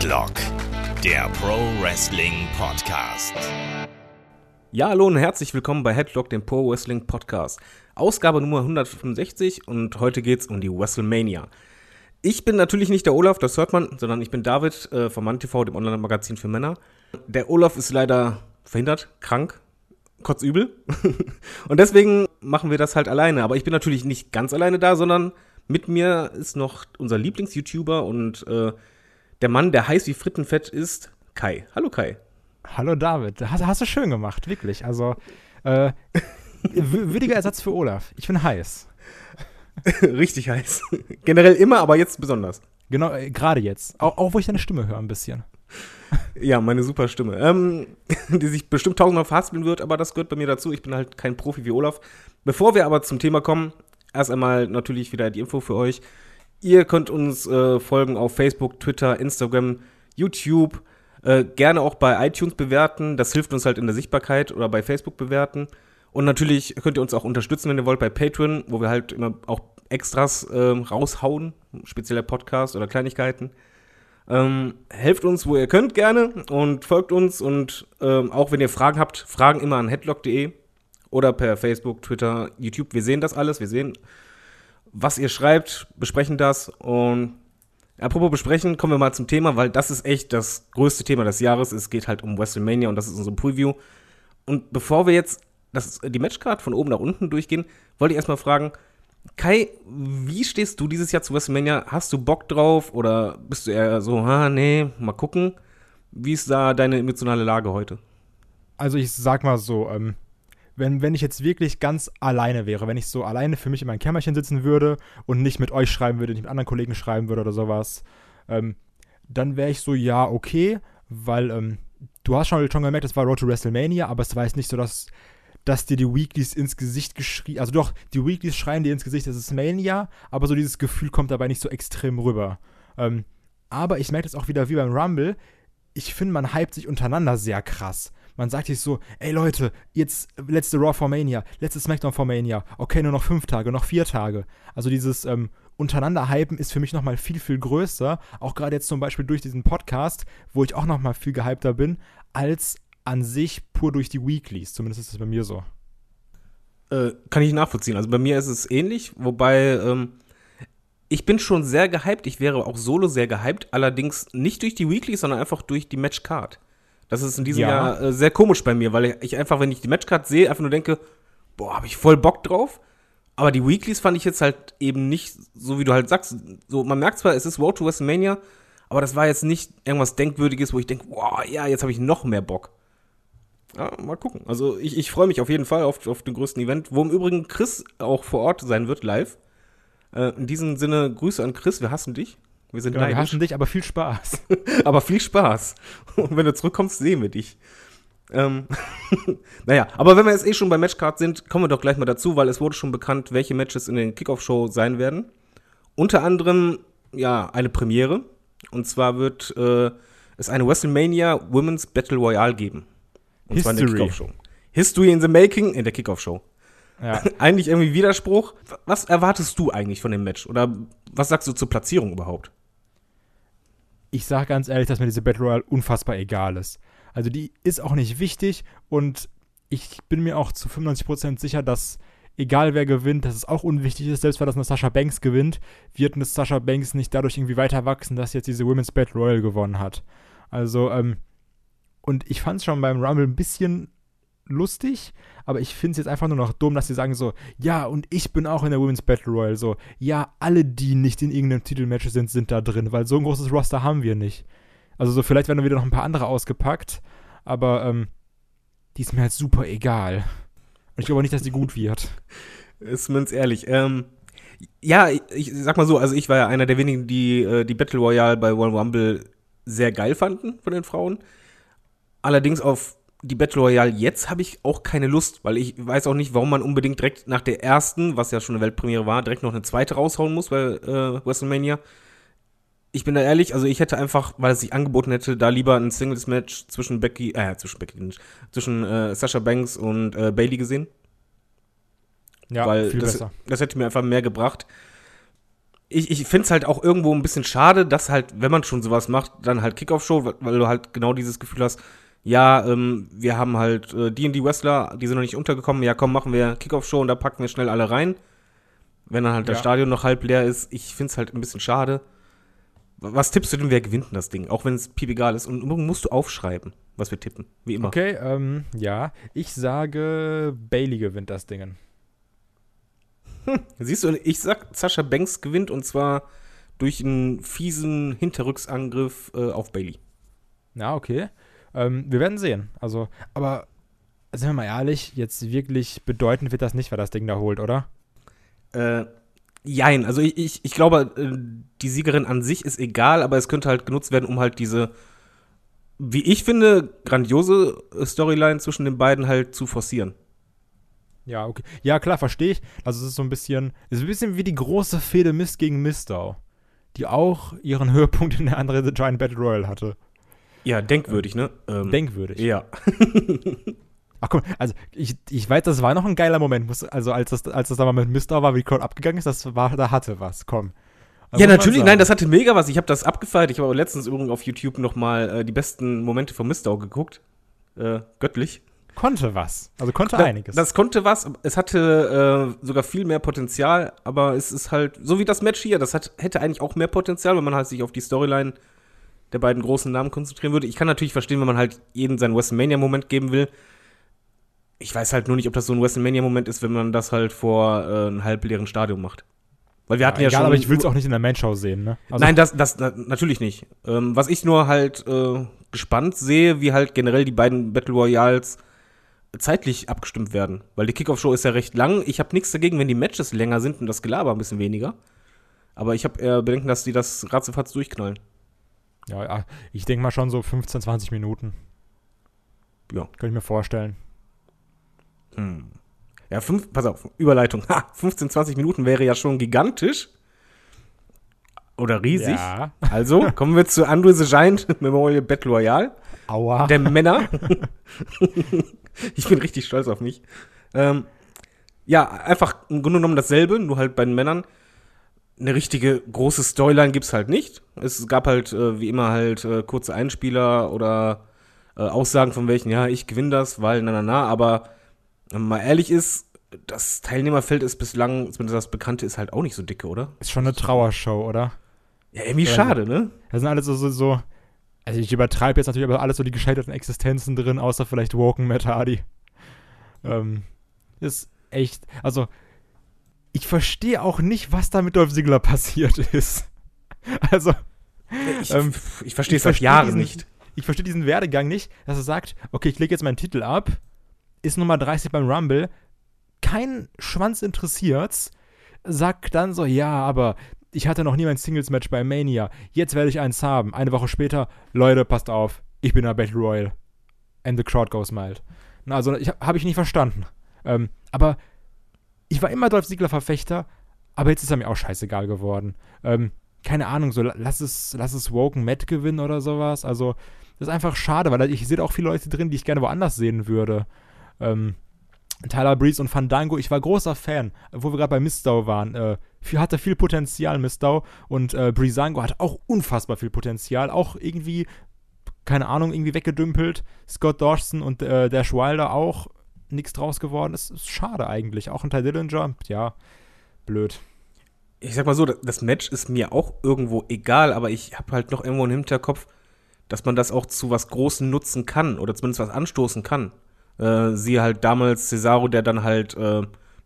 Headlock, der Pro Wrestling Podcast. Ja, hallo und herzlich willkommen bei Headlock, dem Pro Wrestling Podcast. Ausgabe Nummer 165 und heute geht's um die WrestleMania. Ich bin natürlich nicht der Olaf, das hört man, sondern ich bin David äh, vom MannTV, dem Online-Magazin für Männer. Der Olaf ist leider verhindert, krank, kotzübel. und deswegen machen wir das halt alleine. Aber ich bin natürlich nicht ganz alleine da, sondern mit mir ist noch unser Lieblings-YouTuber und äh, der Mann, der heiß wie Frittenfett ist, Kai. Hallo Kai. Hallo David. Hast, hast du schön gemacht, wirklich. Also, äh, würdiger Ersatz für Olaf. Ich bin heiß. Richtig heiß. Generell immer, aber jetzt besonders. Genau, äh, gerade jetzt. Auch, auch, wo ich deine Stimme höre ein bisschen. Ja, meine super Stimme. Ähm, die sich bestimmt tausendmal verhaspeln wird, aber das gehört bei mir dazu. Ich bin halt kein Profi wie Olaf. Bevor wir aber zum Thema kommen, erst einmal natürlich wieder die Info für euch. Ihr könnt uns äh, folgen auf Facebook, Twitter, Instagram, YouTube. Äh, gerne auch bei iTunes bewerten. Das hilft uns halt in der Sichtbarkeit oder bei Facebook bewerten. Und natürlich könnt ihr uns auch unterstützen, wenn ihr wollt, bei Patreon, wo wir halt immer auch Extras äh, raushauen, spezieller Podcast oder Kleinigkeiten. Ähm, helft uns, wo ihr könnt, gerne und folgt uns. Und ähm, auch wenn ihr Fragen habt, Fragen immer an headlock.de oder per Facebook, Twitter, YouTube. Wir sehen das alles. Wir sehen was ihr schreibt, besprechen das und apropos besprechen, kommen wir mal zum Thema, weil das ist echt das größte Thema des Jahres. Es geht halt um WrestleMania und das ist unsere Preview. Und bevor wir jetzt das, die Matchcard von oben nach unten durchgehen, wollte ich erstmal fragen, Kai, wie stehst du dieses Jahr zu WrestleMania? Hast du Bock drauf oder bist du eher so, ha, nee, mal gucken? Wie ist da deine emotionale Lage heute? Also ich sag mal so, ähm, wenn, wenn ich jetzt wirklich ganz alleine wäre, wenn ich so alleine für mich in meinem Kämmerchen sitzen würde und nicht mit euch schreiben würde, nicht mit anderen Kollegen schreiben würde oder sowas, ähm, dann wäre ich so, ja, okay, weil ähm, du hast schon, schon gemerkt, das war Road to WrestleMania, aber es war jetzt nicht so, dass, dass dir die Weeklies ins Gesicht geschrien, also doch, die Weeklies schreien dir ins Gesicht, das ist Mania, aber so dieses Gefühl kommt dabei nicht so extrem rüber. Ähm, aber ich merke das auch wieder wie beim Rumble, ich finde, man hypt sich untereinander sehr krass. Man sagt sich so, ey Leute, jetzt letzte Raw for Mania, letzte SmackDown for Mania, okay, nur noch fünf Tage, noch vier Tage. Also dieses ähm, untereinander hypen ist für mich nochmal viel, viel größer. Auch gerade jetzt zum Beispiel durch diesen Podcast, wo ich auch nochmal viel gehypter bin, als an sich pur durch die Weeklies. Zumindest ist das bei mir so. Äh, kann ich nachvollziehen. Also bei mir ist es ähnlich, wobei ähm, ich bin schon sehr gehypt. Ich wäre auch solo sehr gehypt, allerdings nicht durch die Weeklies, sondern einfach durch die Matchcard. Das ist in diesem ja. Jahr äh, sehr komisch bei mir, weil ich einfach, wenn ich die Matchcard sehe, einfach nur denke, boah, habe ich voll Bock drauf. Aber die Weeklies fand ich jetzt halt eben nicht, so wie du halt sagst, so, man merkt zwar, es ist Road to WrestleMania, aber das war jetzt nicht irgendwas Denkwürdiges, wo ich denke, boah, ja, jetzt habe ich noch mehr Bock. Ja, mal gucken. Also ich, ich freue mich auf jeden Fall auf, auf den größten Event, wo im Übrigen Chris auch vor Ort sein wird, live. Äh, in diesem Sinne, Grüße an Chris, wir hassen dich. Wir sind genau, Wir hassen dich, aber viel Spaß. aber viel Spaß. Und wenn du zurückkommst, sehen wir dich. Ähm, naja, aber wenn wir jetzt eh schon bei Matchcard sind, kommen wir doch gleich mal dazu, weil es wurde schon bekannt, welche Matches in den Kickoff-Show sein werden. Unter anderem, ja, eine Premiere. Und zwar wird äh, es eine WrestleMania Women's Battle Royale geben. Und History. zwar in der Kickoff-Show. History in the Making in der Kickoff-Show. Ja. eigentlich irgendwie Widerspruch. Was erwartest du eigentlich von dem Match? Oder was sagst du zur Platzierung überhaupt? Ich sage ganz ehrlich, dass mir diese Battle Royale unfassbar egal ist. Also die ist auch nicht wichtig und ich bin mir auch zu 95% sicher, dass egal wer gewinnt, dass es auch unwichtig ist, selbst wenn das eine Sascha Banks gewinnt, wird eine Sascha Banks nicht dadurch irgendwie weiter wachsen, dass sie jetzt diese Women's Battle Royale gewonnen hat. Also, ähm, und ich fand es schon beim Rumble ein bisschen lustig, aber ich finde es jetzt einfach nur noch dumm, dass sie sagen so, ja, und ich bin auch in der Women's Battle Royale. So, ja, alle, die nicht in irgendeinem Titelmatch sind, sind da drin, weil so ein großes Roster haben wir nicht. Also so, vielleicht werden dann wieder noch ein paar andere ausgepackt, aber ähm, die ist mir halt super egal. Und ich glaube nicht, dass die gut wird. Ist mir uns ehrlich. Ähm, ja, ich, ich sag mal so, also ich war ja einer der wenigen, die äh, die Battle Royale bei One Rumble sehr geil fanden von den Frauen. Allerdings auf die Battle Royale jetzt habe ich auch keine Lust, weil ich weiß auch nicht, warum man unbedingt direkt nach der ersten, was ja schon eine Weltpremiere war, direkt noch eine zweite raushauen muss bei äh, WrestleMania. Ich bin da ehrlich, also ich hätte einfach, weil es sich angeboten hätte, da lieber ein Singles-Match zwischen Becky, äh, zwischen Becky, zwischen äh, Sasha Banks und äh, Bailey gesehen. Ja, weil viel das, besser. das hätte mir einfach mehr gebracht. ich, ich finde es halt auch irgendwo ein bisschen schade, dass halt, wenn man schon sowas macht, dann halt Kickoff-Show, weil- weil du halt genau dieses Gefühl hast, ja, ähm, wir haben halt äh, die und die Wrestler, die sind noch nicht untergekommen, ja komm, machen wir Kickoff-Show und da packen wir schnell alle rein. Wenn dann halt das Ja. Stadion noch halb leer ist, ich finde es halt ein bisschen schade. Was tippst du denn, wer gewinnt denn das Ding? Auch wenn es piep egal ist. Und morgen musst du aufschreiben, was wir tippen. Wie immer. Okay, ähm, ja. Ich sage, Bailey gewinnt das Ding. Siehst du, ich sag, Sascha Banks gewinnt und zwar durch einen fiesen Hinterrücksangriff äh, auf Bailey. Ja, okay. Ähm, wir werden sehen. Also, aber sind wir mal ehrlich, jetzt wirklich bedeutend wird das nicht, wer das Ding da holt, oder? Äh, jein, also ich, ich, ich glaube, äh, die Siegerin an sich ist egal, aber es könnte halt genutzt werden, um halt diese, wie ich finde, grandiose äh, Storyline zwischen den beiden halt zu forcieren. Ja, okay. Ja, klar, verstehe ich. Also es ist so ein bisschen, es ist ein bisschen wie die große Fehde Mist gegen Mistau, die auch ihren Höhepunkt in der anderen The Giant Battle Royal hatte. Ja, denkwürdig, ne? Ähm, Denkwürdig. Ja. Ach komm, also ich, ich weiß, das war noch ein geiler Moment. Also als das, als das da mal mit Mistau war, wie Crowd abgegangen ist, das war, da hatte was. Komm. Also ja, natürlich, nein, das hatte mega was. Ich habe das abgefeiert. Ich habe letztens übrigens auf YouTube noch mal äh, die besten Momente von Mistau geguckt. Äh, göttlich. konnte was. Also konnte Da- einiges. Das konnte was. Es hatte äh, sogar viel mehr Potenzial, aber es ist halt, so wie das Match hier, das hat, hätte eigentlich auch mehr Potenzial, wenn man halt sich auf die Storyline der beiden großen Namen konzentrieren würde. Ich kann natürlich verstehen, wenn man halt jeden seinen WrestleMania-Moment geben will. Ich weiß halt nur nicht, ob das so ein WrestleMania-Moment ist, wenn man das halt vor äh, einem halbleeren Stadion macht. Weil wir hatten ja, egal, schon. aber ich will es auch nicht in der Main-Show sehen, ne? Also, Nein, das, das na, natürlich nicht. Ähm, was ich nur halt äh, gespannt sehe, wie halt generell die beiden Battle Royals zeitlich abgestimmt werden. Weil die Kickoff-Show ist ja recht lang. Ich habe nichts dagegen, wenn die Matches länger sind und das Gelaber ein bisschen weniger. Aber ich habe eher Bedenken, dass die das ratzefatz durchknallen. Ja, ja, ich denke mal schon so 15, 20 Minuten. Ja. Könnte ich mir vorstellen. Hm. Ja, fünf, pass auf, Überleitung. Ha, 15, 20 Minuten wäre ja schon gigantisch. Oder riesig. Ja. Also, kommen wir zu Andre the Giant Memorial Battle Royale. Aua. der Männer. ich bin richtig stolz auf mich. Ähm, ja, einfach im Grunde genommen dasselbe, nur halt bei den Männern. Eine richtige große Storyline gibt's halt nicht. Es gab halt äh, wie immer halt äh, kurze Einspieler oder äh, Aussagen von welchen, ja, ich gewinne das, weil na na na, aber wenn man mal ehrlich ist, das Teilnehmerfeld ist bislang, zumindest das Bekannte, ist halt auch nicht so dicke, oder? Ist schon eine Trauershow, oder? Ja, irgendwie Ja. schade, ne? Da sind alles so, so, so also ich übertreibe jetzt natürlich, aber alles so die gescheiterten Existenzen drin, außer vielleicht Woken Matt Hardy. Ähm, ist echt, also ich verstehe auch nicht, was da mit Dolph Ziggler passiert ist. Also, Ich, Ähm, ich verstehe es seit Jahren nicht. ich verstehe diesen Werdegang nicht, dass er sagt, okay, ich lege jetzt meinen Titel ab, ist Nummer 30 beim Rumble, kein Schwanz interessiert's, sagt dann so, ja, aber ich hatte noch nie mein Singles-Match bei Mania, jetzt werde ich eins haben. Eine Woche später, Leute, passt auf, ich bin der Battle Royal. And the crowd goes mild. Also, ich, habe ich nicht verstanden. Ähm, aber ich war immer Dolph Ziggler-Verfechter, aber jetzt ist er mir auch scheißegal geworden. Ähm, keine Ahnung, so la- lass es, lass es Woken Matt gewinnen oder sowas. Also, das ist einfach schade, weil ich sehe auch viele Leute drin, die ich gerne woanders sehen würde. Ähm, Tyler Breeze und Fandango, ich war großer Fan, wo wir gerade bei Mistau waren. Äh, viel, hatte viel Potenzial, Mistau. Und äh, Breezango hatte auch unfassbar viel Potenzial. Auch irgendwie, keine Ahnung, irgendwie weggedümpelt. Scott Dawson und äh, Dash Wilder auch nichts draus geworden. Das ist schade eigentlich. Auch ein Ty Dillinger, ja, blöd. ich sag mal so, das Match ist mir auch irgendwo egal, aber ich habe halt noch irgendwo im Hinterkopf, dass man das auch zu was Großem nutzen kann oder zumindest was anstoßen kann. Äh, siehe halt damals Cesaro, der dann halt äh,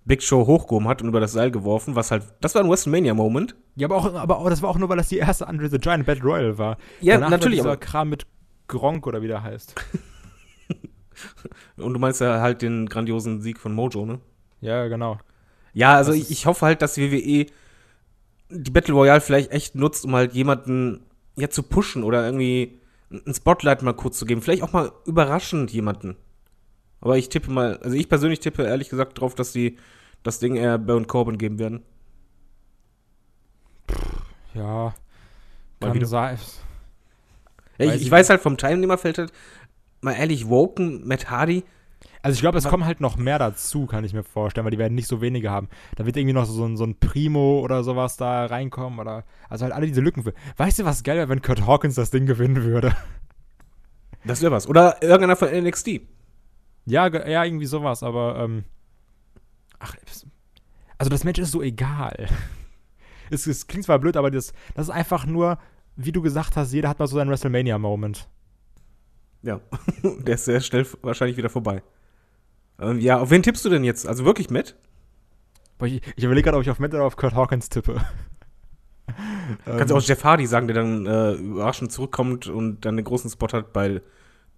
Big Show hochgehoben hat und über das Seil geworfen, was halt, das war ein WrestleMania-Moment. Ja, aber auch, aber auch, das war auch nur, weil das die erste Andre the Giant Battle Royal war. Ja, Danach natürlich, war dieser aber- Kram mit Gronk oder wie der heißt. Und du meinst ja halt den grandiosen Sieg von Mojo, ne? Ja, genau. Ja, also ich, ich hoffe halt, dass WWE die Battle Royale vielleicht echt nutzt, um halt jemanden ja zu pushen oder irgendwie ein Spotlight mal kurz zu geben. Vielleicht auch mal überraschend jemanden. Aber ich tippe mal, also ich persönlich tippe ehrlich gesagt drauf, dass die das Ding eher Baron Corbin geben werden. Ja, Mal kann sein. Ja, ich ich weiß halt vom Teilnehmerfeld halt, mal ehrlich, Woken, Matt Hardy, Also ich glaube, es kommen halt noch mehr dazu, kann ich mir vorstellen, weil die werden nicht so wenige haben. Da wird irgendwie noch so ein, so ein Primo oder sowas da reinkommen oder also halt alle diese Lücken. Für. Weißt du, was geil wäre, wenn Kurt Hawkins das Ding gewinnen würde? Das wäre was. Oder irgendeiner von NXT. Ja, ja, irgendwie sowas, aber ähm, ach, also das Match ist so egal. Es, es klingt zwar blöd, aber das, das ist einfach nur, wie du gesagt hast, jeder hat mal so seinen WrestleMania-Moment. Ja. Der ist sehr schnell wahrscheinlich wieder vorbei. Ähm, ja, auf wen tippst du denn jetzt? Also wirklich Matt? Ich, ich überlege gerade, ob ich auf Matt oder auf Kurt Hawkins tippe. Kannst du auch Jeff Hardy sagen, der dann äh, überraschend zurückkommt und dann den großen Spot hat bei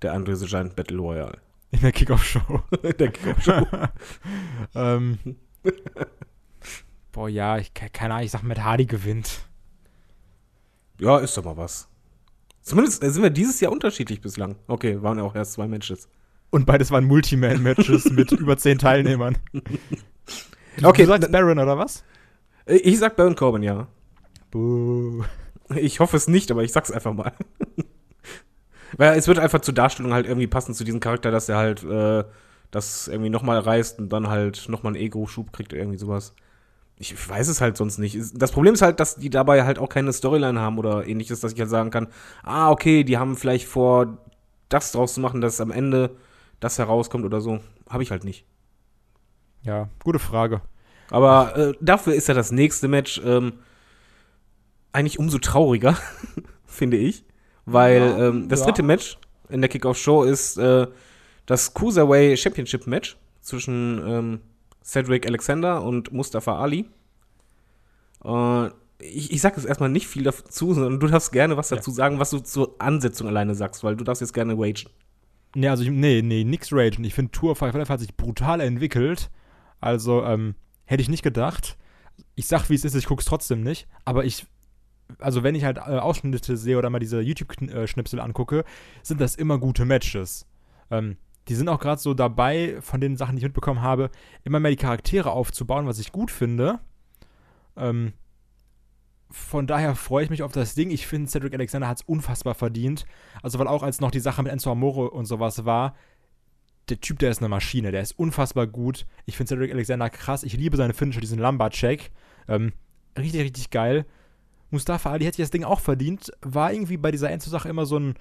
der Andre the Giant Battle Royale. in der Kickoff-Show. der Kickoff-Show. ähm, boah, ja, ich, ke- keine Ahnung, ich sag Matt Hardy gewinnt. Ja, ist doch mal was. Zumindest sind wir dieses Jahr unterschiedlich bislang. Okay, waren ja auch erst zwei Matches. Und beides waren Multiman-Matches mit über zehn Teilnehmern. Okay, du sagst Baron, oder was? Äh, Ich sag Baron Corbin, ja. Buh. Ich hoffe es nicht, aber ich sag's einfach mal. Weil es wird einfach zur Darstellung halt irgendwie passen zu diesem Charakter, dass er halt äh, das irgendwie nochmal reißt und dann halt nochmal einen Ego-Schub kriegt oder irgendwie sowas. Ich weiß es halt sonst nicht. Das Problem ist halt, dass die dabei halt auch keine Storyline haben oder ähnliches, dass ich halt sagen kann, ah, okay, die haben vielleicht vor, das draus zu machen, dass am Ende das herauskommt oder so. Habe ich halt nicht. Ja, gute Frage. Aber äh, dafür ist ja das nächste Match ähm, eigentlich umso trauriger, finde ich. Weil Ja, ähm, das ja. dritte Match in der Kickoff-Show ist äh, das Cruiserweight Championship Match zwischen ähm, Cedric Alexander und Mustafa Ali. Äh, ich, ich sag jetzt erstmal nicht viel dazu, sondern du darfst gerne was Ja. dazu sagen, was du zur Ansetzung alleine sagst, weil du darfst jetzt gerne wagen. Nee, also ich, nee, nee, nix ragen. Ich finde Tour of Five Live hat sich brutal entwickelt. Also, ähm, hätte ich nicht gedacht. Ich sag, wie es ist, ich guck's trotzdem nicht. Aber ich, also wenn ich halt äh, Ausschnitte sehe oder mal diese YouTube-Schnipsel angucke, sind das immer gute Matches. Ähm, die sind auch gerade so dabei, von den Sachen, die ich mitbekommen habe, immer mehr die Charaktere aufzubauen, was ich gut finde. Ähm, von daher freue ich mich auf das Ding. Ich finde, Cedric Alexander hat es unfassbar verdient. Also, weil auch als noch die Sache mit Enzo Amore und sowas war, der Typ, der ist eine Maschine, der ist unfassbar gut. Ich finde Cedric Alexander krass. Ich liebe seine Finisher, diesen Lumber-Check. Ähm, richtig, richtig geil. Mustafa Ali hätte das Ding auch verdient. War irgendwie bei dieser Enzo-Sache immer so ein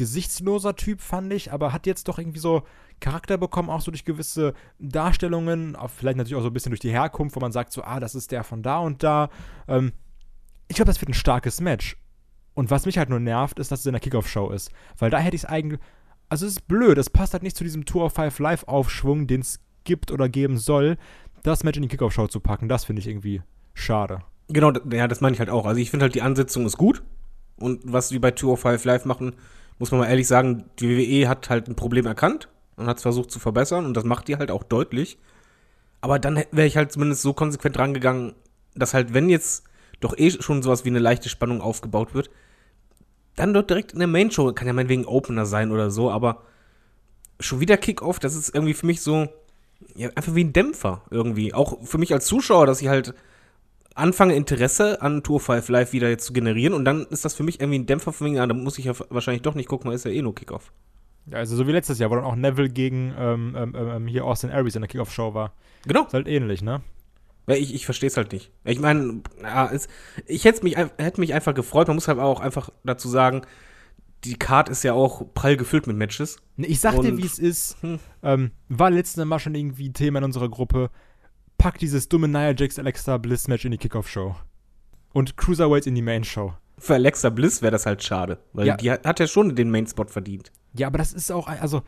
gesichtsloser Typ, fand ich, aber hat jetzt doch irgendwie so Charakter bekommen, auch so durch gewisse Darstellungen, auch vielleicht natürlich auch so ein bisschen durch die Herkunft, wo man sagt so, ah, das ist der von da und da. Ähm, ich glaube, das wird ein starkes Match. Und was mich halt nur nervt, ist, dass es in der Kickoff-Show ist. Weil da hätte ich es eigentlich. Also, es ist blöd. Es passt halt nicht zu diesem Tour of Five Live-Aufschwung, den es gibt oder geben soll, das Match in die Kickoff-Show zu packen. Das finde ich irgendwie schade. Genau, ja, das meine ich halt auch. Also ich finde halt, die Ansetzung ist gut. Und was die bei 205 Live machen, muss man mal ehrlich sagen, die WWE hat halt ein Problem erkannt und hat es versucht zu verbessern und das macht die halt auch deutlich. Aber dann wäre ich halt zumindest so konsequent rangegangen, dass halt, wenn jetzt doch eh schon sowas wie eine leichte Spannung aufgebaut wird, dann dort direkt in der Main Show, kann ja meinetwegen Opener sein oder so, aber schon wieder Kickoff, das ist irgendwie für mich so, ja, einfach wie ein Dämpfer irgendwie. Auch für mich als Zuschauer, dass ich halt anfange, Interesse an Tour 5 Live wieder jetzt zu generieren und dann ist das für mich irgendwie ein Dämpfer von wegen, ah, da muss ich ja wahrscheinlich doch nicht gucken, weil ist ja eh nur Kickoff. Ja, also so wie letztes Jahr, wo dann auch Neville gegen ähm, ähm, ähm, hier Austin Aries in der Kickoff-Show war. Genau. Ist halt ähnlich, ne? Ich, ich verstehe es halt nicht. Ich meine, ja, es, ich hätte mich, hätte mich einfach gefreut. Man muss halt auch einfach dazu sagen, die Card ist ja auch prall gefüllt mit Matches. Ne, Ich sag dir, wie es ist. Hm. Ähm, war letztes Mal schon irgendwie Thema in unserer Gruppe. Pack dieses dumme Nia Jax Alexa Bliss Match in die Kickoff-Show. Und Cruiserweights in die Main-Show. Für Alexa Bliss wäre das halt schade, weil Ja. die hat, hat ja schon den Main-Spot verdient. Ja, aber das ist auch, also,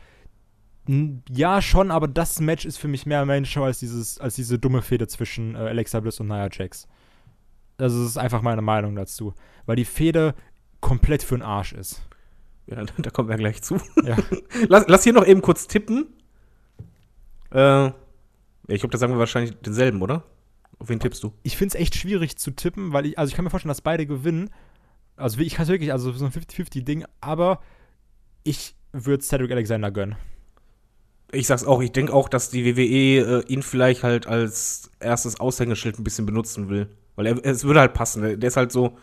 ja, schon, aber das Match ist für mich mehr Main-Show als, dieses, als diese dumme Fehde zwischen äh, Alexa Bliss und Nia Jax. Also, das ist einfach meine Meinung dazu. Weil die Fehde komplett für den Arsch ist. Ja, da kommen wir gleich zu. Ja. lass, lass hier noch eben kurz tippen. Äh, ich glaube, da sagen wir wahrscheinlich denselben, oder? Auf wen tippst du? ich finde es echt schwierig zu tippen, weil ich, also ich kann mir vorstellen, dass beide gewinnen. Also ich kann es wirklich, also so ein 50-50-Ding, aber ich würde Cedric Alexander gönnen. Ich sag's auch, ich denke auch, dass die WWE äh, ihn vielleicht halt als erstes Aushängeschild ein bisschen benutzen will. Weil er, es würde halt passen. Der, der ist halt so.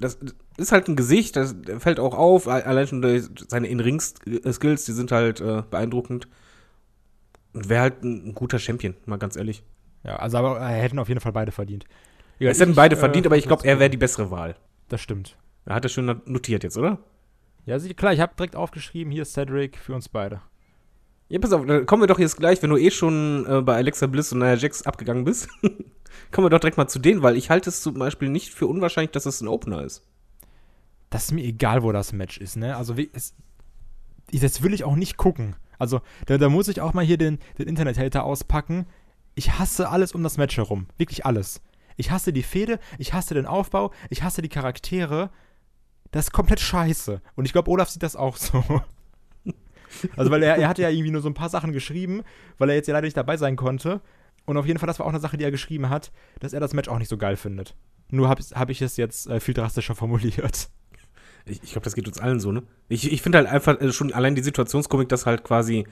Das ist halt ein Gesicht, das, der fällt auch auf. Allein schon seine In-Ring-Skills, die sind halt äh, beeindruckend. Und wäre halt ein, ein guter Champion, mal ganz ehrlich. Ja, also aber äh, hätten auf jeden Fall beide verdient. Ja, es hätten beide äh, verdient, aber ich glaube, er wäre die bessere Wahl. Das stimmt. Er hat das schon notiert jetzt, oder? Ja, klar, ich habe direkt aufgeschrieben, hier ist Cedric für uns beide. Ja, pass auf, da kommen wir doch jetzt gleich, wenn du eh schon äh, bei Alexa Bliss und Nia Jax abgegangen bist, kommen wir doch direkt mal zu denen, weil ich halte es zum Beispiel nicht für unwahrscheinlich, dass es ein Opener ist. Das ist mir egal, wo das Match ist, ne? Also, es, ich- das will ich auch nicht gucken. Also, da, da muss ich auch mal hier den, den Internet-Hater auspacken. Ich hasse alles um das Match herum. Wirklich alles. Ich hasse die Fehde, ich hasse den Aufbau, ich hasse die Charaktere. Das ist komplett scheiße. Und ich glaube, Olaf sieht das auch so. Also, weil er, er hatte ja irgendwie nur so ein paar Sachen geschrieben, weil er jetzt ja leider nicht dabei sein konnte. Und auf jeden Fall, das war auch eine Sache, die er geschrieben hat, dass er das Match auch nicht so geil findet. Nur habe hab ich es jetzt äh, viel drastischer formuliert. Ich, ich glaube, das geht uns allen so, ne? Ich, ich finde halt einfach äh, schon allein die Situationskomik, dass halt quasi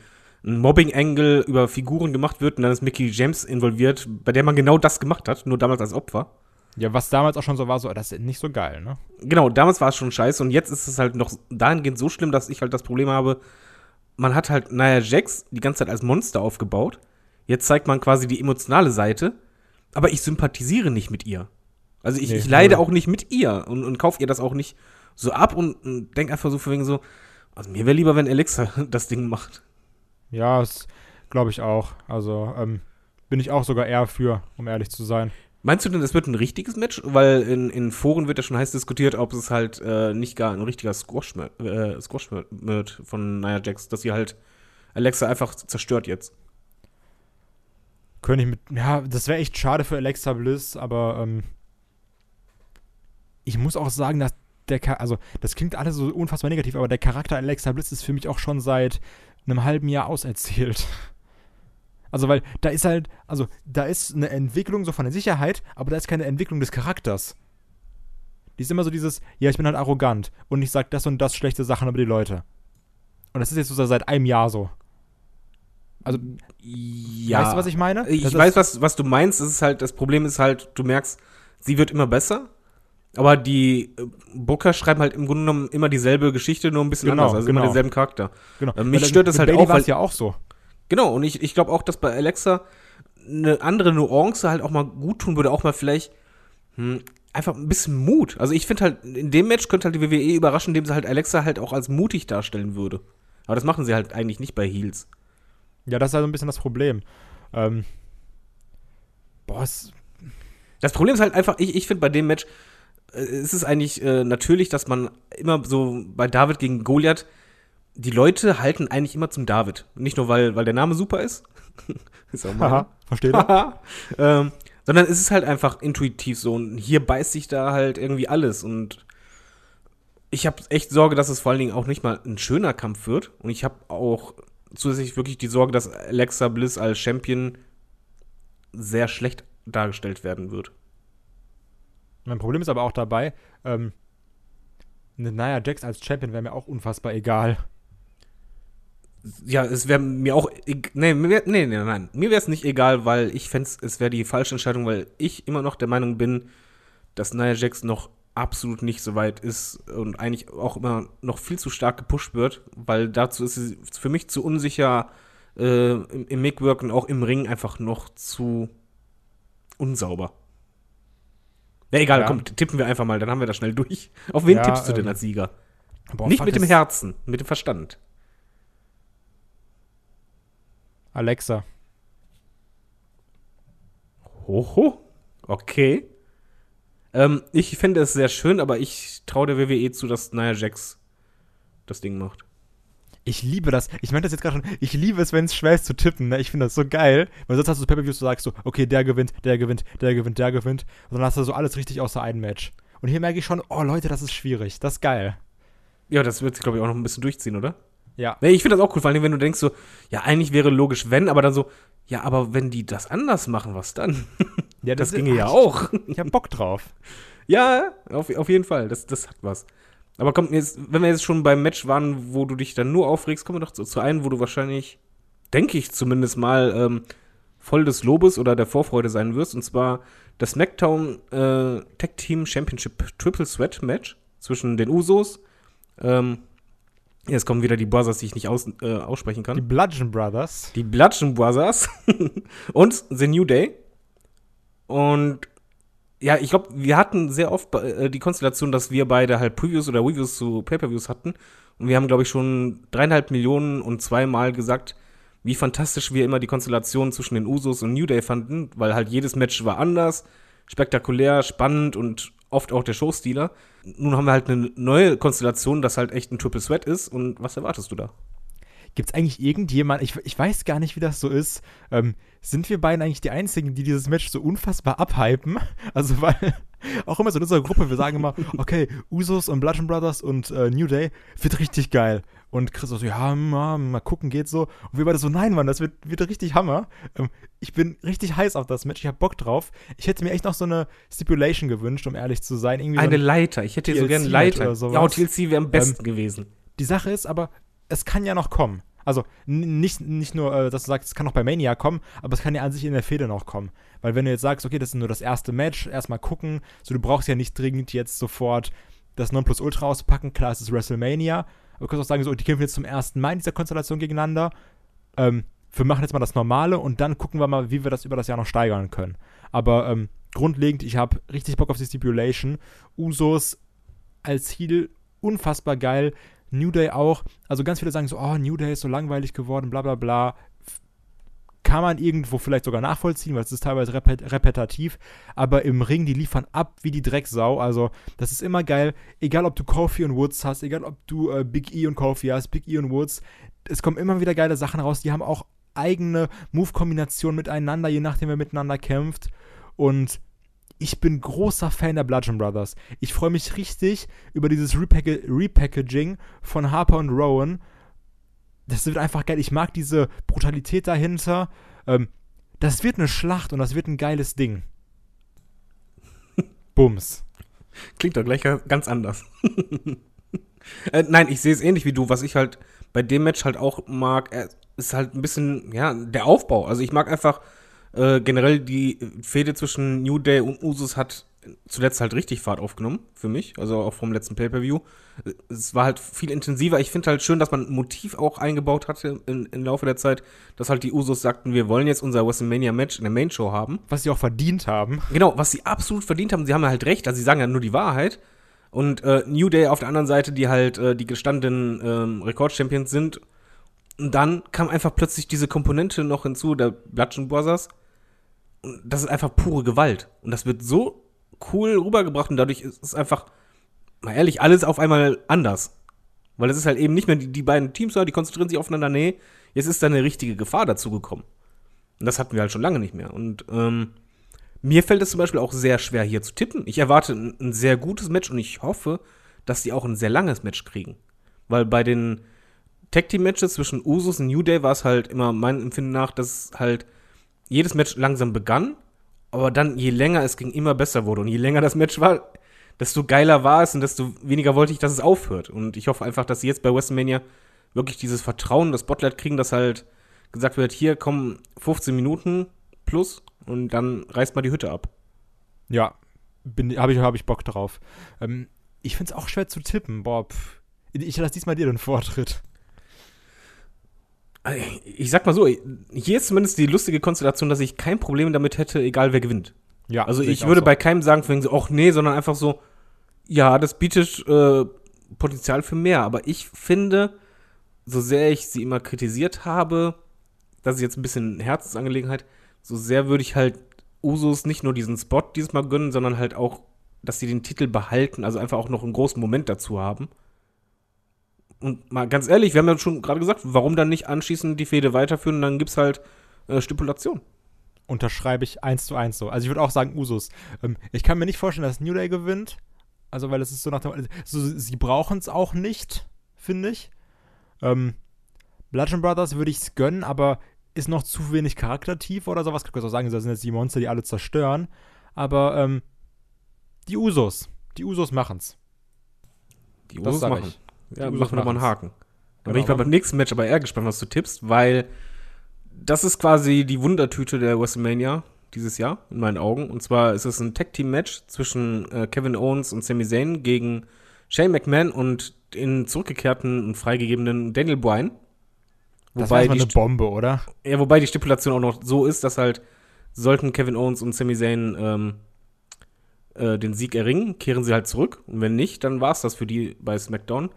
ein Mobbing-Angle über Figuren gemacht wird und dann ist Mickey James involviert, bei der man genau das gemacht hat, nur damals als Opfer. Ja, was damals auch schon so war, so, das ist nicht so geil, ne? Genau, damals war es schon scheiße und jetzt ist es halt noch dahingehend so schlimm, dass ich halt das Problem habe, man hat halt Nia Jax die ganze Zeit als Monster aufgebaut. Jetzt zeigt man quasi die emotionale Seite, aber ich sympathisiere nicht mit ihr. Also ich, Nee, ich leide null. auch nicht mit ihr und, und kaufe ihr das auch nicht so ab und, und denke einfach so für wegen so, also mir wäre lieber, wenn Alexa das Ding macht. Ja, das glaube ich auch. Also, ähm, bin ich auch sogar eher für, um ehrlich zu sein. Meinst du denn, das wird ein richtiges Match? Weil in, in Foren wird ja schon heiß diskutiert, ob es halt äh, nicht gar ein richtiger Squash, äh, Squash wird von Nia Jax, dass sie halt Alexa einfach zerstört jetzt. Könnte ich mit. Ja, das wäre echt schade für Alexa Bliss, aber ähm, ich muss auch sagen, dass der also das klingt alles so unfassbar negativ, aber der Charakter Alexa Bliss ist für mich auch schon seit einem halben Jahr auserzählt. Also, weil da ist halt, also da ist eine Entwicklung so von der Sicherheit, aber da ist keine Entwicklung des Charakters. Die ist immer so dieses, ja, ich bin halt arrogant und ich sag das und das schlechte Sachen über die Leute. Und das ist jetzt so seit einem Jahr so. Also, Ja. weißt du, was ich meine? Ich Das ist- weiß, was, was du meinst. Es ist halt, das Problem ist halt, du merkst, sie wird immer besser. Aber die äh, Booker schreiben halt im Grunde genommen immer dieselbe Geschichte, nur ein bisschen Genau, anders. Also genau. immer denselben Charakter. Genau. Äh, mich Weil, stört das halt Bailey auch, weil- ja auch so. Genau, und ich, ich glaube auch, dass bei Alexa eine andere Nuance halt auch mal gut tun würde, auch mal vielleicht hm, einfach ein bisschen Mut. Also ich finde halt, in dem Match könnte halt die WWE überraschen, indem sie halt Alexa halt auch als mutig darstellen würde. Aber das machen sie halt eigentlich nicht bei Heels. Ja, das ist also ein bisschen das Problem. Ähm, boah, Das Problem ist halt einfach, ich, ich finde bei dem Match, äh, es ist eigentlich äh, natürlich, dass man immer so bei David gegen Goliath, die Leute halten eigentlich immer zum David. Nicht nur, weil, weil der Name super ist. ist auch versteht ihr? ähm, sondern es ist halt einfach intuitiv so. Und hier beißt sich da halt irgendwie alles. Und ich habe echt Sorge, dass es vor allen Dingen auch nicht mal ein schöner Kampf wird. Und ich habe auch zusätzlich wirklich die Sorge, dass Alexa Bliss als Champion sehr schlecht dargestellt werden wird. Mein Problem ist aber auch dabei, ähm, eine Nia Jax als Champion wäre mir auch unfassbar egal. Ja, es wäre mir auch. eg- Nee, nee, nee, nein. Mir wäre es nicht egal, weil ich fände es wäre die falsche Entscheidung, weil ich immer noch der Meinung bin, dass Nia Jax noch absolut nicht so weit ist und eigentlich auch immer noch viel zu stark gepusht wird, weil dazu ist sie für mich zu unsicher äh, im, im Mickwork und auch im Ring einfach noch zu unsauber. Ja, egal, Ja. komm, tippen wir einfach mal, dann haben wir das schnell durch. Auf wen Ja, tippst du denn ähm, als Sieger? Boah, nicht mit dem Herzen, mit dem Verstand. Alexa. Hoho. Okay. Ähm, ich finde es sehr schön, aber ich traue der WWE zu, dass Nia Jax das Ding macht. Ich liebe das. Ich meinte das jetzt gerade schon. Ich liebe es, wenn es schwer ist zu tippen. Ne? Ich finde das so geil. Weil sonst hast du so Pay-Per-Views, du sagst so, okay, der gewinnt, der gewinnt, der gewinnt, der gewinnt. Und dann hast du so alles richtig außer einem Match. Und hier merke ich schon, oh Leute, das ist schwierig. Das ist geil. Ja, das wird sich, glaube ich, auch noch ein bisschen durchziehen, oder? Ja. Nee, ich finde das auch cool, vor allem, wenn du denkst so, ja, eigentlich wäre logisch, wenn, aber dann so, ja, aber wenn die das anders machen, was dann? ja Das, ist- ginge ja auch. Ich, ich hab Bock drauf. ja, auf, auf jeden Fall, das, das hat was. Aber komm, jetzt, wenn wir jetzt schon beim Match waren, wo du dich dann nur aufregst, kommen wir doch zu, zu einem, wo du wahrscheinlich, denke ich zumindest mal, ähm, voll des Lobes oder der Vorfreude sein wirst. Und zwar das SmackDown äh, Tag Team Championship Triple Threat Match zwischen den Usos, ähm, Jetzt kommen wieder die Brothers, die ich nicht aus, äh, aussprechen kann. Die Bludgeon Brothers. Die Bludgeon Brothers und The New Day. Und ja, ich glaube, wir hatten sehr oft äh, die Konstellation, dass wir beide halt Previews oder Reviews zu Pay-Per-Views hatten. Und wir haben, glaube ich, schon dreieinhalb Millionen und zweimal gesagt, wie fantastisch wir immer die Konstellation zwischen den Usos und New Day fanden, weil halt jedes Match war anders, spektakulär, spannend und oft auch der Showstealer. Nun haben wir halt eine neue Konstellation, das halt echt ein Triple Sweat ist. Und was erwartest du da? Gibt es eigentlich irgendjemand, ich, ich weiß gar nicht, wie das so ist, ähm, sind wir beiden eigentlich die Einzigen, die dieses Match so unfassbar abhypen? Also, weil auch immer so in unserer Gruppe, wir sagen immer, okay, Usos und Bludgeon Brothers und äh, New Day wird richtig geil. Und Chris so, ja, mal, mal gucken, geht so. Und wir beide so, nein, Mann, das wird, wird richtig Hammer. Ähm, ich bin richtig heiß auf das Match, ich hab Bock drauf. Ich hätte mir echt noch so eine Stipulation gewünscht, um ehrlich zu sein. Irgendwie eine so ein Leiter. Ich hätte so gerne Leiter. oder sowas. Ja, TLC wäre am besten Ähm, gewesen. Die Sache ist aber, es kann ja noch kommen. Also nicht, nicht nur, äh, dass du sagst, es kann noch bei Mania kommen, aber es kann ja an sich in der Fehde noch kommen. Weil wenn du jetzt sagst, okay, das ist nur das erste Match, erstmal gucken, so du brauchst ja nicht dringend jetzt sofort das Nonplusultra auszupacken, klar, es ist WrestleMania, aber du kannst auch sagen, so, die kämpfen jetzt zum ersten Mal in dieser Konstellation gegeneinander. Ähm, wir machen jetzt mal das Normale und dann gucken wir mal, wie wir das über das Jahr noch steigern können. Aber ähm, grundlegend, ich habe richtig Bock auf die Stipulation. Usos als Heel unfassbar geil. New Day auch. Also ganz viele sagen so, oh, New Day ist so langweilig geworden, bla bla bla. Kann man irgendwo vielleicht sogar nachvollziehen, weil es ist teilweise repet repetitiv. Aber im Ring, die liefern ab wie die Drecksau. Also das ist immer geil. Egal, ob du Kofi und Woods hast, egal, ob du äh, Big E und Kofi hast, Big E und Woods. Es kommen immer wieder geile Sachen raus. Die haben auch eigene Move-Kombinationen miteinander, je nachdem, wer miteinander kämpft. Und ich bin großer Fan der Bludgeon Brothers. Ich freue mich richtig über dieses Repack Repackaging von Harper und Rowan. Das wird einfach geil. Ich mag diese Brutalität dahinter. Ähm, das wird eine Schlacht und das wird ein geiles Ding. Bums. Klingt doch gleich ga- ganz anders. äh, nein, ich sehe es ähnlich wie du. Was ich halt bei dem Match halt auch mag, äh, ist halt ein bisschen, ja, der Aufbau. Also ich mag einfach äh, generell die Fehde zwischen New Day und Usus hat zuletzt halt richtig Fahrt aufgenommen für mich. Also auch vom letzten Pay-Per-View. Es war halt viel intensiver. Ich finde halt schön, dass man ein Motiv auch eingebaut hatte in, im Laufe der Zeit, dass halt die Usos sagten, wir wollen jetzt unser WrestleMania-Match in der Main-Show haben. Was sie auch verdient haben. Genau, was sie absolut verdient haben, sie haben ja halt recht, also sie sagen ja nur die Wahrheit. Und äh, New Day auf der anderen Seite, die halt äh, die gestandenen ähm, Rekordchampions sind. Und dann kam einfach plötzlich diese Komponente noch hinzu, der Bludgeon Brothers. Das ist einfach pure Gewalt. Und das wird so cool rübergebracht und dadurch ist es einfach, mal ehrlich, alles auf einmal anders. Weil es ist halt eben nicht mehr die, die beiden Teams, die konzentrieren sich aufeinander. Nee, jetzt ist da eine richtige Gefahr dazugekommen. Und das hatten wir halt schon lange nicht mehr. Und ähm, mir fällt es zum Beispiel auch sehr schwer, hier zu tippen. Ich erwarte ein, ein sehr gutes Match und ich hoffe, dass die auch ein sehr langes Match kriegen. Weil bei den Tag Team Matches zwischen Usus und New Day war es halt immer mein Empfinden nach, dass halt jedes Match langsam begann, aber dann je länger es ging, immer besser wurde. Und je länger das Match war, desto geiler war es und desto weniger wollte ich, dass es aufhört. Und ich hoffe einfach, dass sie jetzt bei WrestleMania wirklich dieses Vertrauen, das Spotlight kriegen, dass halt gesagt wird, hier kommen 15 Minuten plus und dann reißt mal die Hütte ab. Ja, habe ich, hab ich Bock drauf. Ähm, ich finde es auch schwer zu tippen. Pff. ich lasse diesmal dir den Vortritt. Ich sag mal so, hier ist zumindest die lustige Konstellation, dass ich kein Problem damit hätte, egal wer gewinnt. Ja, Also ich auch würde so. bei keinem sagen, von wegen so, ach nee, sondern einfach so, ja, das bietet äh, Potenzial für mehr. Aber ich finde, so sehr ich sie immer kritisiert habe, das ist jetzt ein bisschen Herzensangelegenheit, so sehr würde ich halt Usos nicht nur diesen Spot dieses Mal gönnen, sondern halt auch, dass sie den Titel behalten, also einfach auch noch einen großen Moment dazu haben. Und mal ganz ehrlich, wir haben ja schon gerade gesagt, warum dann nicht anschließend die Fehde weiterführen und dann gibt's halt äh, Stipulation. Unterschreibe ich eins zu eins so. Also ich würde auch sagen Usus. Ähm, ich kann mir nicht vorstellen, dass New Day gewinnt. Also weil es ist so nach dem, so, sie brauchen es auch nicht, finde ich. Ähm, Bludgeon Brothers würde ich es gönnen, aber ist noch zu wenig charaktertief oder sowas. Ich kann auch sagen, das sind jetzt die Monster, die alle zerstören. Aber ähm, die Usos. Die Usos machen's. Die Das Usos machen. ich. Ja, Die machen wir mal einen. Haken. Dann Genau. bin ich mal beim nächsten Match aber eher gespannt, was du tippst, weil das ist quasi die Wundertüte der WrestleMania dieses Jahr, in meinen Augen. Und zwar ist es ein Tag-Team-Match zwischen äh, Kevin Owens und Sami Zayn gegen Shane McMahon und den zurückgekehrten und freigegebenen Daniel Bryan. Das war Wobei erstmal die, eine Bombe, oder? ja, wobei die Stipulation auch noch so ist, dass halt sollten Kevin Owens und Sami Zayn ähm, äh, den Sieg erringen, kehren sie halt zurück. Und wenn nicht, dann war es das für die bei SmackDown.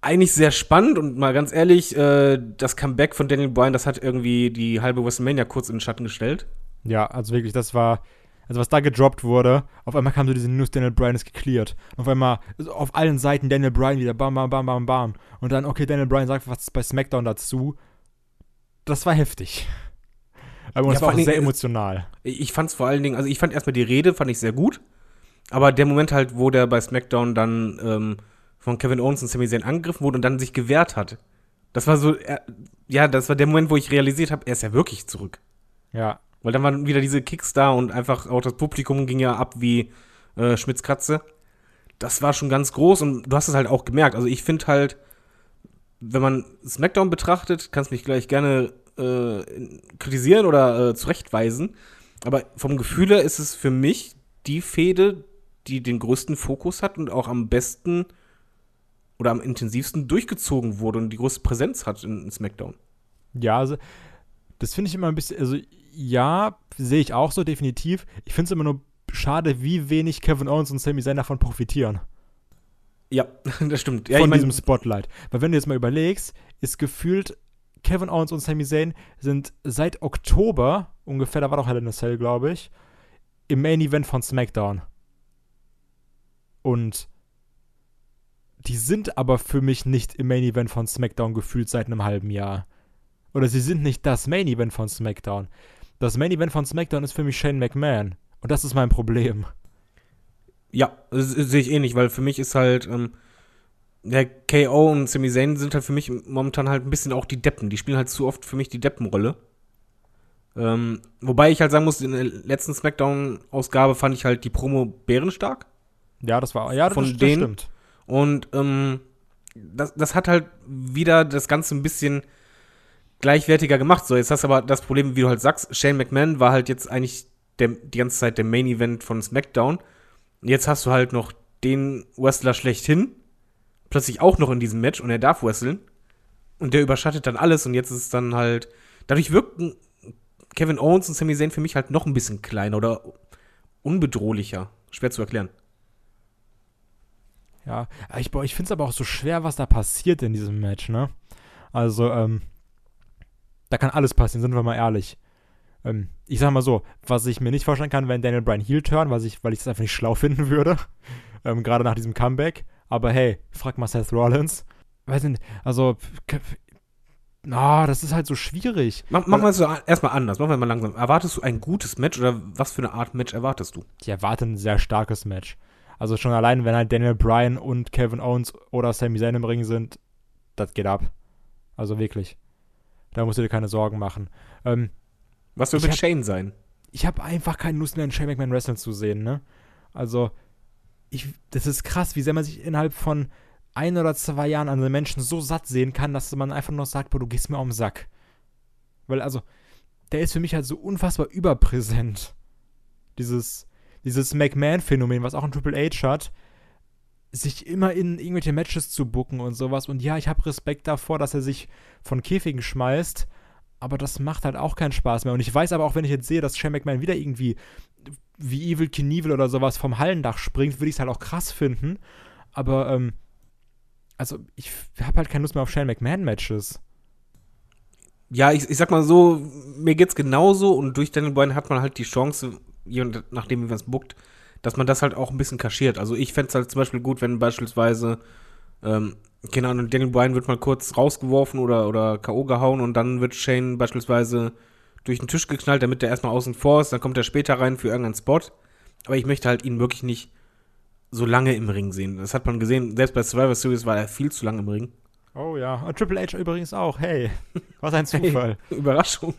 Eigentlich sehr spannend und mal ganz ehrlich, äh, das Comeback von Daniel Bryan, das hat irgendwie die halbe WrestleMania kurz in den Schatten gestellt. Ja, also wirklich, das war. Also was da gedroppt wurde, auf einmal kam so diese News, Daniel Bryan ist. Und auf einmal auf allen Seiten Daniel Bryan wieder bam, bam, bam, bam, bam. Und dann, okay, Daniel Bryan sagt was bei SmackDown dazu. Das war heftig. Aber Ja, das vor war auch sehr Dingen- emotional. Ich ich fand's vor allen Dingen, also ich fand erstmal die Rede, fand ich sehr gut. Aber der Moment halt, wo der bei SmackDown dann ähm, von Kevin Owens und Sami Zayn angegriffen wurde und dann sich gewehrt hat. Das war so, ja, das war der Moment, wo ich realisiert habe, er ist ja wirklich zurück. Ja. Weil dann waren wieder diese Kicks da und einfach auch das Publikum ging ja ab wie äh, Schmitz Katze. Das war schon ganz groß und du hast es halt auch gemerkt. Also ich finde halt, wenn man SmackDown betrachtet, kannst mich gleich gerne äh, kritisieren oder äh, zurechtweisen. Aber vom Gefühl her ist es für mich die Fehde, die den größten Fokus hat und auch am besten oder am intensivsten durchgezogen wurde und die größte Präsenz hat in, in SmackDown. Ja, also, das finde ich immer ein bisschen, also ja, sehe ich auch so, definitiv. Ich finde es immer nur schade, wie wenig Kevin Owens und Sami Zayn davon profitieren. Ja, das stimmt. Ja, von ich mein- diesem Spotlight. Weil wenn du jetzt mal überlegst, ist gefühlt, Kevin Owens und Sami Zayn sind seit Oktober, ungefähr, da war doch Hell in a Cell, glaube ich, im Main Event von SmackDown. Und die sind aber für mich nicht im Main Event von SmackDown gefühlt seit einem halben Jahr. Oder sie sind nicht das Main Event von SmackDown. Das Main Event von SmackDown ist für mich Shane McMahon. Und das ist mein Problem. Ja, das sehe ich ähnlich, weil für mich ist halt, ähm, der KO und Sami Zayn sind halt für mich momentan halt ein bisschen auch die Deppen. Die spielen halt zu oft für mich die Deppenrolle. Ähm, wobei ich halt sagen muss, in der letzten Smackdown-Ausgabe fand ich halt die Promo bärenstark. Ja, das war, ja, Von das, das denen- stimmt. Und ähm, das, das hat halt wieder das Ganze ein bisschen gleichwertiger gemacht. So, jetzt hast du aber das Problem, wie du halt sagst, Shane McMahon war halt jetzt eigentlich der, die ganze Zeit der Main Event von SmackDown. Jetzt hast du halt noch den Wrestler schlechthin, plötzlich auch noch in diesem Match und er darf wresteln. Und der überschattet dann alles und jetzt ist es dann halt. Dadurch wirken Kevin Owens und Sami Zayn für mich halt noch ein bisschen kleiner oder unbedrohlicher. Schwer zu erklären. Ja, ich, ich finde es aber auch so schwer, was da passiert in diesem Match, ne? Also, ähm, da kann alles passieren, sind wir mal ehrlich. Ähm, ich sag mal so, was ich mir nicht vorstellen kann, wenn Daniel Bryan Heel turn, weil ich, weil ich das einfach nicht schlau finden würde. Ähm, Gerade nach diesem Comeback. Aber hey, frag mal Seth Rollins. Weiß nicht, also, na, das ist halt so schwierig. Mach, mach mal so erstmal anders, machen wir mal langsam. Erwartest du ein gutes Match oder was für eine Art Match erwartest du? Ich erwarte ein sehr starkes Match. Also schon allein, wenn halt Daniel Bryan und Kevin Owens oder Sami Zayn im Ring sind, das geht ab. Also wirklich. Da musst du dir keine Sorgen machen. Ähm, Was wird mit hab- Shane sein? ich habe einfach keine Lust mehr, einen Shane McMahon wrestlen zu sehen, ne? Also, ich, das ist krass, wie sehr man sich innerhalb von ein oder zwei Jahren an den Menschen so satt sehen kann, dass man einfach nur sagt, boah, du gehst mir um den Sack. Weil, also, der ist für mich halt so unfassbar überpräsent. Dieses, dieses McMahon-Phänomen, was auch ein Triple H hat, sich immer in irgendwelche Matches zu bucken und sowas. Und ja, ich habe Respekt davor, dass er sich von Käfigen schmeißt, aber das macht halt auch keinen Spaß mehr. Und ich weiß aber auch, wenn ich jetzt sehe, dass Shane McMahon wieder irgendwie wie Evil Knievel oder sowas vom Hallendach springt, würde ich es halt auch krass finden. Aber, ähm, also ich habe halt keine Lust mehr auf Shane McMahon-Matches. Ja, ich, ich sag mal so, mir geht's genauso und durch Daniel Bryan hat man halt die Chance, je nachdem wie man es bookt, dass man das halt auch ein bisschen kaschiert. Also ich fände es halt zum Beispiel gut, wenn beispielsweise, ähm, keine Ahnung, Daniel Bryan wird mal kurz rausgeworfen oder, oder K.O. gehauen und dann wird Shane beispielsweise durch den Tisch geknallt, damit der erstmal außen vor ist, dann kommt er später rein für irgendeinen Spot. Aber ich möchte halt ihn wirklich nicht so lange im Ring sehen. Das hat man gesehen, selbst bei Survivor Series war er viel zu lange im Ring. Oh ja, und Triple H übrigens auch. Hey, was ein Zufall. Überraschung.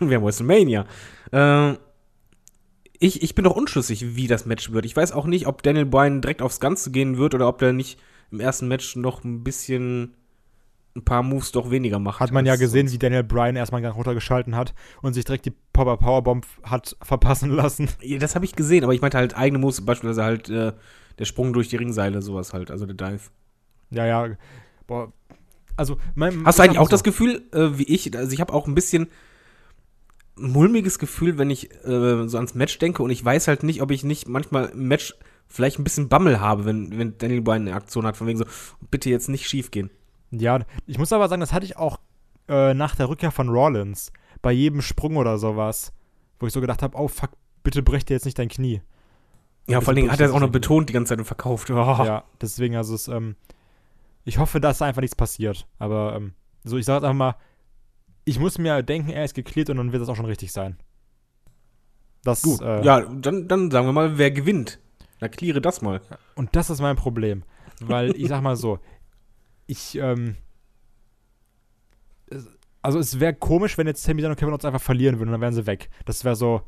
Und wir haben WrestleMania. Ähm, ich, ich bin noch unschlüssig, wie das Match wird. Ich weiß auch nicht, ob Daniel Bryan direkt aufs Ganze gehen wird oder ob der nicht im ersten Match noch ein bisschen ein paar Moves doch weniger macht. Hat man ja gesehen, wie Daniel Bryan erstmal Gang runtergeschalten hat und sich direkt die Popper Powerbomb hat verpassen lassen. Ja, das habe ich gesehen, aber ich meinte halt eigene Moves, beispielsweise halt äh, der Sprung durch die Ringseile, sowas halt, also der Dive. Ja, ja. Boah. Also, mein, Hast du ich eigentlich auch das Gefühl, äh, wie ich, also ich habe auch ein bisschen mulmiges Gefühl, wenn ich äh, so ans Match denke und ich weiß halt nicht, ob ich nicht manchmal im Match vielleicht ein bisschen Bammel habe, wenn, wenn Daniel Bryan eine Aktion hat, von wegen so, bitte jetzt nicht schief gehen. Ja, ich muss aber sagen, das hatte ich auch äh, nach der Rückkehr von Rollins. Bei jedem Sprung oder sowas. Wo ich so gedacht habe, oh fuck, bitte brech dir jetzt nicht dein Knie. Ja, Also vor allen Dingen hat er es auch noch betont die ganze Zeit und verkauft. Oh. Ja, deswegen, also es, ähm, ich hoffe, dass da einfach nichts passiert. Aber, ähm, so, ich sage jetzt einfach mal, ich muss mir denken, er ist geklärt und dann wird das auch schon richtig sein. Das, Gut, äh, ja, dann, dann sagen wir mal, wer gewinnt. Na, kläre das mal. Und das ist mein Problem. Weil ich sag mal so, ich, ähm, also es wäre komisch, wenn jetzt Sami Zayn und Kevin Owens einfach verlieren würden und dann wären sie weg. Das wäre so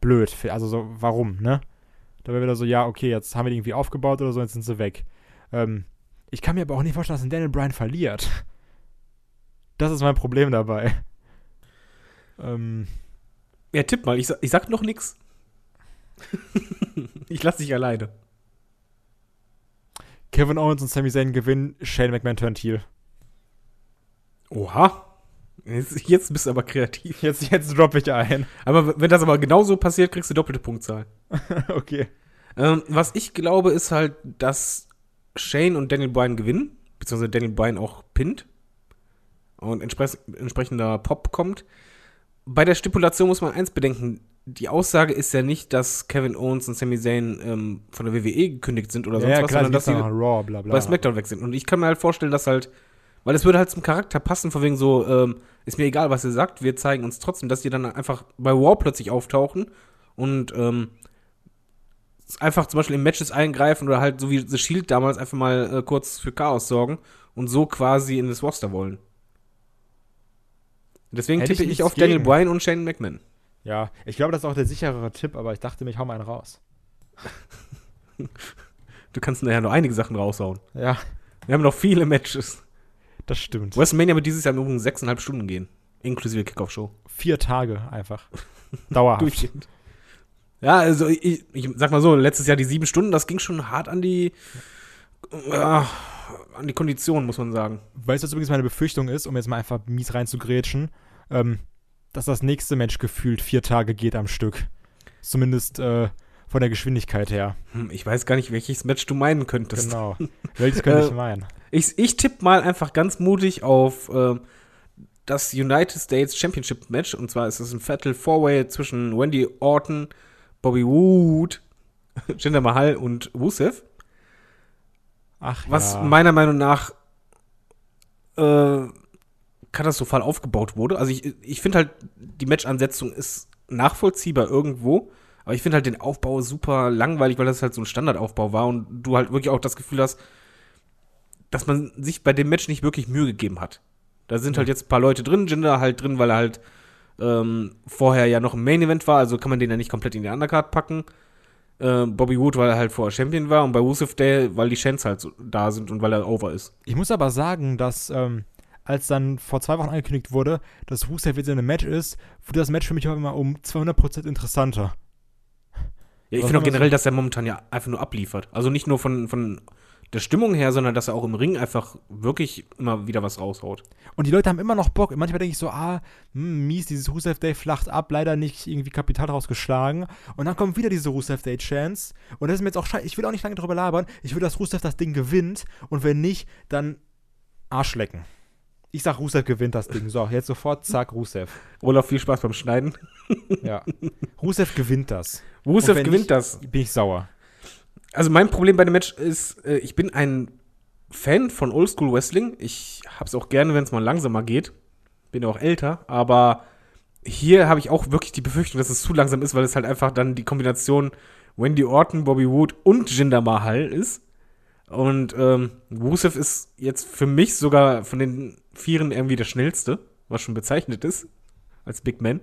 blöd. Also so, warum, ne? Da wäre wieder so, ja, okay, jetzt haben wir die irgendwie aufgebaut oder so, jetzt sind sie weg. Ähm, ich kann mir aber auch nicht vorstellen, dass ein Daniel Bryan verliert. Das ist mein Problem dabei. Ähm, Ja, tipp mal, ich, ich sag noch nix. ich lass dich alleine. Kevin Owens und Sami Zayn gewinnen, Shane McMahon turnt heel. Oha. Jetzt, jetzt bist du aber kreativ. Jetzt, jetzt droppe ich ein. Aber wenn das aber genauso passiert, kriegst du doppelte Punktzahl. okay. Ähm, was ich glaube, ist halt, dass Shane und Daniel Bryan gewinnen, beziehungsweise Daniel Bryan auch pinnt und entspres entsprechender Pop kommt. Bei der Stipulation muss man eins bedenken. Die Aussage ist ja nicht, dass Kevin Owens und Sami Zayn ähm, von der WWE gekündigt sind oder sonst Ja, was, klar, sondern dass sie Raw, bla bla. bei SmackDown weg sind. Und ich kann mir halt vorstellen, dass halt, weil es würde halt zum Charakter passen, von wegen so, ähm, ist mir egal, was ihr sagt, wir zeigen uns trotzdem, dass die dann einfach bei Raw plötzlich auftauchen und ähm, einfach zum Beispiel in Matches eingreifen oder halt so wie The Shield damals einfach mal äh, kurz für Chaos sorgen und so quasi in das Roster wollen. Deswegen Hätte ich tippe ich, nichts auf Daniel gegen. Bryan und Shane McMahon. Ja, ich glaube, das ist auch der sicherere Tipp, aber ich dachte mir, ich hau mal einen raus. Du kannst nachher noch einige Sachen raushauen. Ja, Wir haben noch viele Matches. das stimmt. WrestleMania wird dieses Jahr im Übrigen sechseinhalb Stunden gehen. Inklusive Kickoff-Show. Vier Tage einfach. Dauerhaft. durchgehend. Ja, also ich, ich sag mal so, letztes Jahr die sieben Stunden, das ging schon hart an die äh, an die Kondition, muss man sagen. Weißt du, was übrigens meine Befürchtung ist, um jetzt mal einfach mies reinzugrätschen, ähm, dass das nächste Match gefühlt vier Tage geht am Stück. Zumindest äh, von der Geschwindigkeit her. Hm, Ich weiß gar nicht, welches Match du meinen könntest. Genau. Welches könnte Äh, ich meinen? Ich, ich tippe mal einfach ganz mutig auf äh, das United States Championship Match. Und zwar ist es ein Fatal Four-Way zwischen Wendy Orton, Bobby Wood, Jinder Mahal und Rusev. Ach was ja. meiner Meinung nach äh, katastrophal aufgebaut wurde. Also ich, ich finde halt, die Matchansetzung ist nachvollziehbar irgendwo, aber ich finde halt den Aufbau super langweilig, weil das halt so ein Standardaufbau war und du halt wirklich auch das Gefühl hast, dass man sich bei dem Match nicht wirklich Mühe gegeben hat. Da sind halt jetzt ein paar Leute drin, Jinder halt drin, weil er halt ähm, vorher ja noch im Main Event war, also kann man den ja nicht komplett in die Undercard packen. Äh, Bobby Wood, weil er halt vorher Champion war und bei Rusev Day, weil die Shans halt so da sind und weil er over ist. Ich muss aber sagen, dass ähm, als dann vor zwei Wochen angekündigt wurde, dass Rusev jetzt in einem Match ist, wurde das Match für mich auch immer um 200% interessanter. Ja, ich finde auch man so- generell, dass er momentan ja einfach nur abliefert. Also nicht nur von, von der Stimmung her, sondern dass er auch im Ring einfach wirklich immer wieder was raushaut. Und die Leute haben immer noch Bock. Manchmal denke ich so, ah, hm, mies, dieses Rusev Day flacht ab, leider nicht irgendwie Kapital rausgeschlagen. Und dann kommt wieder diese Rusev Day Chance. Und das ist mir jetzt auch scheiße. Ich will auch nicht lange drüber labern. Ich will, dass Rusev das Ding gewinnt. Und wenn nicht, dann Arsch lecken. Ich sag, Rusev gewinnt das Ding. So, jetzt sofort, zack, Rusev. Olaf, viel Spaß beim Schneiden. Ja. Rusev gewinnt das. Rusev gewinnt nicht, das. Bin ich sauer. Also mein Problem bei dem Match ist, äh, ich bin ein Fan von Oldschool Wrestling. Ich hab's auch gerne, wenn es mal langsamer geht. Bin ja auch älter, aber hier habe ich auch wirklich die Befürchtung, dass es zu langsam ist, weil es halt einfach dann die Kombination Wendy Orton, Bobby Wood und Jinder Mahal ist. Und ähm, Rusev ist jetzt für mich sogar von den Vieren irgendwie der schnellste, was schon bezeichnet ist, als Big Man.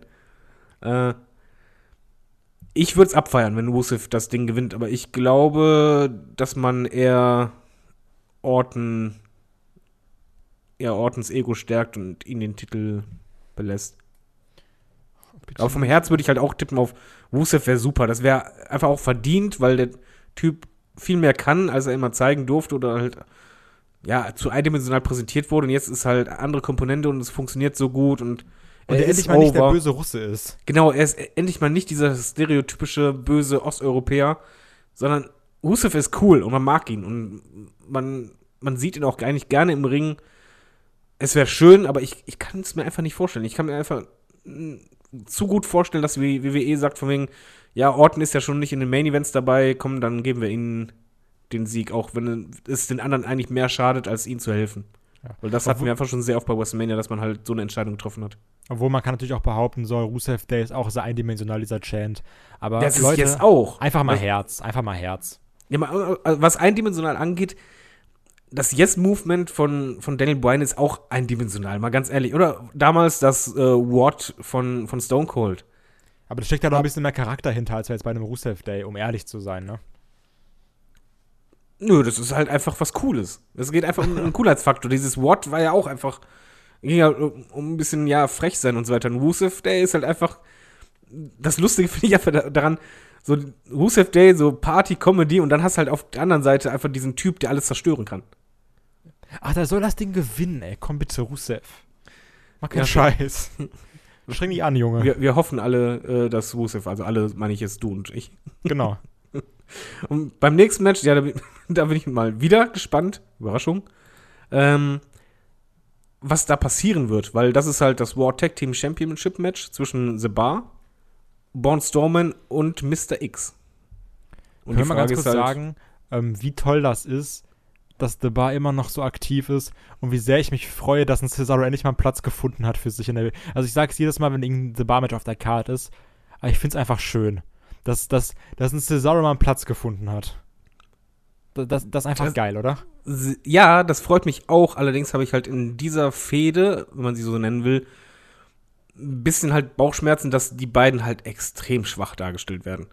Äh, ich würde es abfeiern, wenn Rusev das Ding gewinnt, aber ich glaube, dass man eher Orton ja Ortons Ego stärkt und ihn den Titel belässt. Aber vom Herz würde ich halt auch tippen auf Rusev wäre super. Das wäre einfach auch verdient, weil der Typ viel mehr kann, als er immer zeigen durfte oder halt ja zu eindimensional präsentiert wurde. Und jetzt ist halt andere Komponente und es funktioniert so gut und Und er endlich mal nicht der over. böse Russe ist. Genau, er ist endlich mal nicht dieser stereotypische böse Osteuropäer, sondern Rusev ist cool und man mag ihn und man, man sieht ihn auch eigentlich gerne im Ring. Es wäre schön, aber ich, ich kann es mir einfach nicht vorstellen. Ich kann mir einfach zu gut vorstellen, dass wie WWE sagt von wegen, ja, Orton ist ja schon nicht in den Main Events dabei, komm, dann geben wir ihnen den Sieg, auch wenn es den anderen eigentlich mehr schadet, als ihnen zu helfen. Ja. Weil das hatten wir einfach schon sehr oft bei WrestleMania, dass man halt so eine Entscheidung getroffen hat. Obwohl man kann natürlich auch behaupten soll, Rusev Day ist auch sehr eindimensional, dieser Chant. Aber das ist Leute, jetzt auch. einfach mal Was- Herz, einfach mal Herz. Ja, äh, was eindimensional angeht, das Yes-Movement von, von Daniel Bryan ist auch eindimensional, mal ganz ehrlich. Oder damals das äh, What von, von Stone Cold. Aber da steckt ja noch ein bisschen mehr Charakter hinter, als jetzt bei einem Rusev Day, um ehrlich zu sein, ne? Nö, das ist halt einfach was Cooles. Es geht einfach um einen Coolheitsfaktor. Dieses What war ja auch einfach, ging ja um ein bisschen, ja, frech sein und so weiter. Und Rusev Day ist halt einfach, das Lustige finde ich einfach da- daran, so Rusev Day, so Party, Comedy und dann hast du halt auf der anderen Seite einfach diesen Typ, der alles zerstören kann. Ach, da soll das Ding gewinnen, ey. Komm bitte, Rusev. Mach keinen Ja, Scheiß. Streng dich an, Junge. Wir, wir hoffen alle, äh, dass Rusev, also alle meine ich jetzt du und ich, Genau. Und beim nächsten Match, ja, da bin, da bin ich mal wieder gespannt. Überraschung. Ähm, was da passieren wird, weil das ist halt das War Tag Team Championship Match zwischen The Bar, Born Strowman und Mr. X. Und Können wir mal ganz kurz halt, sagen, ähm, wie toll das ist, dass The Bar immer noch so aktiv ist und wie sehr ich mich freue, dass ein Cesaro endlich mal einen Platz gefunden hat für sich in der. Also ich sage es jedes Mal, wenn irgendein The Bar Match auf der Karte ist, aber ich finde es einfach schön, dass, dass, dass ein Cesaro mal einen Platz gefunden hat. Das, das, das ist einfach Das- geil, oder? Ja, das freut mich auch. Allerdings habe ich halt in dieser Fehde, wenn man sie so nennen will, ein bisschen halt Bauchschmerzen, dass die beiden halt extrem schwach dargestellt werden.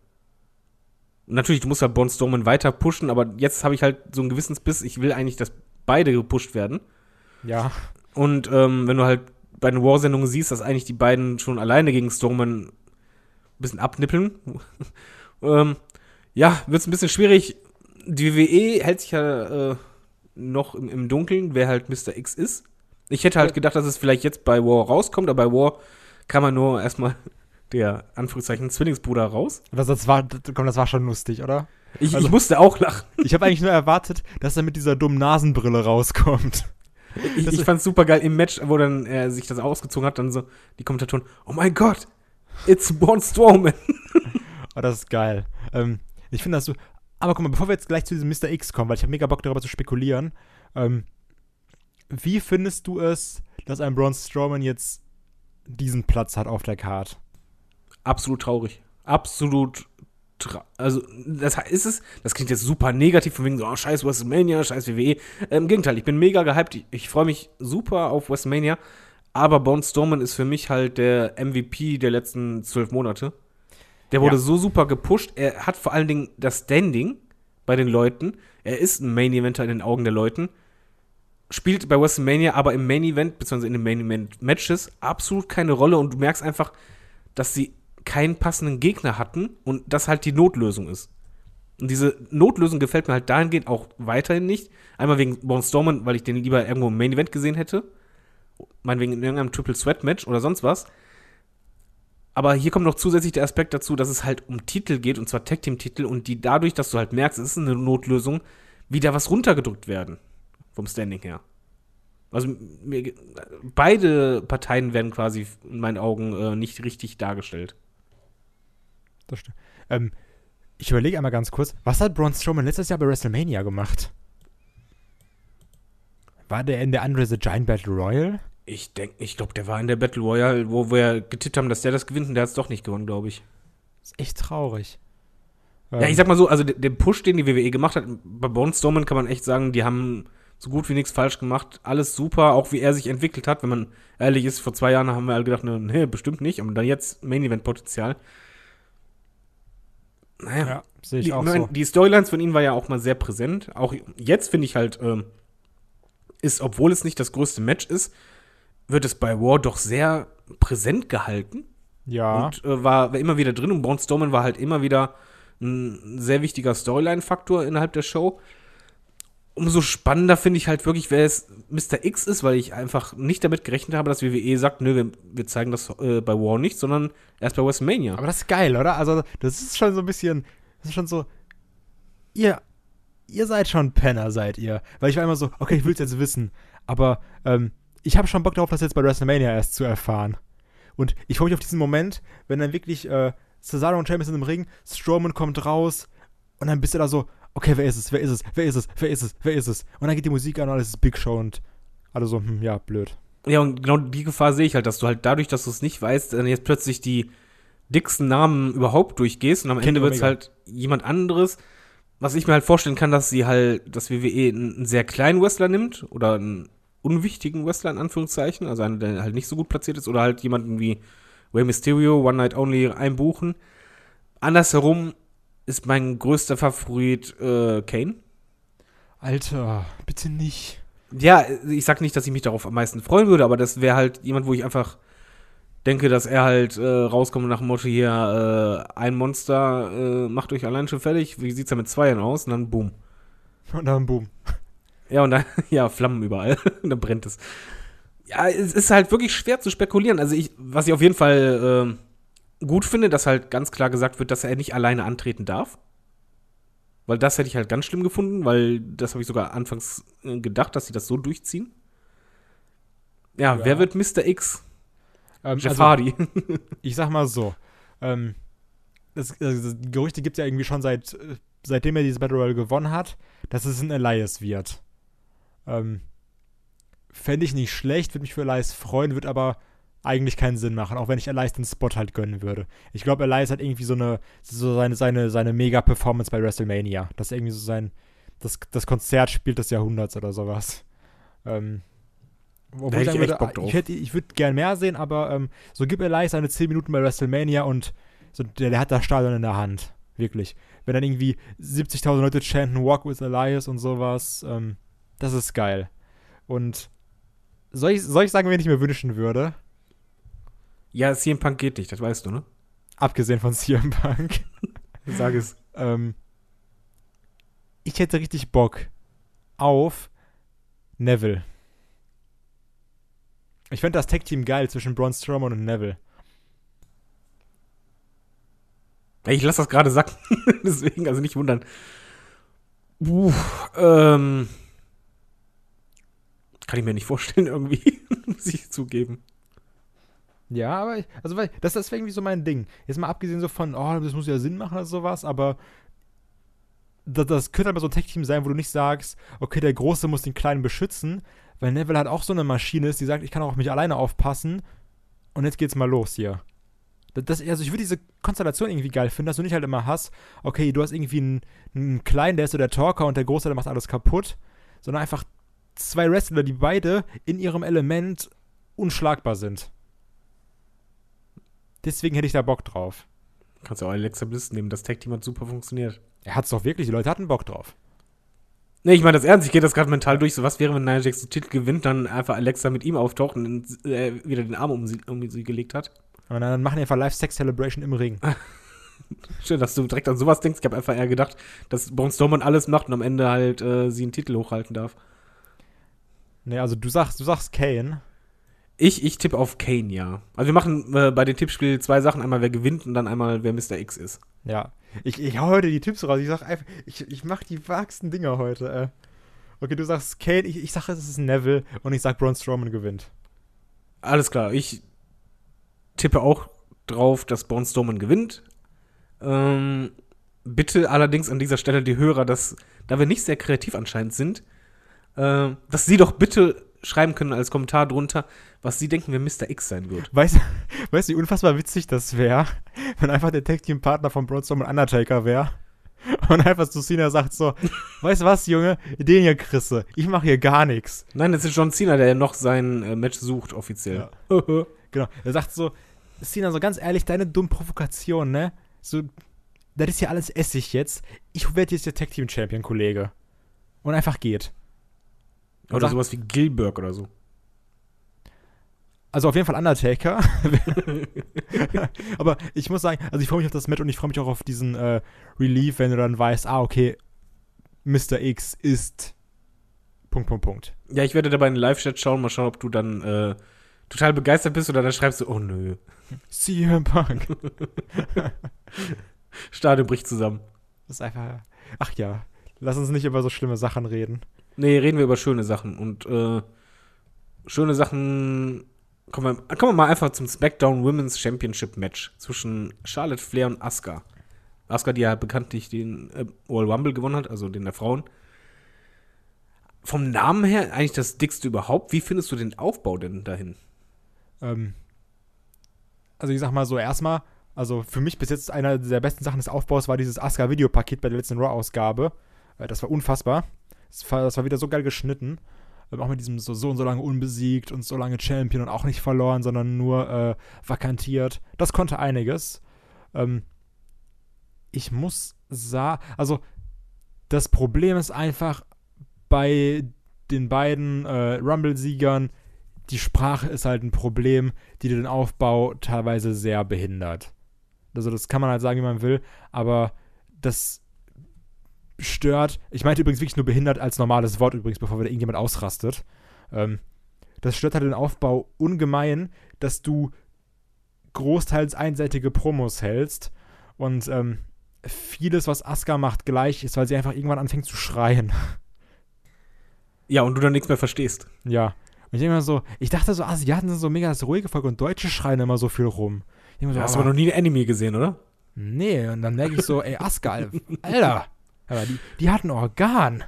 Natürlich, du musst halt Braun Strowman weiter pushen, aber jetzt habe ich halt so einen Gewissensbiss, ich will eigentlich, dass beide gepusht werden. Ja. Und ähm, wenn du halt bei den War-Sendungen siehst, dass eigentlich die beiden schon alleine gegen Strowman ein bisschen abnippeln, ähm, ja, wird es ein bisschen schwierig. Die WWE hält sich ja äh, noch im, im Dunkeln, wer halt Mr. X ist. Ich hätte halt gedacht, dass es vielleicht jetzt bei War rauskommt, aber bei War kann man nur erstmal der Anführungszeichen Zwillingsbruder raus. Das, das, war, komm, das war schon lustig, oder? Ich, Also- ich musste auch lachen. Ich habe eigentlich nur erwartet, dass er mit dieser dummen Nasenbrille rauskommt. Ich, Das ich fand's super geil im Match, wo dann er sich das ausgezogen hat, dann so die Kommentatoren, oh mein Gott, it's Braun Strowman. Oh, das ist geil. Ähm, ich finde das so. Aber guck mal, bevor wir jetzt gleich zu diesem Mr. X kommen, weil ich habe mega Bock darüber zu spekulieren. Ähm, wie findest du es, dass ein Braun Strowman jetzt diesen Platz hat auf der Card? Absolut traurig. Absolut tra also das ist es, das klingt jetzt super negativ von wegen so, oh, scheiß WrestleMania, scheiß WWE. Im Gegenteil, ich bin mega gehypt, ich, ich freue mich super auf WrestleMania, aber Braun Strowman ist für mich halt der MVP der letzten zwölf Monate. Der wurde Ja. so super gepusht, er hat vor allen Dingen das Standing bei den Leuten, er ist ein Main Eventer in den Augen der Leuten, spielt bei WrestleMania aber im Main Event, beziehungsweise in den Main Event Matches absolut keine Rolle und du merkst einfach, dass sie keinen passenden Gegner hatten und das halt die Notlösung ist. Und diese Notlösung gefällt mir halt dahingehend auch weiterhin nicht. Einmal wegen Braun Strowman, weil ich den lieber irgendwo im Main Event gesehen hätte. Meinetwegen in irgendeinem Triple Sweat Match oder sonst was. Aber hier kommt noch zusätzlich der Aspekt dazu, dass es halt um Titel geht, und zwar Tag Team Titel, und die dadurch, dass du halt merkst, es ist eine Notlösung, wieder was runtergedrückt werden. Vom Standing her. Also mir, beide Parteien werden quasi in meinen Augen äh, nicht richtig dargestellt. Das stimmt. Ähm, ich überlege einmal ganz kurz, was hat Braun Strowman letztes Jahr bei WrestleMania gemacht? War der in der Andre the Giant Battle Royal? Ich denke, ich glaube, der war in der Battle Royale, wo wir getippt haben, dass der das gewinnt und der hat es doch nicht gewonnen, glaube ich. ist echt traurig. Ja, ich sag mal so, also der Push, den die WWE gemacht hat, bei Braun Strowman kann man echt sagen, die haben so gut wie nichts falsch gemacht. Alles super, auch wie er sich entwickelt hat. Wenn man ehrlich ist, vor zwei Jahren haben wir alle gedacht, ne, nee, bestimmt nicht. Und dann jetzt Main Event Potenzial. Naja, ja, sehe ich die, auch mein, so. die Storylines von ihm war ja auch mal sehr präsent. Auch jetzt finde ich halt, ähm, ist, obwohl es nicht das größte Match ist, wird es bei War doch sehr präsent gehalten. Ja. Und äh, war, war immer wieder drin und Braun Strowman war halt immer wieder ein sehr wichtiger Storyline-Faktor innerhalb der Show. Umso spannender finde ich halt wirklich, wer es Mr. X ist, weil ich einfach nicht damit gerechnet habe, dass WWE sagt, nö, wir, wir zeigen das äh, bei War nicht, sondern erst bei WrestleMania. Aber das ist geil, oder? Also, das ist schon so ein bisschen, das ist schon so, ihr, ihr seid schon Penner, seid ihr. Weil ich war immer so, okay, ich will es jetzt wissen, aber ähm, ich habe schon Bock darauf, das jetzt bei WrestleMania erst zu erfahren. Und ich freue mich auf diesen Moment, wenn dann wirklich äh, Cesaro und Sheamus sind im Ring, Strowman kommt raus und dann bist du da so, okay, wer ist es, wer ist es, wer ist es, wer ist es, wer ist es? Und dann geht die Musik an und alles ist Big Show und alle so, hm, ja, blöd. Ja, und genau die Gefahr sehe ich halt, dass du halt dadurch, dass du es nicht weißt, dann jetzt plötzlich die dicksten Namen überhaupt durchgehst und am Kenny Ende wird es halt jemand anderes. Was ich mir halt vorstellen kann, dass sie halt, dass WWE einen, sehr kleinen Wrestler nimmt oder einen unwichtigen Wrestler in Anführungszeichen, also einen, der halt nicht so gut platziert ist, oder halt jemanden wie Rey Mysterio, One Night Only einbuchen. Andersherum ist mein größter Favorit äh, Kane. Alter, bitte nicht. Ja, ich sag nicht, dass ich mich darauf am meisten freuen würde, aber das wäre halt jemand, wo ich einfach denke, dass er halt äh, rauskommt nach dem Motto hier, äh, ein Monster äh, macht euch allein schon fertig. Wie sieht's da mit Zweien aus? Und dann boom. Und dann boom. Ja, und dann, ja, Flammen überall. und dann brennt es. Ja, es ist halt wirklich schwer zu spekulieren. Also ich, was ich auf jeden Fall äh, gut finde, dass halt ganz klar gesagt wird, dass er nicht alleine antreten darf. Weil das hätte ich halt ganz schlimm gefunden, weil das habe ich sogar anfangs äh, gedacht, dass sie das so durchziehen. Ja, Ja. wer wird Mr. X? Ähm, Jeff also, Hardy. ich sag mal so, ähm, das, das, die Gerüchte gibt es ja irgendwie schon seit, äh, seitdem er diese Battle Royale gewonnen hat, dass es ein Elias wird. Ähm, Fände ich nicht schlecht, würde mich für Elias freuen, wird aber eigentlich keinen Sinn machen, auch wenn ich Elias den Spot halt gönnen würde. Ich glaube, Elias hat irgendwie so eine, so seine, seine, seine Mega-Performance bei WrestleMania. Das ist irgendwie so sein, das, das Konzert spielt des Jahrhunderts oder sowas. Ähm, obwohl ich würde, ich, hätte- ich würde gern mehr sehen, aber ähm, so gib Elias seine 10 Minuten bei WrestleMania und so, der, der hat das Stadion in der Hand. Wirklich. Wenn dann irgendwie 70.000 Leute chanten Walk with Elias und sowas, ähm, das ist geil. Und soll ich, soll ich sagen, wen ich mir wünschen würde? Ja, CM Punk geht nicht, das weißt du, ne? Abgesehen von CM Punk. Sag es. ähm, ich hätte richtig Bock auf Neville. Ich fände das Tag-Team geil zwischen Braun Strowman und Neville. Ich lasse das gerade sacken, deswegen, also nicht wundern. Puh, ähm. Kann ich mir nicht vorstellen, irgendwie, muss ich zugeben. Ja, aber ich, also weil das, wäre irgendwie so mein Ding. Jetzt mal abgesehen so von, oh, das muss ja Sinn machen oder sowas, aber das, das könnte aber so ein Tech-Team sein, wo du nicht sagst, okay, der Große muss den Kleinen beschützen, weil Neville halt auch so eine Maschine ist, die sagt, ich kann auch auf mich alleine aufpassen und jetzt geht's mal los hier. Das- also ich würde diese Konstellation irgendwie geil finden, dass du nicht halt immer hast, okay, du hast irgendwie einen, einen Kleinen, der ist so der Talker und der Große, der macht alles kaputt, sondern einfach zwei Wrestler, die beide in ihrem Element unschlagbar sind. Deswegen hätte ich da Bock drauf. Kannst du auch Alexa Bliss nehmen, das Tag-Team hat super funktioniert. Er hat's doch wirklich, die Leute hatten Bock drauf. Nee, ich meine das ernst, ich gehe das gerade mental durch. So, was wäre, wenn Nia Jax den Titel gewinnt, dann einfach Alexa mit ihm auftaucht und äh, wieder den Arm um sie, um sie gelegt hat? Und dann machen die einfach Live-Sex-Celebration im Ring. Schön, dass du direkt an sowas denkst. Ich habe einfach eher gedacht, dass Braun Strowman alles macht und am Ende halt äh, sie einen Titel hochhalten darf. Nee, also du sagst, du sagst Kane. Ich, ich tippe auf Kane, ja. Also wir machen äh, bei dem Tippspiel zwei Sachen. Einmal wer gewinnt und dann einmal wer Mr. X ist. Ja. Ich, ich hau heute die Tipps raus. Ich sag einfach, ich, ich mach die wagsten Dinger heute, äh. Okay, du sagst Kane, ich, ich sag, es ist Neville und ich sag Braun Strowman gewinnt. Alles klar, ich tippe auch drauf, dass Braun Strowman gewinnt. Ähm, bitte allerdings an dieser Stelle die Hörer, dass, da wir nicht sehr kreativ anscheinend sind, äh, dass sie doch bitte schreiben können als Kommentar drunter, was sie denken, wer Mr. X sein wird. Weißt du, weißt du, wie unfassbar witzig das wäre, wenn einfach der Tag-Team-Partner von Braun Strowman Undertaker wäre? Und einfach zu Cena sagt so, weißt du was, Junge, den hier Chrisse, ich mache hier gar nichts. Nein, das ist John Cena, der noch sein äh, Match sucht, offiziell. Genau. Er sagt so, Cena, so ganz ehrlich, deine dumme Provokation, ne? So, das ist ja alles Essig jetzt. Ich werde jetzt der Tag Team Champion, Kollege. Und einfach geht. Oder Sag- sowas wie Gilbert oder so. Also auf jeden Fall Undertaker. Aber ich muss sagen, also ich freue mich auf das Match und ich freue mich auch auf diesen äh, Relief, wenn du dann weißt, ah, okay, Mr. X ist Punkt, Punkt, Punkt. Ja, ich werde dabei in den Live-Chat schauen, mal schauen, ob du dann äh, total begeistert bist oder dann schreibst du, oh nö, CM Punk. Stadion bricht zusammen. Das ist einfach. Ach ja, lass uns nicht über so schlimme Sachen reden. Nee, reden wir über schöne Sachen. Und äh, schöne Sachen. Kommen wir, kommen wir mal einfach zum SmackDown Women's Championship Match zwischen Charlotte Flair und Asuka. Asuka, die ja bekanntlich den äh, Royal Rumble gewonnen hat, also den der Frauen. Vom Namen her eigentlich das dickste überhaupt. Wie findest du den Aufbau denn dahin? Ähm, also ich sag mal so, erstmal, also für mich bis jetzt einer der besten Sachen des Aufbaus war dieses Asuka-Videopaket bei der letzten Raw-Ausgabe. Äh, Das war unfassbar. Das war, das war wieder so geil geschnitten. Ähm, auch mit diesem so, so und so lange unbesiegt und so lange Champion und auch nicht verloren, sondern nur äh, vakantiert. Das konnte einiges. Ähm, ich muss sagen, also das Problem ist einfach bei den beiden äh, Rumble-Siegern, die Sprache ist halt ein Problem, die den Aufbau teilweise sehr behindert. Also das kann man halt sagen, wie man will, aber das stört. Ich meinte übrigens wirklich nur behindert als normales Wort übrigens, bevor wieder irgendjemand ausrastet. Ähm, das stört halt den Aufbau ungemein, dass du großteils einseitige Promos hältst und ähm, vieles, was Asuka macht, gleich ist, weil sie einfach irgendwann anfängt zu schreien. Ja, und du dann nichts mehr verstehst. Ja. Und ich denke mir so, ich dachte so, Asiaten sind so mega das ruhige Volk und Deutsche schreien immer so viel rum. Denk mir Du so, hast aber noch nie ein Anime gesehen, oder? Nee, und dann merke ich so, ey, Asuka, Alter, aber die, die hat ein Organ.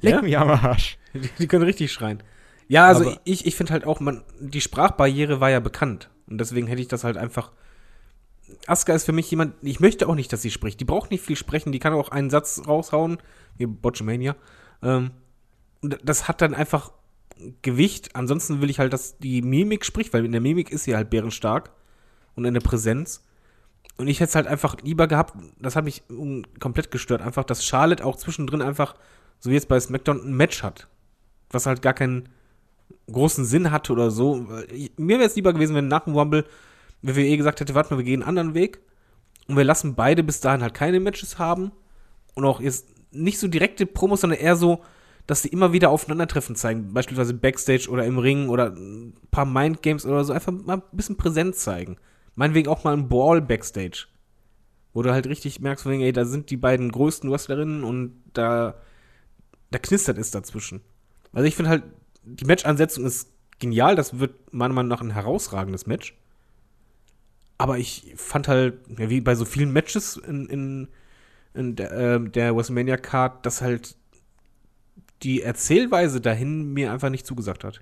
Leck Ja? mich am Arsch. Die, die können richtig schreien. Ja, also Aber- ich, ich finde halt auch, man, die Sprachbarriere war ja bekannt. Und deswegen hätte ich das halt einfach. Asuka ist für mich jemand, ich möchte auch nicht, dass sie spricht. Die braucht nicht viel sprechen, die kann auch einen Satz raushauen, wie Botchamania. Ähm, und das hat dann einfach Gewicht. Ansonsten will ich halt, dass die Mimik spricht, weil in der Mimik ist sie halt bärenstark und in der Präsenz. Und ich hätte es halt einfach lieber gehabt, das hat mich komplett gestört, einfach, dass Charlotte auch zwischendrin einfach, so wie jetzt bei SmackDown, ein Match hat. Was halt gar keinen großen Sinn hatte oder so. Mir wäre es lieber gewesen, wenn nach dem Rumble WWE gesagt hätte, warte mal, wir gehen einen anderen Weg und wir lassen beide bis dahin halt keine Matches haben und auch jetzt nicht so direkte Promos, sondern eher so, dass sie immer wieder aufeinandertreffen zeigen, beispielsweise Backstage oder im Ring oder ein paar Mindgames oder so, einfach mal ein bisschen Präsenz zeigen. Meinetwegen auch mal ein Brawl Backstage, wo du halt richtig merkst, von wegen, ey, da sind die beiden größten Wrestlerinnen und da, da knistert es dazwischen. Also ich finde halt, die Match-Ansetzung ist genial, das wird meiner Meinung nach ein herausragendes Match. Aber ich fand halt, ja, wie bei so vielen Matches in, in, in der, äh, der WrestleMania-Card, dass halt die Erzählweise dahin mir einfach nicht zugesagt hat.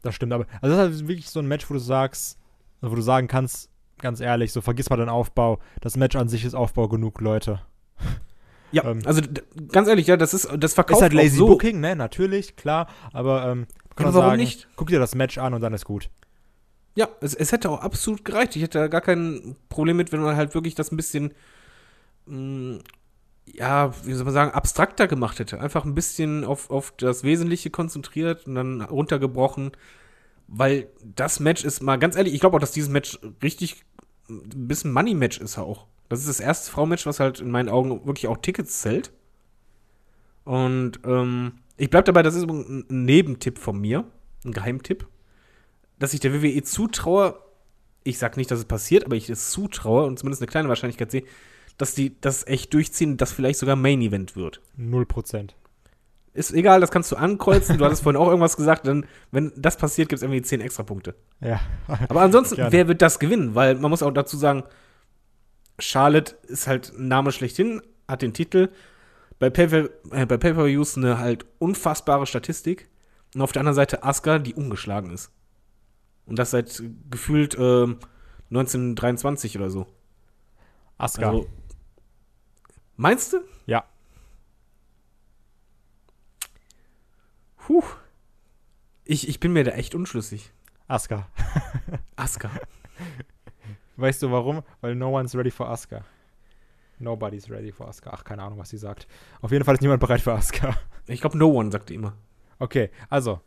Das stimmt, aber also das ist halt wirklich so ein Match, wo du sagst, wo du sagen kannst, ganz ehrlich, so vergiss mal den Aufbau. Das Match an sich ist Aufbau genug, Leute. Ja, Ähm. also ganz ehrlich, ja, das ist das verkauft ist halt lazy auch so. Booking, ne? Natürlich, klar, aber ähm, kann man warum sagen, nicht? guck dir das Match an und dann ist gut. Ja, es, es hätte auch absolut gereicht. Ich hätte da gar kein Problem mit, wenn man halt wirklich das ein bisschen, mh, ja, wie soll man sagen, abstrakter gemacht hätte. Einfach ein bisschen auf, auf das Wesentliche konzentriert und dann runtergebrochen. Weil das Match ist mal ganz ehrlich, ich glaube auch, dass dieses Match richtig ein bisschen Money-Match ist auch. Das ist das erste Frau-Match, was halt in meinen Augen wirklich auch Tickets zählt. Und ähm, ich bleib dabei, das ist ein ein Nebentipp von mir, ein Geheimtipp dass ich der WWE zutraue, ich sag nicht, dass es passiert, aber ich es zutraue und zumindest eine kleine Wahrscheinlichkeit sehe, dass die das echt durchziehen, dass vielleicht sogar Main Event wird. Null Prozent. Ist egal, das kannst du ankreuzen. Du hattest vorhin auch irgendwas gesagt, dann, wenn das passiert, gibt es irgendwie 10 extra Punkte. Ja. Aber ansonsten, Gerne. wer wird das gewinnen? Weil man muss auch dazu sagen, Charlotte ist halt ein Name schlechthin, hat den Titel. Bei Pay- äh, Pay-Per-Views eine halt unfassbare Statistik. Und auf der anderen Seite Asuka, die ungeschlagen ist. Und das seit gefühlt ähm, 1923 oder so. Asuka. Also, meinst du? ja. Puh. Ich, ich bin mir da echt unschlüssig. Asuka. Asuka. Weißt du warum? Weil no one's ready for Asuka. Nobody's ready for Asuka. Ach, keine Ahnung, was sie sagt. Auf jeden Fall ist niemand bereit für Asuka. Ich glaube, no one, sagt die immer. Okay, also.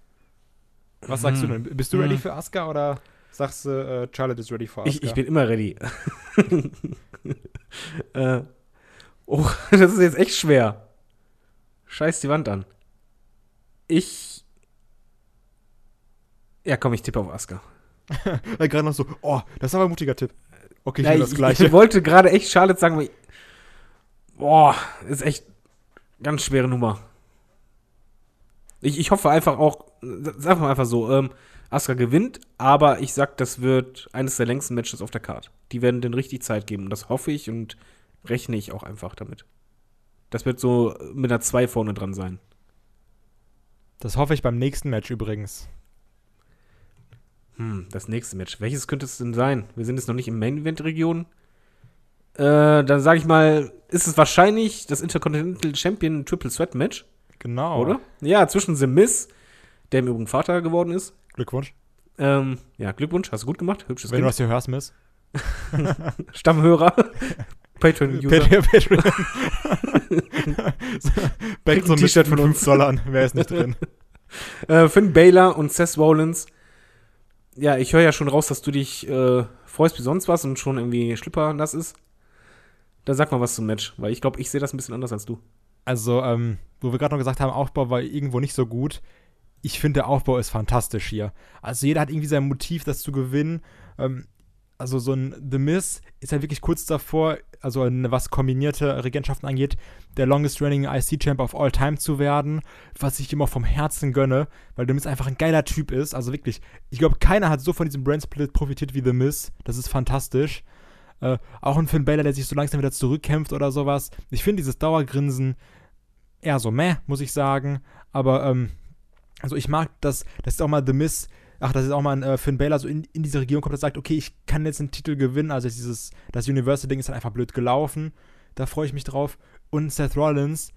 Was sagst du Hm. denn? Bist du ready Hm. für Asuka oder sagst du, äh, Charlotte ist ready für Asuka? Ich, ich bin immer ready. äh, oh, das ist jetzt echt schwer. Scheiß die Wand an. Ich. Ja, komm, ich tippe auf Asuka. Äh, Gerade noch so, oh, das ist aber ein mutiger Tipp. Okay, ich Ja, will das ich, Gleiche. ich wollte gerade echt Charlotte sagen, aber boah, ist echt ganz schwere Nummer. Ich, ich hoffe einfach auch, sagen wir einfach so, ähm, Asuka gewinnt, aber ich sag, das wird eines der längsten Matches auf der Card. Die werden den richtig Zeit geben und das hoffe ich und rechne ich auch einfach damit. Das wird so mit einer 2 vorne dran sein. Das hoffe ich beim nächsten Match übrigens. Hm, das nächste Match. Welches könnte es denn sein? Wir sind jetzt noch nicht im Main-Event-Region. Äh, dann sage ich mal, ist es wahrscheinlich das Intercontinental Champion Triple Threat Match, Genau. oder? Ja, zwischen The Miz, der im Übrigen Vater geworden ist. Glückwunsch. Ähm, ja, Glückwunsch, hast du gut gemacht. Hübsches Wenn du Kind. das hier hörst, Miss. Stammhörer. Patreon-User. Patreon. Patreon. Back so ein T-Shirt von 5 uns. Dollar. Wer ist nicht drin? Äh, Finn Baylor und Seth Rollins. Ja, ich höre ja schon raus, dass du dich äh, freust wie sonst was und schon irgendwie Schlipper nass ist. Da sag mal was zum Match, weil ich glaube, ich sehe das ein bisschen anders als du. Also, ähm, wo wir gerade noch gesagt haben, Aufbau war irgendwo nicht so gut. Ich finde, der Aufbau ist fantastisch hier. Also, jeder hat irgendwie sein Motiv, das zu gewinnen. Ähm, also, so ein The Miz ist ja wirklich kurz davor, also was kombinierte Regentschaften angeht, der longest running IC-Champ of all time zu werden, was ich auch vom Herzen gönne, weil The Miz einfach ein geiler Typ ist. Also wirklich, ich glaube, keiner hat so von diesem Brand Split profitiert wie The Miz. Das ist fantastisch. Äh, auch ein Finn Balor, der sich so langsam wieder zurückkämpft oder sowas. Ich finde dieses Dauergrinsen eher so meh, muss ich sagen. Aber, ähm, also ich mag das, das ist auch mal The Miss, ach, das ist auch mal ein äh, Finn Balor so in, in diese Region kommt, der sagt, okay, ich kann jetzt einen Titel gewinnen. Also dieses, das Universal-Ding ist dann einfach blöd gelaufen. Da freue ich mich drauf. Und Seth Rollins,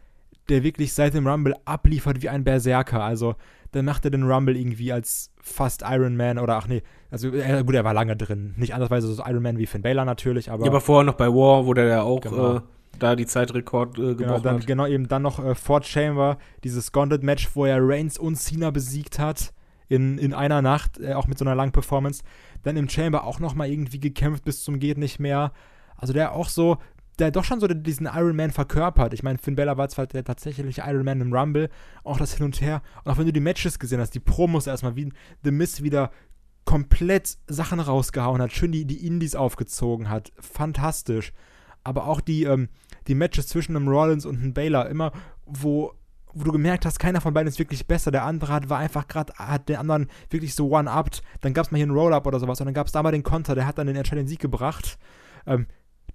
der wirklich seit dem Rumble abliefert wie ein Berserker. Also, dann macht er den Rumble irgendwie als fast Iron Man oder ach nee, also äh, gut, er war lange drin. Nicht andersweise so Iron Man wie Finn Balor natürlich, aber, Ja, aber vorher noch bei War, wo der ja auch Genau. äh, da die Zeitrekord äh, gebrochen genau, dann, hat. genau eben dann noch äh, Fort Chamber, dieses Gauntlet-Match, wo er Reigns und Cena besiegt hat in, in einer Nacht, äh, auch mit so einer langen Performance. Dann im Chamber auch noch mal irgendwie gekämpft bis zum geht nicht mehr. Also der auch so, der doch schon so diesen Iron Man verkörpert. Ich meine, Finn Balor war zwar der tatsächliche Iron Man im Rumble, auch das Hin und Her. Und auch wenn du die Matches gesehen hast, die Promos erstmal, wie The Miz wieder komplett Sachen rausgehauen hat, schön die, die Indies aufgezogen hat, fantastisch. Aber auch die, ähm, die Matches zwischen einem Rollins und einem Baylor, immer, wo, wo du gemerkt hast, keiner von beiden ist wirklich besser. Der andere hat, war einfach gerade, hat den anderen wirklich so one-upped. Dann gab es mal hier einen Roll-Up oder sowas und dann gab es da mal den Konter, der hat dann den entscheidenden Sieg gebracht. Ähm,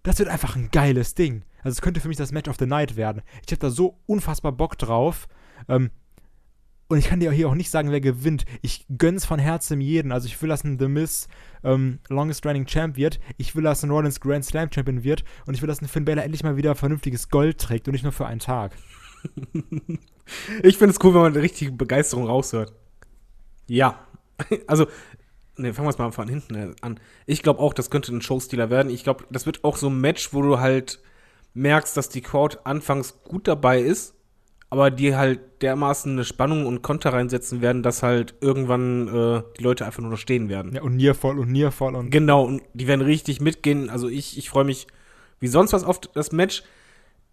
das wird einfach ein geiles Ding. Also es könnte für mich das Match of the Night werden. Ich habe da so unfassbar Bock drauf. Ähm, und ich kann dir hier auch nicht sagen, wer gewinnt. Ich gönn's von Herzen jeden. Also ich will, dass ein The Miz ähm, Longest Running Champ wird. Ich will, dass ein Rollins Grand Slam Champion wird. Und ich will, dass ein Finn Balor endlich mal wieder vernünftiges Gold trägt und nicht nur für einen Tag. Ich finde es cool, wenn man eine richtige Begeisterung raushört. Ja. Also, ne, fangen wir es mal von hinten äh, an. Ich glaube auch, das könnte ein Showstealer werden. Ich glaube, das wird auch so ein Match, wo du halt merkst, dass die Crowd anfangs gut dabei ist, aber die halt dermaßen eine Spannung und Konter reinsetzen werden, dass halt irgendwann äh, die Leute einfach nur noch stehen werden. Ja, und Nearfall und Nearfall und. Genau, und die werden richtig mitgehen. Also ich, ich freue mich wie sonst was auf das Match.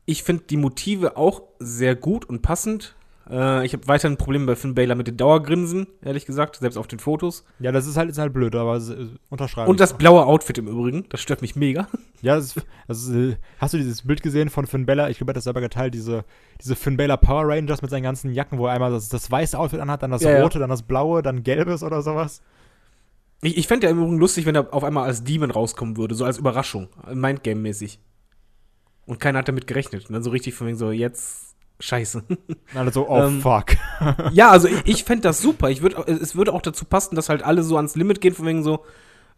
Ich finde die Motive auch sehr gut und passend. Äh, ich habe weiterhin Probleme bei Finn Baylor mit den Dauergrinsen, ehrlich gesagt, selbst auf den Fotos. Ja, das ist halt, ist halt blöd, aber äh, unterschreiben. Und das blaue Outfit im Übrigen, das stört mich mega. Ja, das ist, das ist, äh, hast du dieses Bild gesehen von Finn Balor? Ich glaube, er hat das selber geteilt, diese, diese Finn Balor Power Rangers mit seinen ganzen Jacken, wo er einmal das, das weiße Outfit anhat, dann das Ja, ja. rote, dann das blaue, dann gelbes oder sowas. Ich, ich fände ja im Übrigen lustig, wenn er auf einmal als Demon rauskommen würde, so als Überraschung, Mindgame-mäßig. Und keiner hat damit gerechnet. Und dann so richtig von wegen so, jetzt scheiße. Alle so, oh Ähm, fuck. Ja, also ich, ich fände das super. Ich würd, es würde auch dazu passen, dass halt alle so ans Limit gehen, von wegen so,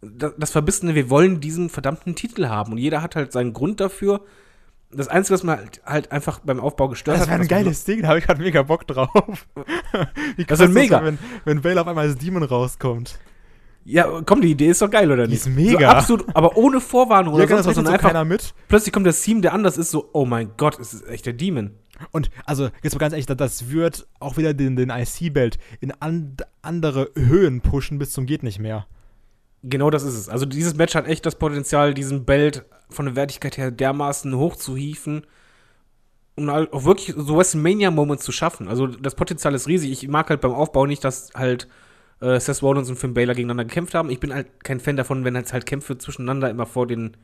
das, das Verbissene, wir wollen diesen verdammten Titel haben. Und jeder hat halt seinen Grund dafür. Das Einzige, was mir halt, halt einfach beim Aufbau gestört Das hat. wäre ein man- geiles Ding, da habe ich gerade mega Bock drauf. Wie Das ist mega. wenn, wenn Bale auf einmal als Demon rauskommt. Ja, komm, die Idee ist doch geil, oder Die nicht? ist mega. So absolut, aber ohne Vorwarnung oder Ja, genau, sonst was, sondern so einfach, keiner mit. plötzlich kommt das Team, der anders ist, so, oh mein Gott, es ist echt der Demon. Und also, jetzt mal ganz ehrlich, das- wird auch wieder den, den IC-Belt in an, andere Höhen pushen bis zum geht nicht mehr. Genau das ist es. Also dieses Match hat echt das Potenzial, diesen Belt von der Wertigkeit her dermaßen hochzuhieven und halt auch wirklich so WrestleMania-Moments zu schaffen. Also das Potenzial ist riesig. Ich mag halt beim Aufbau nicht, dass halt äh, Seth Rollins und Finn Balor gegeneinander gekämpft haben. Ich bin halt kein Fan davon, wenn es halt Kämpfe zwischeneinander immer vor den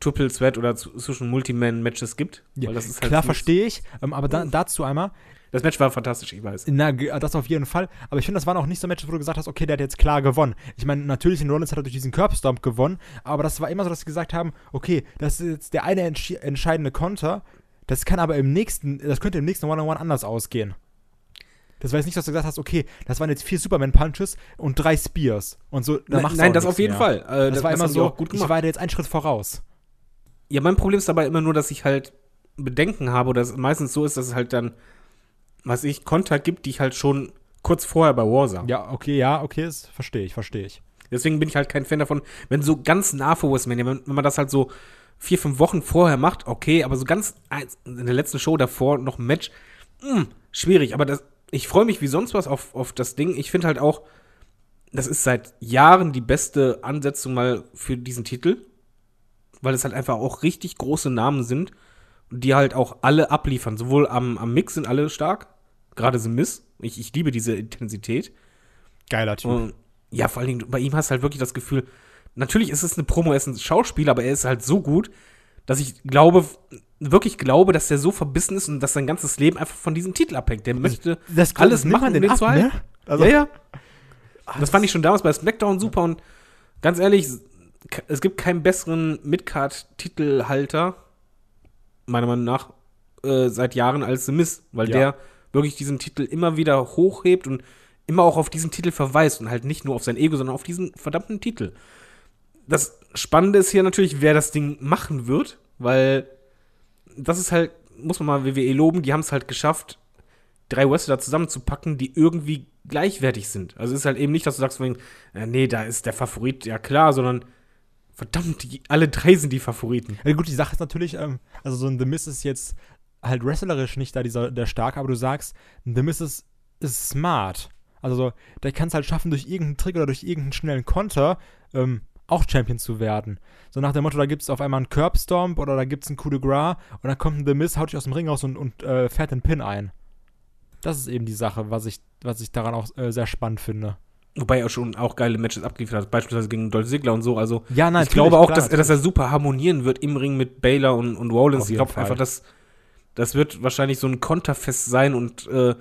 Triple Threat oder zwischen Multiman-Matches gibt. Weil das ist halt Klar, verstehe ich. Ähm, aber da, dazu einmal, Das Match war fantastisch, ich weiß. Na, das auf jeden Fall. Aber ich finde, das waren auch nicht so Matches, wo du gesagt hast, okay, der hat jetzt klar gewonnen. Ich meine, natürlich, in Rollins hat er durch diesen Curbstomp gewonnen, aber das war immer so, dass sie gesagt haben, okay, das ist jetzt der eine entscheidende Konter, das kann aber im nächsten, das könnte im nächsten One-on-One anders ausgehen. Das war jetzt nicht, dass du gesagt hast, okay, das waren jetzt vier Superman-Punches und drei Spears. Und so, da Nein, machst nein das auf jeden mehr. Fall. Äh, Das, war immer so, gut ich gemacht. war da jetzt einen Schritt voraus. Ja, mein Problem ist dabei immer nur, dass ich halt Bedenken habe oder es meistens so ist, dass es halt dann, was ich, Konter gibt, die ich halt schon kurz vorher bei War sah. Ja, okay, ja, okay, das verstehe ich, verstehe ich. Deswegen bin ich halt kein Fan davon, wenn so ganz nah vor WrestleMania, wenn, wenn man das halt so vier, fünf Wochen vorher macht, okay, aber so ganz in der letzten Show davor noch ein Match, mh, schwierig. Aber das, ich freue mich wie sonst was auf, auf das Ding. Ich finde halt auch, das ist seit Jahren die beste Ansetzung mal für diesen Titel, weil es halt einfach auch richtig große Namen sind, die halt auch alle abliefern. Sowohl am, am Mix sind alle stark, gerade The Miss. Ich, ich liebe diese Intensität. Geiler Typ. Und ja, vor allen Dingen, bei ihm hast du halt wirklich das Gefühl, natürlich ist es eine Promo, er ist ein Schauspieler, aber er ist halt so gut, dass ich glaube, wirklich glaube, dass er so verbissen ist und dass sein ganzes Leben einfach von diesem Titel abhängt. Der möchte das alles machen, um den zu halten. ne? Also, ja, ja. Das fand ich schon damals bei SmackDown super und ganz ehrlich, es gibt keinen besseren Midcard-Titelhalter, meiner Meinung nach, äh, seit Jahren als The Miz, weil Ja. der wirklich diesen Titel immer wieder hochhebt und immer auch auf diesen Titel verweist und halt nicht nur auf sein Ego, sondern auf diesen verdammten Titel. Das Spannende ist hier natürlich, wer das Ding machen wird, weil das ist halt, muss man mal WWE loben, die haben es halt geschafft, drei Wrestler zusammenzupacken, die irgendwie gleichwertig sind. Also es ist halt eben nicht, dass du sagst, äh, nee, da ist der Favorit, ja klar, sondern verdammt, die, alle drei sind die Favoriten. Ja, gut, die Sache ist natürlich, ähm, also so ein The Miz ist jetzt halt wrestlerisch nicht da dieser, der stark, aber du sagst, The Miz ist, ist smart. Also so, der kann es halt schaffen, durch irgendeinen Trick oder durch irgendeinen schnellen Konter ähm, auch Champion zu werden. So nach dem Motto, da gibt es auf einmal einen Curbstomp oder da gibt es einen Coup de Gras und dann kommt ein The Miz, haut sich aus dem Ring raus und, und äh, fährt den Pin ein. Das ist eben die Sache, was ich, was ich daran auch äh, sehr spannend finde. Wobei er schon auch geile Matches abgeliefert hat, beispielsweise gegen Dolph Ziggler und so. Also Ja, nein, ich glaube auch, dass, er- dass er super harmonieren wird im Ring mit Baylor und, und Rollins. Ich glaube einfach, dass das wird wahrscheinlich so ein Konterfest sein und äh,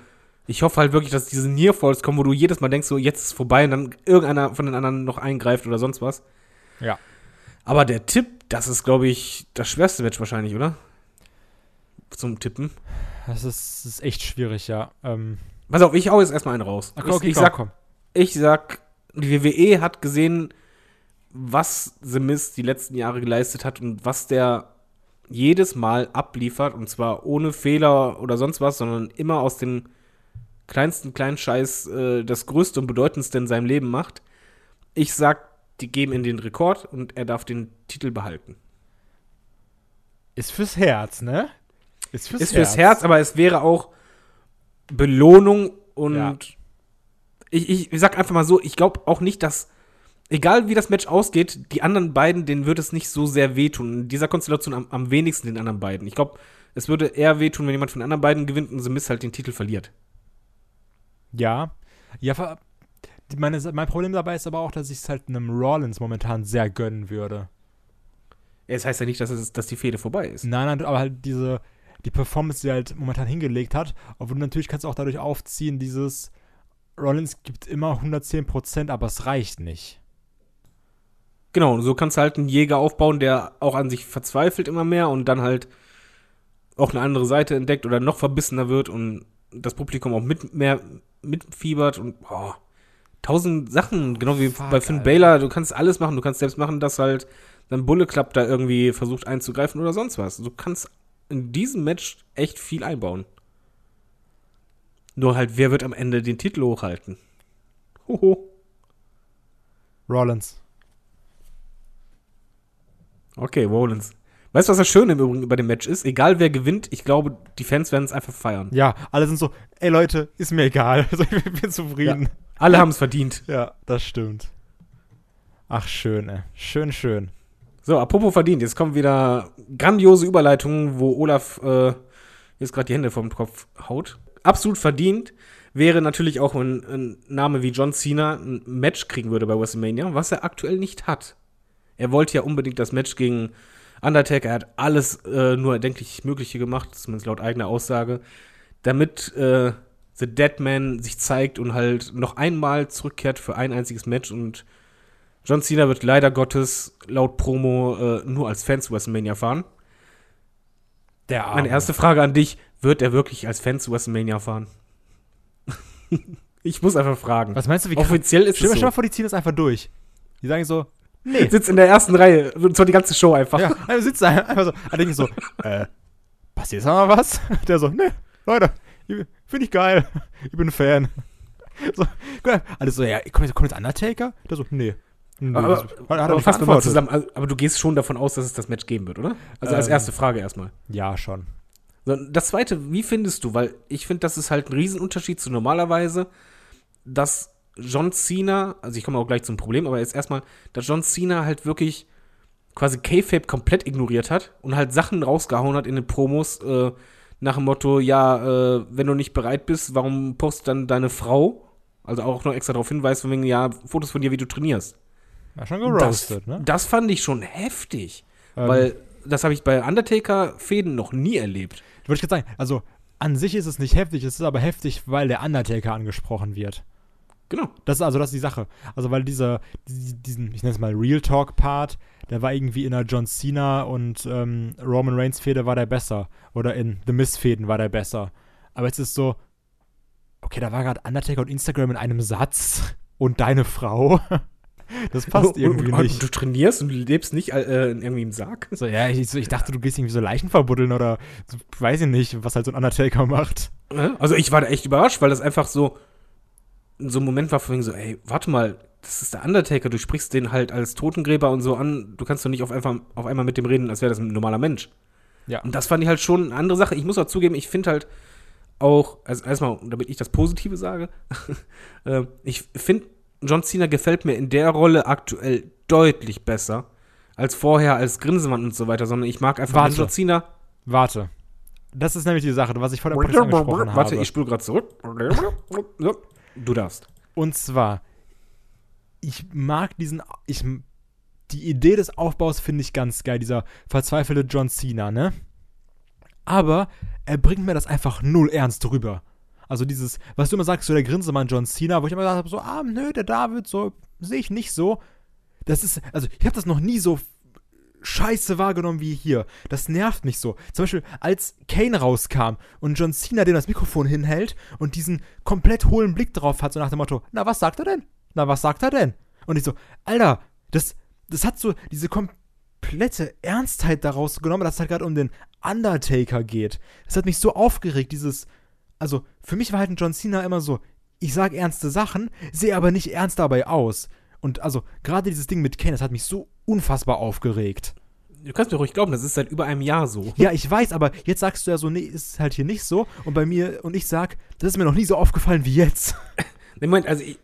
ich hoffe halt wirklich, dass diese Nearfalls kommen, wo du jedes Mal denkst, so jetzt ist es vorbei und dann irgendeiner von den anderen noch eingreift oder sonst was. Ja. Aber der Tipp, das ist, glaube ich, das schwerste Match wahrscheinlich, oder? Zum Tippen. Das ist, das ist echt schwierig, ja. Ähm, Pass auf, ich hau jetzt erstmal einen raus. okay, ich, okay, ich, komm, sag, komm. ich sag, die WWE hat gesehen, was The Miz die letzten Jahre geleistet hat und was der jedes Mal abliefert und zwar ohne Fehler oder sonst was, sondern immer aus dem kleinsten kleinen Scheiß äh, das Größte und Bedeutendste in seinem Leben macht. Ich sag, die geben in den Rekord und er darf den Titel behalten. Ist fürs Herz, ne? Ist fürs Ist fürs Herz, aber es wäre auch Belohnung und Ja. ich, ich, ich sag einfach mal so, ich glaube auch nicht, dass, egal wie das Match ausgeht, die anderen beiden, denen wird es nicht so sehr wehtun. In dieser Konstellation am, am wenigsten den anderen beiden. Ich glaube, es würde eher wehtun, wenn jemand von den anderen beiden gewinnt und The Miz halt den Titel verliert. Ja. Ja, meine, mein Problem dabei ist aber auch, dass ich es halt einem Rollins momentan sehr gönnen würde. Es heißt ja nicht, dass, es, dass die Fehde vorbei ist. Nein, nein, aber halt diese, die Performance, die er halt momentan hingelegt hat, obwohl du natürlich kannst du auch dadurch aufziehen, dieses Rollins gibt immer 110%, aber es reicht nicht. Genau, so kannst du halt einen Jäger aufbauen, der auch an sich verzweifelt immer mehr und dann halt auch eine andere Seite entdeckt oder noch verbissener wird und das Publikum auch mit mehr mitfiebert und boah, tausend Sachen, genau wie Fuck, bei Finn Alter. Baylor, du kannst alles machen, du kannst selbst machen, dass halt dann Bulle Club da irgendwie versucht einzugreifen oder sonst was. Du kannst in diesem Match echt viel einbauen. Nur halt, wer wird am Ende den Titel hochhalten? Hoho. Rollins. Okay, Rollins. Weißt du, was das Schöne im Übrigen über dem Match ist? Egal wer gewinnt, ich glaube, die Fans werden es einfach feiern. Ja, alle sind so, ey Leute, ist mir egal. Also, ich bin zufrieden. Alle haben es verdient. Ja. das stimmt. Ach, schön, ey. Schön, schön. So, apropos verdient, jetzt kommen wieder grandiose Überleitungen, wo Olaf äh, jetzt gerade die Hände vom Kopf haut. Absolut verdient wäre natürlich auch ein, ein Name wie John Cena ein Match kriegen würde bei WrestleMania, was er aktuell nicht hat. Er wollte ja unbedingt das Match gegen Undertaker, er hat alles äh, nur erdenklich Mögliche gemacht, zumindest laut eigener Aussage, damit äh, The Dead Man sich zeigt und halt noch einmal zurückkehrt für ein einziges Match und John Cena wird leider Gottes laut Promo äh, nur als Fan zu WrestleMania fahren. Der Arme. Meine erste Frage an dich, wird er wirklich als Fan zu WrestleMania fahren? ich muss einfach fragen. Was meinst du, wie Offiziell ist Stell es dir mal so. vor, die ziehen das einfach durch. Die sagen so, nee. Sitzt in der ersten Reihe, und zwar die ganze Show einfach. Ja, also sitzt da einfach so. Da denke ich so, äh, passiert da mal was? Der so, nee, Leute, finde ich geil. Ich bin ein Fan. So, alles so, ja, kommt jetzt, kommt jetzt Undertaker? Der so, nee. nee Aber, er aber mal beantwortet. zusammen. Also, aber du gehst schon davon aus, dass es das Match geben wird, oder? Also als Ähm. erste Frage erstmal. Ja, schon. Das zweite, wie findest du? Weil ich finde, das ist halt ein Riesenunterschied zu normalerweise, dass John Cena, also ich komme auch gleich zum Problem, aber jetzt erstmal, dass John Cena halt wirklich quasi K-Fape komplett ignoriert hat und halt Sachen rausgehauen hat in den Promos äh, nach dem Motto, ja, äh, wenn du nicht bereit bist, warum postet dann deine Frau? Also auch noch extra darauf hinweist, von wegen, ja, Fotos von dir, wie du trainierst. War schon Das, geroastet, ne? das fand ich schon heftig, Ähm, weil das habe ich bei Undertaker-Fäden noch nie erlebt. Wollte ich gerade sagen, also an sich ist es nicht heftig, es ist aber heftig, weil der Undertaker angesprochen wird. Genau. Das ist also das ist die Sache. Also weil dieser, die- diesen, ich nenne es mal Real Talk Part, der war irgendwie in der John Cena und ähm, Roman Reigns Fehde war der besser. Oder in The Miz Fäden war der besser. Aber jetzt ist so, okay, da war gerade Undertaker und Instagram in einem Satz und deine Frau. Das passt irgendwie und, nicht. Du trainierst und du lebst nicht äh, in irgendwie im Sarg. So, ja, ich, so, ich dachte, du gehst irgendwie so Leichen verbuddeln oder so, weiß ich nicht, was halt so ein Undertaker macht. Also ich war da echt überrascht, weil das einfach so so ein Moment war von wegen so, ey, warte mal, das ist der Undertaker, du sprichst den halt als Totengräber und so an, du kannst doch nicht auf, einfach, auf einmal mit dem reden, als wäre das ein normaler Mensch. Ja. Und das fand ich halt schon eine andere Sache. Ich muss auch zugeben, ich finde halt auch, also erstmal, damit ich das Positive sage, äh, ich finde, John Cena gefällt mir in der Rolle aktuell deutlich besser als vorher als Grinsemann und so weiter, sondern ich mag einfach Warte. John Cena. Warte. Das ist nämlich die Sache, was ich vor der Podcast angesprochen Warte, habe. ich spule gerade zurück. So, du darfst. Und zwar, ich mag diesen, ich, die Idee des Aufbaus finde ich ganz geil, dieser verzweifelte John Cena, ne? Aber er bringt mir das einfach null ernst rüber. Also dieses, was du immer sagst, so der Grinsemann John Cena, wo ich immer gesagt habe, so, ah, nö, der David, so, sehe ich nicht so. Das ist, also ich habe das noch nie so scheiße wahrgenommen wie hier. Das nervt mich so. Zum Beispiel, als Kane rauskam und John Cena dem das Mikrofon hinhält und diesen komplett hohlen Blick drauf hat, so nach dem Motto, na, was sagt er denn? Na, was sagt er denn? Und ich so, Alter, das, das hat so diese komplette Ernstheit daraus genommen, dass es halt gerade um den Undertaker geht. Das hat mich so aufgeregt, dieses, also für mich war halt ein John Cena immer so, ich sage ernste Sachen, sehe aber nicht ernst dabei aus. Und also gerade dieses Ding mit Kane, das hat mich so unfassbar aufgeregt. Du kannst mir ruhig glauben, das ist seit über einem Jahr so. Ja, ich weiß, aber jetzt sagst du ja so, nee, ist halt hier nicht so. Und bei mir, und ich sag, das ist mir noch nie so aufgefallen wie jetzt. Nee, Moment, also ich,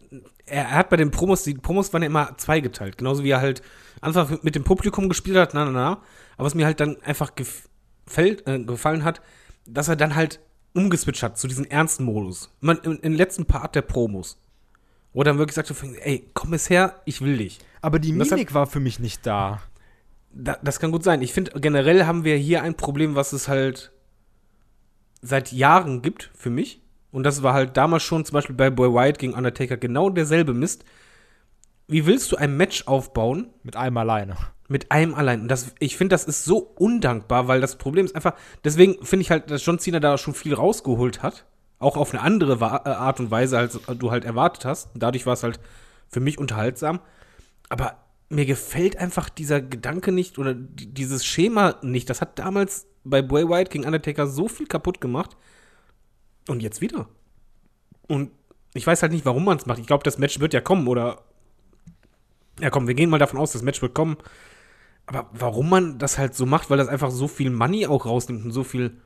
er, hat bei den Promos, die Promos waren ja immer zweigeteilt. Genauso wie er halt einfach mit dem Publikum gespielt hat, na, na, na. Aber was mir halt dann einfach gefällt, äh, gefallen hat, dass er dann halt umgeswitcht hat zu diesem ernsten Modus. Man, im, Im letzten Part der Promos. Wo dann wirklich sagte, ey, komm es her, ich will dich. Aber die das hat- Mimik war für mich nicht da. Da, das kann gut sein. Ich finde, generell haben wir hier ein Problem, was es halt seit Jahren gibt, für mich. Und das war halt damals schon zum Beispiel bei Boy White gegen Undertaker genau derselbe Mist. Wie willst du ein Match aufbauen Mit einem alleine. mit einem allein? Und das, ich finde, das ist so undankbar, weil das Problem ist einfach, deswegen finde ich halt, dass John Cena da schon viel rausgeholt hat. Auch auf eine andere äh, Art und Weise, als du halt erwartet hast. Dadurch war es halt für mich unterhaltsam. Aber mir gefällt einfach dieser Gedanke nicht oder die- dieses Schema nicht. Das hat damals bei Bray White gegen Undertaker so viel kaputt gemacht. Und jetzt wieder. Und ich weiß halt nicht, warum man es macht. Ich glaube, das Match wird ja kommen oder. Ja, komm, wir gehen mal davon aus, das Match wird kommen. Aber warum man das halt so macht, weil das einfach so viel Money auch rausnimmt und so viel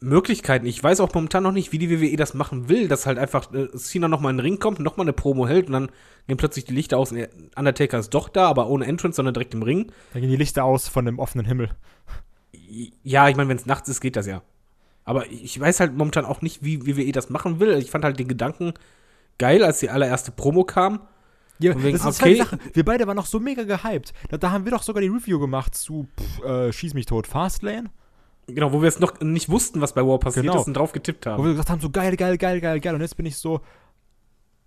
Möglichkeiten. Ich weiß auch momentan noch nicht, wie die WWE das machen will, dass halt einfach äh, Cena nochmal in den Ring kommt, nochmal eine Promo hält und dann gehen plötzlich die Lichter aus. und der Undertaker ist doch da, aber ohne Entrance, sondern direkt im Ring. Da gehen die Lichter aus von dem offenen Himmel. Ja, ich meine, wenn es nachts ist, geht das ja. Aber ich weiß halt momentan auch nicht, wie WWE das machen will. Ich fand halt den Gedanken geil, als die allererste Promo kam. Ja, wegen, das ist okay. halt. Wir beide waren noch so mega gehypt. Da, da haben wir doch sogar die Review gemacht zu pff, äh, Schieß mich tot, Fastlane. Genau, wo wir es noch nicht wussten, was bei War passiert Genau. ist und drauf getippt Wo haben. wir gesagt haben, so geil, geil, geil, geil, geil. Und jetzt bin ich so,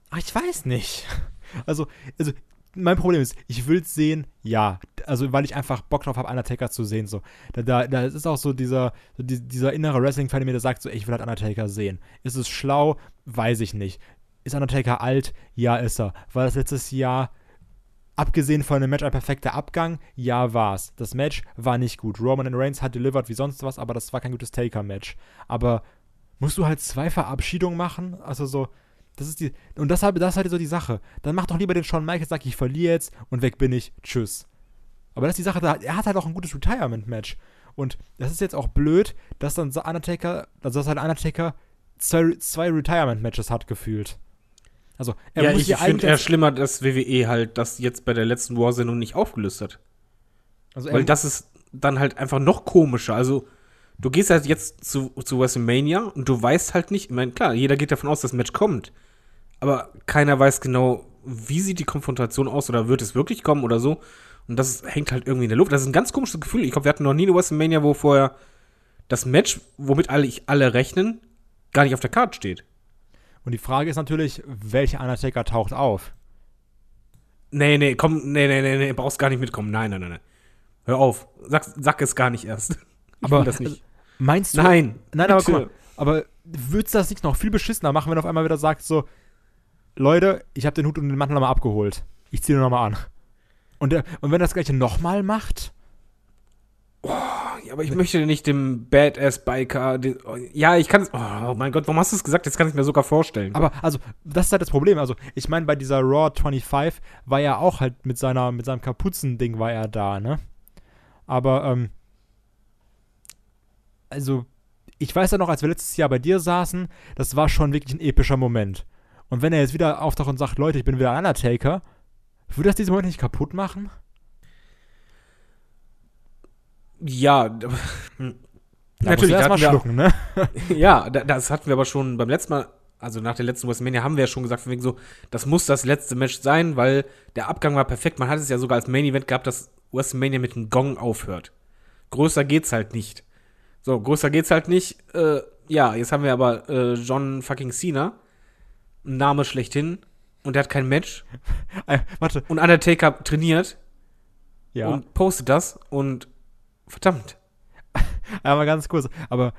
ach, ich weiß nicht. Also, also mein Problem ist, ich will es sehen, ja. Also, weil ich einfach Bock drauf habe, Undertaker zu sehen. So. Da, da, da ist auch so dieser, so die, dieser innere Wrestling-Fan, der mir der sagt, so, ey, ich will halt Undertaker sehen. Ist es schlau? Weiß ich nicht. Ist Undertaker alt? Ja, ist er. War das letztes Jahr, abgesehen von dem Match, ein perfekter Abgang? Ja, war's. Das Match war nicht gut. Roman Reigns hat delivered wie sonst was, aber das war kein gutes Taker-Match. Aber musst du halt zwei Verabschiedungen machen? Also so, das ist die, und das, das ist halt so die Sache. Dann mach doch lieber den Shawn Michaels, sag, ich verliere jetzt und weg bin ich, tschüss. Aber das ist die Sache, er hat halt auch ein gutes Retirement-Match. Und das ist jetzt auch blöd, dass dann Undertaker, also dass halt Undertaker zwei, zwei Retirement-Matches hat gefühlt. Also, er ja, muss ich finde eher schlimmer, dass WWE halt das jetzt bei der letzten War-Sendung nicht aufgelöst hat. also Weil das ist dann halt einfach noch komischer. Also, du gehst halt jetzt zu, zu WrestleMania und du weißt halt nicht, ich meine, klar, jeder geht davon aus, dass das Match kommt. Aber keiner weiß genau, wie sieht die Konfrontation aus oder wird es wirklich kommen oder so. Und das hängt halt irgendwie in der Luft. Das ist ein ganz komisches Gefühl. Ich glaube, wir hatten noch nie eine WrestleMania, wo vorher das Match, womit alle, alle rechnen, gar nicht auf der Karte steht. Und die Frage ist natürlich, welcher Undertaker taucht auf? Nee, nee, komm, nee, nee, nee, nee, brauchst gar nicht mitkommen. Nein, nein, nein, nein. Hör auf. Sag, sag es gar nicht erst. Ich Aber, will das nicht. Meinst du? Nein. Nein, aber bitte. guck mal, aber würdest du das nicht noch viel beschissener machen, wenn er auf einmal wieder sagt so, Leute, ich habe den Hut und den Mantel nochmal abgeholt. Ich ziehe ihn nochmal an. Und, der, und wenn er das gleiche nochmal macht, aber ich möchte nicht dem Badass-Biker. Ja, ich kann es. Oh mein Gott, warum hast du es gesagt? Jetzt kann ich mir sogar vorstellen. aber also, das ist halt das Problem. Also, ich meine, bei dieser Raw 25 war er auch halt mit seiner, mit seinem Kapuzending war er da, ne? Aber, ähm, also, ich weiß ja noch, als wir letztes Jahr bei dir saßen, das war schon wirklich ein epischer Moment. Und wenn er jetzt wieder auftaucht und sagt, Leute, ich bin wieder Undertaker, würde das diesen Moment nicht kaputt machen? Ja, d- hm. Natürlich, da erstmal schlucken, ne? ja, da- das hatten wir aber schon beim letzten Mal, also nach der letzten WrestleMania haben wir ja schon gesagt, von wegen so, das muss das letzte Match sein, weil der Abgang war perfekt. Man hat es ja sogar als Main Event gehabt, dass WrestleMania mit einem Gong aufhört. Größer geht's halt nicht. So, größer geht's halt nicht. Äh, ja, jetzt haben wir aber äh, John fucking Cena. Name schlechthin. Und der hat kein Match. Äh, warte, Und Undertaker trainiert ja, und postet das und verdammt. aber ganz kurz. Aber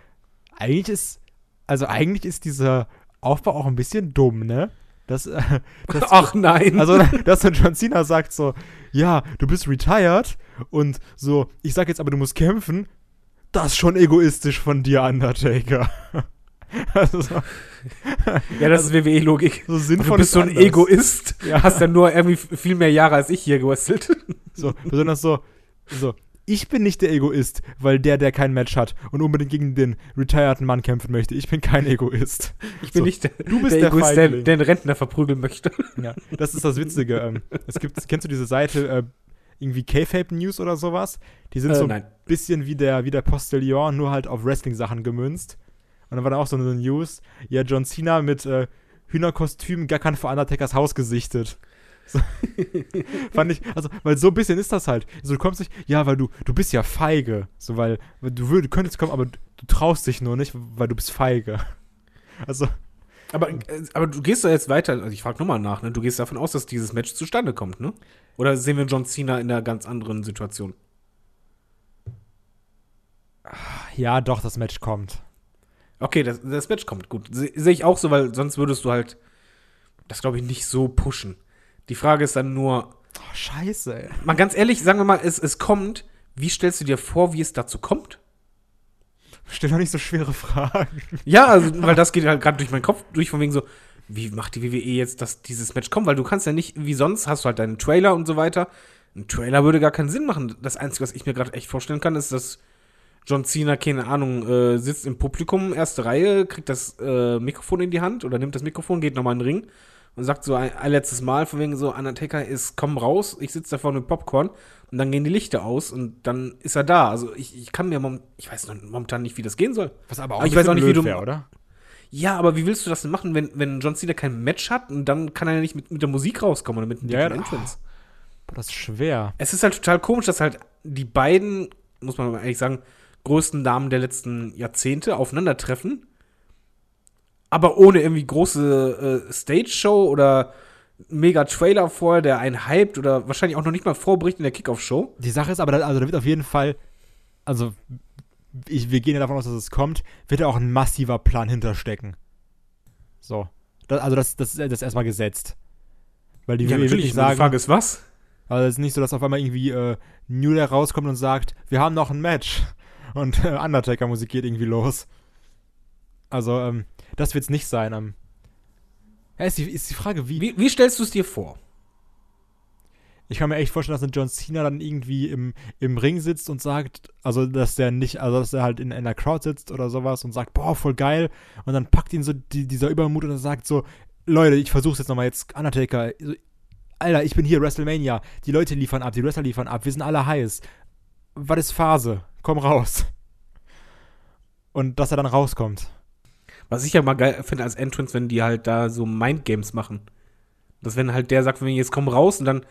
eigentlich ist, also eigentlich ist dieser Aufbau auch ein bisschen dumm, ne? Das, äh, das Ach nein. Also, dass dann John Cena sagt so, ja, du bist retired und so, ich sag jetzt aber, du musst kämpfen, das ist schon egoistisch von dir, Undertaker. also so, ja, das ist WWE-Logik. so Du sinnvoll bist ist so ein anders. Egoist. Ja. Hast ja nur irgendwie viel mehr Jahre als ich hier gewestelt. So, besonders so, so, ich bin nicht der Egoist, weil der, der kein Match hat und unbedingt gegen den retireden Mann kämpfen möchte. Ich bin kein Egoist. Ich bin So, nicht der, du bist der der Egoist, der, der den Rentner verprügeln möchte. Ja, das ist das Witzige. ähm, es gibt, kennst du diese Seite, äh, irgendwie K-Fape News oder sowas? Die sind Äh, so nein. ein bisschen wie der, wie der Postillon, nur halt auf Wrestling-Sachen gemünzt. Und dann war da auch so eine News, ja, John Cena mit äh, Hühnerkostüm gackern vor Undertakers Haus gesichtet. So. Fand ich, also, weil so ein bisschen ist das halt. So, du kommst nicht, ja, weil du, du bist ja feige. So, weil, du würd, könntest kommen, aber du, du traust dich nur nicht, weil du bist feige. Also, Aber, äh, aber du gehst da jetzt weiter, also ich frage nochmal nach, ne? Du gehst davon aus, dass dieses Match zustande kommt, ne? Oder sehen wir John Cena in einer ganz anderen Situation? ja, doch, das Match kommt. Okay, das, das Match kommt, gut. Se- Sehe ich auch so, weil sonst würdest du halt das, glaube ich, nicht so pushen. Die Frage ist dann nur, Oh, scheiße, ey. mal ganz ehrlich, sagen wir mal, es, es kommt, wie stellst du dir vor, wie es dazu kommt? Stell doch nicht so schwere Fragen. Ja, also, weil das geht halt gerade durch meinen Kopf durch, von wegen so, wie macht die WWE jetzt, dass dieses Match kommt? Weil du kannst ja nicht, wie sonst, hast du halt deinen Trailer und so weiter. ein Trailer würde gar keinen Sinn machen. Das Einzige, was ich mir gerade echt vorstellen kann, ist, dass John Cena, keine Ahnung, äh, sitzt im Publikum, erste Reihe, kriegt das äh, Mikrofon in die Hand oder nimmt das Mikrofon, geht nochmal in den Ring und sagt so ein, ein letztes Mal, von wegen so, Undertaker ist, komm raus, ich sitze da vorne mit Popcorn und dann gehen die Lichter aus und dann ist er da. Also ich, ich kann mir, mom ich weiß noch momentan nicht, wie das gehen soll. Was aber auch Aber ich weiß auch nicht, wie du- wär, oder? Ja, aber wie willst du das denn machen, wenn, wenn John Cena kein Match hat und dann kann er ja nicht mit, mit der Musik rauskommen oder mit einem Ja, Entrance? Boah, das ist schwer. Es ist halt total komisch, dass halt die beiden, muss man ehrlich sagen, größten Namen der letzten Jahrzehnte aufeinandertreffen, aber ohne irgendwie große äh, Stage-Show oder mega Trailer vorher, der einen hypt oder wahrscheinlich auch noch nicht mal vorbericht in der Kickoff-Show. Die Sache ist aber, da- also da wird auf jeden Fall, also ich, wir gehen ja davon aus, dass es kommt, wird da auch ein massiver Plan hinterstecken. So. Das, also das, das, ist- das ist erstmal gesetzt. Weil die Ja, natürlich. wirklich Die Frage sagen, ist, was? also es ist nicht so, dass auf einmal irgendwie äh, New Day rauskommt und sagt, wir haben noch ein Match. Und äh, Undertaker-Musik geht irgendwie los. Also, ähm, das wird's nicht sein. Ähm, ja, ist die, ist die Frage, wie, Wie, wie stellst du es dir vor? Ich kann mir echt vorstellen, dass ein John Cena dann irgendwie im, im Ring sitzt und sagt, also dass der nicht, also dass er halt in, in der Crowd sitzt oder sowas und sagt, boah, voll geil. Und dann packt ihn so die, dieser Übermut und sagt so, Leute, ich versuch's jetzt nochmal jetzt, Undertaker, Alter, ich bin hier, WrestleMania. Die Leute liefern ab, die Wrestler liefern ab, wir sind alle heiß. Was ist Phase? Komm raus. Und dass er dann rauskommt. Was ich ja mal geil finde als Entrance, wenn die halt da so Mindgames machen. Dass wenn halt der sagt, wenn jetzt komm raus und dann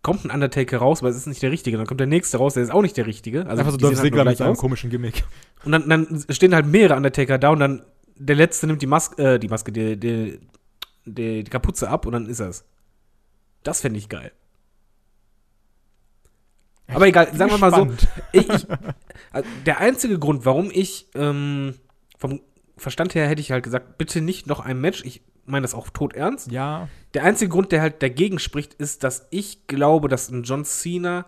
kommt ein Undertaker raus, aber es ist nicht der Richtige. Dann kommt der nächste raus, der ist auch nicht der Richtige. Also Einfach so Dolph halt Ziggler mit aus. komischen Gimmick. Und dann, dann stehen halt mehrere Undertaker da und dann der letzte nimmt die Maske, äh, die Maske, die, die, die, die Kapuze ab und dann ist er's. Das fände ich geil. Aber egal, sagen wir mal so, Spannend. ich, ich, also der einzige Grund, warum ich ähm, vom Verstand her hätte ich halt gesagt, bitte nicht noch ein Match. Ich meine das auch tot ernst. Ja, Der einzige Grund, der halt dagegen spricht, ist, dass ich glaube, dass ein John Cena,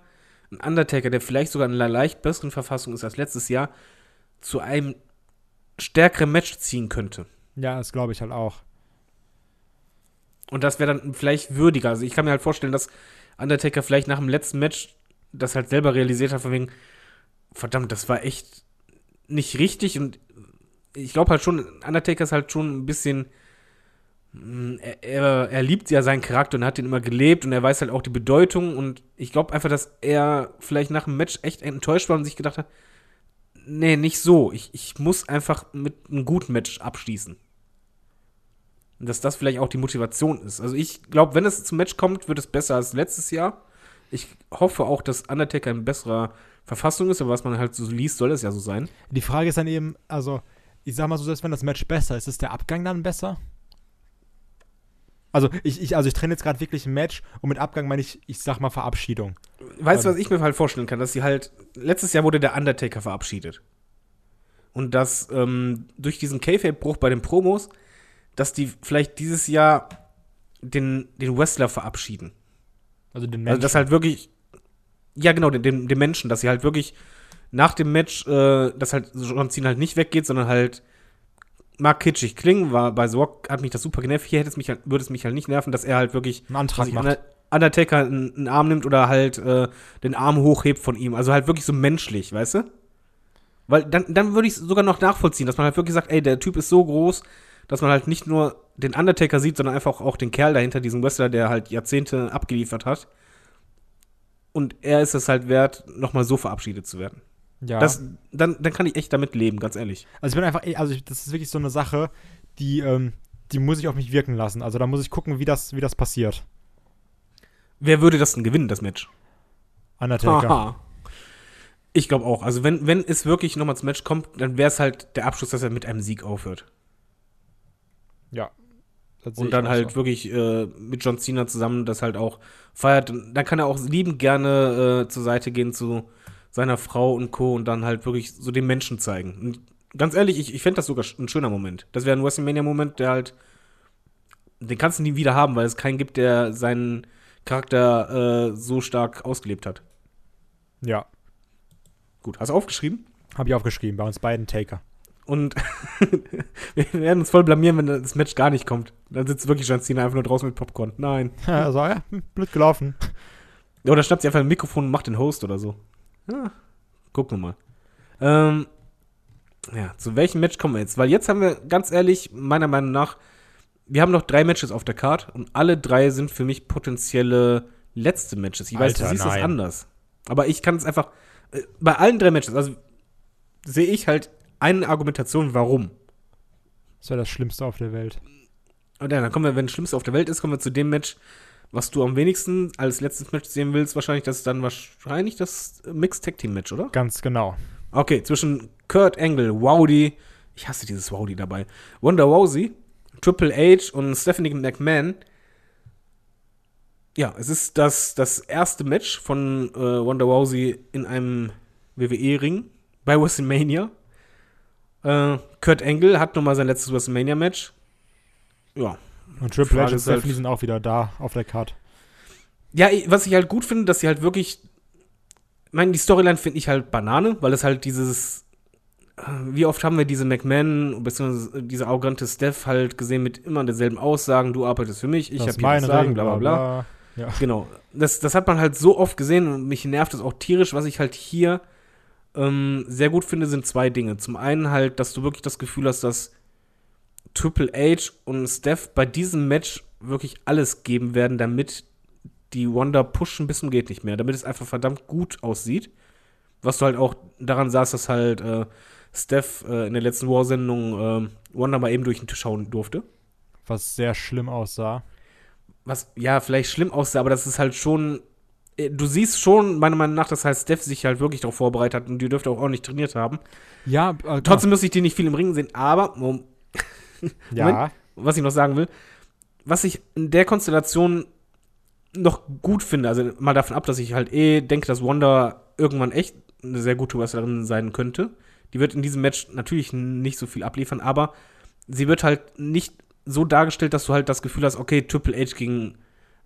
ein Undertaker, der vielleicht sogar in einer leicht besseren Verfassung ist als letztes Jahr, zu einem stärkeren Match ziehen könnte. ja, das glaube ich halt auch. Und das wäre dann vielleicht würdiger. Also ich kann mir halt vorstellen, dass Undertaker vielleicht nach dem letzten Match das halt selber realisiert hat, von wegen, verdammt, das war echt nicht richtig. Und ich glaube halt schon, Undertaker ist halt schon ein bisschen, mh, er, er, er liebt ja seinen Charakter und hat ihn immer gelebt und er weiß halt auch die Bedeutung. Und ich glaube einfach, dass er vielleicht nach dem Match echt enttäuscht war und sich gedacht hat, nee, nicht so. Ich, ich muss einfach mit einem guten Match abschließen. Und dass das vielleicht auch die Motivation ist. Also ich glaube, wenn es zum Match kommt, wird es besser als letztes Jahr. Ich hoffe auch, dass Undertaker in besserer Verfassung ist, aber was man halt so liest, soll es ja so sein. Die Frage ist dann eben, also, ich sag mal so, selbst wenn das Match besser ist, ist der Abgang dann besser? Also, ich, ich, also ich trenne jetzt gerade wirklich ein Match und mit Abgang meine ich, ich sag mal Verabschiedung. Weißt du, was ich mir halt vorstellen kann? Dass sie halt, letztes Jahr wurde der Undertaker verabschiedet. Und dass ähm, durch diesen Kayfabe-Bruch bei den Promos, dass die vielleicht dieses Jahr den, den Wrestler verabschieden. Also den Also, dass halt wirklich, ja, genau, den, den, den Menschen, dass sie halt wirklich nach dem Match, äh, dass halt John Cena halt nicht weggeht, sondern halt mag kitschig klingen, war bei Rock hat mich das super genervt. Hier hätte es mich halt, würde es mich halt nicht nerven, dass er halt wirklich einen Antrag macht. Under- Undertaker einen, einen Arm nimmt oder halt äh, den Arm hochhebt von ihm. Also halt wirklich so menschlich, weißt du? Weil dann, dann würde ich sogar noch nachvollziehen, dass man halt wirklich sagt, ey, der Typ ist so groß, dass man halt nicht nur den Undertaker sieht, sondern einfach auch den Kerl dahinter, diesen Wrestler, der halt Jahrzehnte abgeliefert hat. Und er ist es halt wert, nochmal so verabschiedet zu werden. Ja. Das, dann, dann kann ich echt damit leben, ganz ehrlich. also ich bin einfach, also ich, das ist wirklich so eine Sache, die, ähm, die muss ich auf mich wirken lassen. Also da muss ich gucken, wie das, wie das passiert. Wer würde das denn gewinnen, das Match? Undertaker. Haha. Ich glaube auch. Also wenn, wenn es wirklich nochmal zum Match kommt, dann wäre es halt der Abschluss, dass er mit einem Sieg aufhört. Ja. Und dann halt so. wirklich äh, mit John Cena zusammen das halt auch feiert. Dann kann er auch liebend gerne äh, zur Seite gehen zu seiner Frau und Co. und dann halt wirklich so den Menschen zeigen. Und ganz ehrlich, ich, ich fände das sogar ein schöner Moment. Das wäre ein WrestleMania-Moment, der halt, den kannst du nie wieder haben, weil es keinen gibt, der seinen Charakter äh, so stark ausgelebt hat. Ja. Gut, hast du aufgeschrieben? Habe ich aufgeschrieben, bei uns beiden Taker. Und wir werden uns voll blamieren, wenn das Match gar nicht kommt. Dann sitzt wirklich John Cena einfach nur draußen mit Popcorn. Nein. also, ja, hm, blöd gelaufen. Oder schnappt sie einfach ein Mikrofon und macht den Host oder so. Ja, gucken wir mal. Ähm, ja, zu welchem Match kommen wir jetzt? Weil jetzt haben wir, ganz ehrlich, meiner Meinung nach, wir haben noch drei Matches auf der Card und alle drei sind für mich potenzielle letzte Matches. Ich weiß, du Alter, siehst das nein. anders. Aber ich kann es einfach, äh, bei allen drei Matches, also sehe ich halt eine Argumentation, warum. Das wäre das Schlimmste auf der Welt. Und ja, dann kommen wir, wenn das Schlimmste auf der Welt ist, kommen wir zu dem Match, was du am wenigsten als letztes Match sehen willst. Wahrscheinlich, das ist dann wahrscheinlich das Mixed Tag Team Match, oder? Ganz genau. Okay, zwischen Kurt Angle, Wowdy, ich hasse dieses Wowdy dabei, Wonder Rousey, Triple H und Stephanie McMahon. Ja, es ist das, das erste Match von äh, Wonder Rousey in einem WWE-Ring bei WrestleMania. Äh, Kurt Angle hat nochmal sein letztes WrestleMania-Match. Ja. Und Triple H und ist halt- Stephanie sind auch wieder da auf der Card. Ja, was ich halt gut finde, dass sie halt wirklich. Ich meine, die Storyline finde ich halt Banane, weil es halt dieses. äh, Wie oft haben wir diese McMahon, beziehungsweise diese arrogante Steph halt gesehen mit immer derselben Aussagen, du arbeitest für mich, ich habe hier mein Sagen, Ring, bla bla bla. Ja. Genau. Das, das hat man halt so oft gesehen und mich nervt das auch tierisch. Was ich halt hier ähm, sehr gut finde, sind zwei Dinge. Zum einen halt, dass du wirklich das Gefühl hast, dass Triple H und Steph bei diesem Match wirklich alles geben werden, damit die Wanda pushen bis zum geht nicht mehr, damit es einfach verdammt gut aussieht. Was du halt auch daran sahst, dass halt äh, Steph äh, in der letzten War-Sendung äh, Wanda mal eben durch den Tisch schauen durfte Was sehr schlimm aussah. was ja vielleicht schlimm aussah, aber das ist halt schon. äh, Du siehst schon, meiner Meinung nach, dass halt Steph sich halt wirklich darauf vorbereitet hat und die dürfte auch ordentlich trainiert haben. Ja, äh, Trotzdem muss ich die nicht viel im Ring sehen, aber, Ja. was ich noch sagen will, was ich in der Konstellation noch gut finde, also mal davon ab, dass ich halt eh denke, dass Wanda irgendwann echt eine sehr gute Wrestlerin sein könnte. Die wird in diesem Match natürlich nicht so viel abliefern, aber sie wird halt nicht so dargestellt, dass du halt das Gefühl hast, okay, Triple H gegen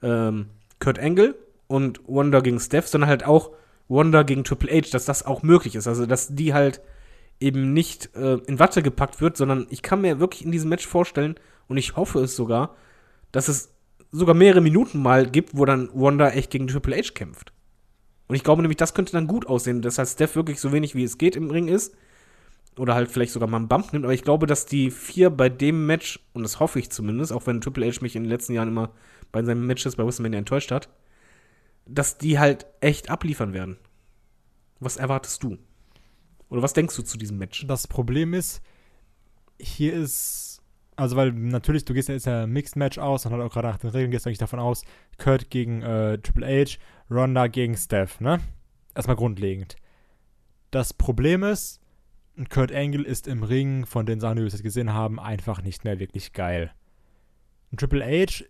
ähm, Kurt Angle und Wanda gegen Steph, sondern halt auch Wanda gegen Triple H, dass das auch möglich ist. Also, dass die halt eben nicht äh, in Watte gepackt wird, sondern ich kann mir wirklich in diesem Match vorstellen, und ich hoffe es sogar, dass es sogar mehrere Minuten mal gibt, wo dann Wanda echt gegen Triple H kämpft. Und ich glaube nämlich, das könnte dann gut aussehen, dass halt Steph wirklich so wenig wie es geht im Ring ist. Oder halt vielleicht sogar mal einen Bump nimmt. Aber ich glaube, dass die vier bei dem Match, und das hoffe ich zumindest, auch wenn Triple H mich in den letzten Jahren immer bei seinen Matches bei WrestleMania enttäuscht hat, dass die halt echt abliefern werden. Was erwartest du? Oder was denkst du zu diesem Match? Das Problem ist, hier ist, also weil natürlich, du gehst ja jetzt ja Mixed Match aus und halt auch gerade nach den Regeln gehst du eigentlich davon aus, Kurt gegen äh, Triple H, Ronda gegen Steph, ne? Erstmal grundlegend. Das Problem ist, Kurt Angle ist im Ring von den Sachen, die wir jetzt gesehen haben, einfach nicht mehr wirklich geil. Und Triple H,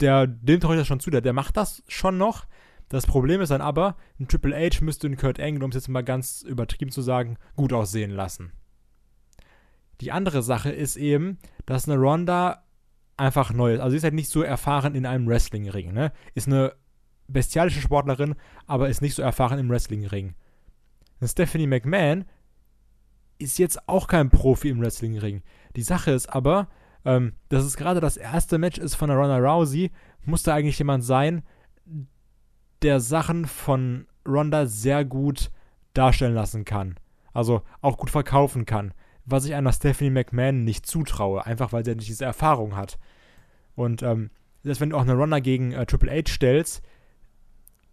der, dem traue ich das schon zu, der, der macht das schon noch. Das Problem ist dann aber, ein Triple H müsste einen Kurt Angle, um es jetzt mal ganz übertrieben zu sagen, gut aussehen lassen. Die andere Sache ist eben, dass eine Ronda einfach neu ist. Also sie ist halt nicht so erfahren in einem Wrestling-Ring, ne? Ist eine bestialische Sportlerin, aber ist nicht so erfahren im Wrestling-Ring. Stephanie McMahon ist jetzt auch kein Profi im Wrestling-Ring. Die Sache ist aber, ähm, dass es gerade das erste Match ist von der Ronda Rousey, muss da eigentlich jemand sein, der Sachen von Ronda sehr gut darstellen lassen kann. Also auch gut verkaufen kann. Was ich einer Stephanie McMahon nicht zutraue, einfach weil sie nicht diese Erfahrung hat. Und ähm, selbst wenn du auch eine Ronda gegen äh, Triple H stellst,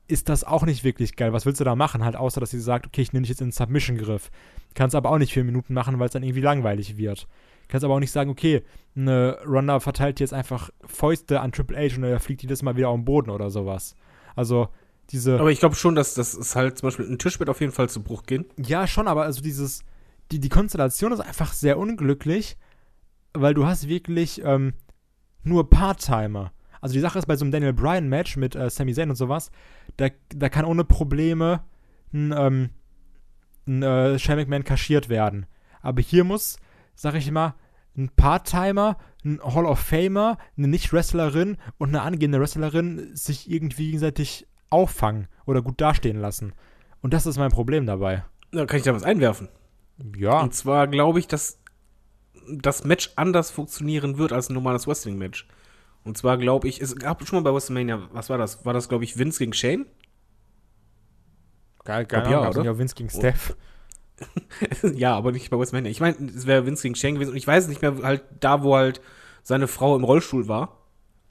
ist das auch nicht wirklich geil. Was willst du da machen? Halt außer, dass sie sagt, okay, ich nehme dich jetzt in den Submission-Griff. Kannst aber auch nicht vier Minuten machen, weil es dann irgendwie langweilig wird. Kannst aber auch nicht sagen, okay, eine Ronda verteilt jetzt einfach Fäuste an Triple H und er fliegt jedes Mal wieder auf den Boden oder sowas. Also diese. Aber ich glaube schon, dass das ist halt zum Beispiel ein Tisch wird auf jeden Fall zu Bruch gehen. Ja, schon, aber also dieses, die, die Konstellation ist einfach sehr unglücklich, weil du hast wirklich ähm, nur Part-Timer. Also die Sache ist bei so einem Daniel Bryan-Match mit äh, Sami Zayn und sowas, da, da kann ohne Probleme ein, ähm, ein äh, Shane McMahon kaschiert werden. Aber hier muss, sag ich mal, ein Part-Timer, ein Hall of Famer, eine Nicht-Wrestlerin und eine angehende Wrestlerin sich irgendwie gegenseitig auffangen oder gut dastehen lassen. Und das ist mein Problem dabei. Da kann ich da was einwerfen. Ja. Und zwar glaube ich, dass das Match anders funktionieren wird als ein normales Wrestling-Match. Und zwar glaube ich, es gab schon mal bei WrestleMania, was war das? War das, glaube ich, Vince gegen Shane? Geil, geil. ja, oder? ja, Vince gegen Steph. ja, aber nicht bei WrestleMania. Ich meine, es wäre Vince gegen Shane gewesen. Und ich weiß nicht mehr, halt da, wo halt seine Frau im Rollstuhl war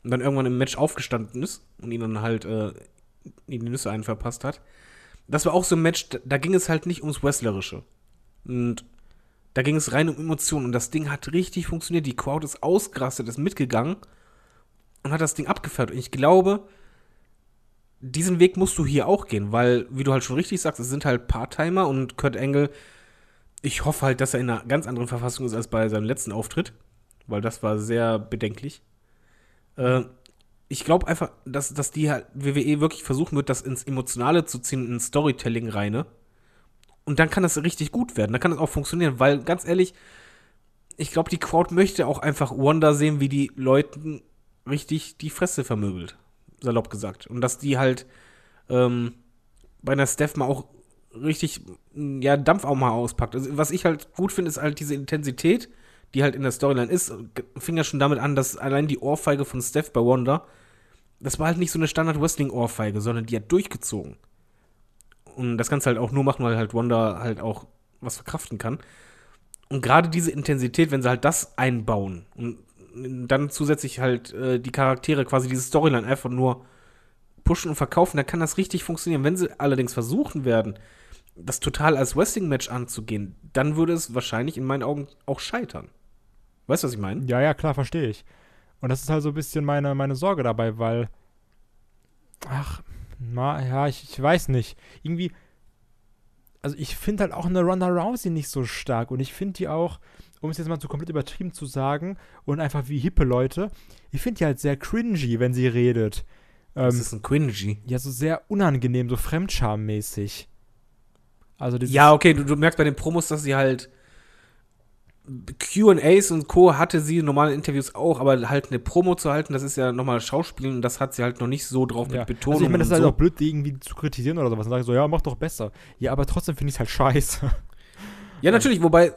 und dann irgendwann im Match aufgestanden ist und ihn dann halt äh, in die Nüsse einen verpasst hat. Das war auch so ein Match, da, ging es halt nicht ums Wrestlerische. Und da ging es rein um Emotionen. Und das Ding hat richtig funktioniert. Die Crowd ist ausgerastet, ist mitgegangen und hat das Ding abgefeiert. Und ich glaube, diesen Weg musst du hier auch gehen, weil, wie du halt schon richtig sagst, es sind halt Part-Timer und Kurt Angle, ich hoffe halt, dass er in einer ganz anderen Verfassung ist als bei seinem letzten Auftritt, weil das war sehr bedenklich. Äh, ich glaube einfach, dass, dass die halt WWE wirklich versuchen wird, das ins Emotionale zu ziehen, ins Storytelling reine. Und dann kann das richtig gut werden. Dann kann das auch funktionieren, weil ganz ehrlich, ich glaube, die Crowd möchte auch einfach Wanda sehen, wie die Leuten richtig die Fresse vermöbelt. Salopp gesagt. Und dass die halt ähm, bei einer Steph mal auch richtig, m, ja, Dampf auch mal auspackt. Also, was ich halt gut finde, ist halt diese Intensität, die halt in der Storyline ist. Fing ja schon damit an, dass allein die Ohrfeige von Steph bei Wanda, das war halt nicht so eine Standard-Wrestling-Ohrfeige, sondern die hat durchgezogen. Und das du halt auch nur machen, weil halt Wanda halt auch was verkraften kann. Und gerade diese Intensität, wenn sie halt das einbauen und dann zusätzlich halt äh, die Charaktere quasi diese Storyline einfach nur pushen und verkaufen, dann kann das richtig funktionieren. Wenn sie allerdings versuchen werden, das total als Wrestling-Match anzugehen, dann würde es wahrscheinlich in meinen Augen auch scheitern. Weißt du, was ich meine? Ja, ja, klar, verstehe ich. Und das ist halt so ein bisschen meine, meine Sorge dabei, weil. Ach, na, ja, ich, ich weiß nicht. Irgendwie. Also, ich finde halt auch eine Ronda Rousey nicht so stark. Und ich finde die auch, um es jetzt mal so komplett übertrieben zu sagen, und einfach wie hippe Leute, ich finde die halt sehr cringy, wenn sie redet. Das Ähm, ist ein Quingy. ja, so sehr unangenehm, so fremdschammäßig. Also, Ja, okay, du, du merkst bei den Promos, dass sie halt QAs und Co. hatte sie in normalen Interviews auch, aber halt eine Promo zu halten, das ist ja nochmal Schauspielen und das hat sie halt noch nicht so drauf Ja. mit Betonung. Also ich meine, das ist halt so. auch blöd, die irgendwie zu kritisieren oder sowas und sagen so, ja, mach doch besser. Ja, aber trotzdem finde ich es halt scheiße. Ja, natürlich, wobei,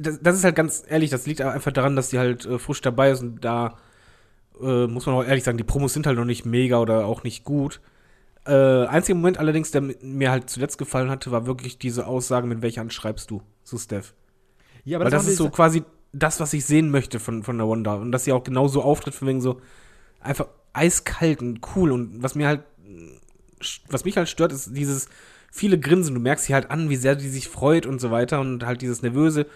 das, das ist halt ganz ehrlich, das liegt einfach daran, dass die halt äh, frisch dabei ist und da äh, muss man auch ehrlich sagen, die Promos sind halt noch nicht mega oder auch nicht gut. Äh, einziger Moment allerdings, der mi- mir halt zuletzt gefallen hatte, war wirklich diese Aussage, mit welcher Hand schreibst du zu Steph. Ja, Weil das machen ist so quasi das, was ich sehen möchte von, von der Wanda. Und dass sie auch genau so auftritt, von wegen so einfach eiskalt und cool. Und was mir halt, was mich halt stört, ist dieses viele Grinsen. Du merkst sie halt an, wie sehr die sich freut und so weiter. Und halt dieses Nervöse.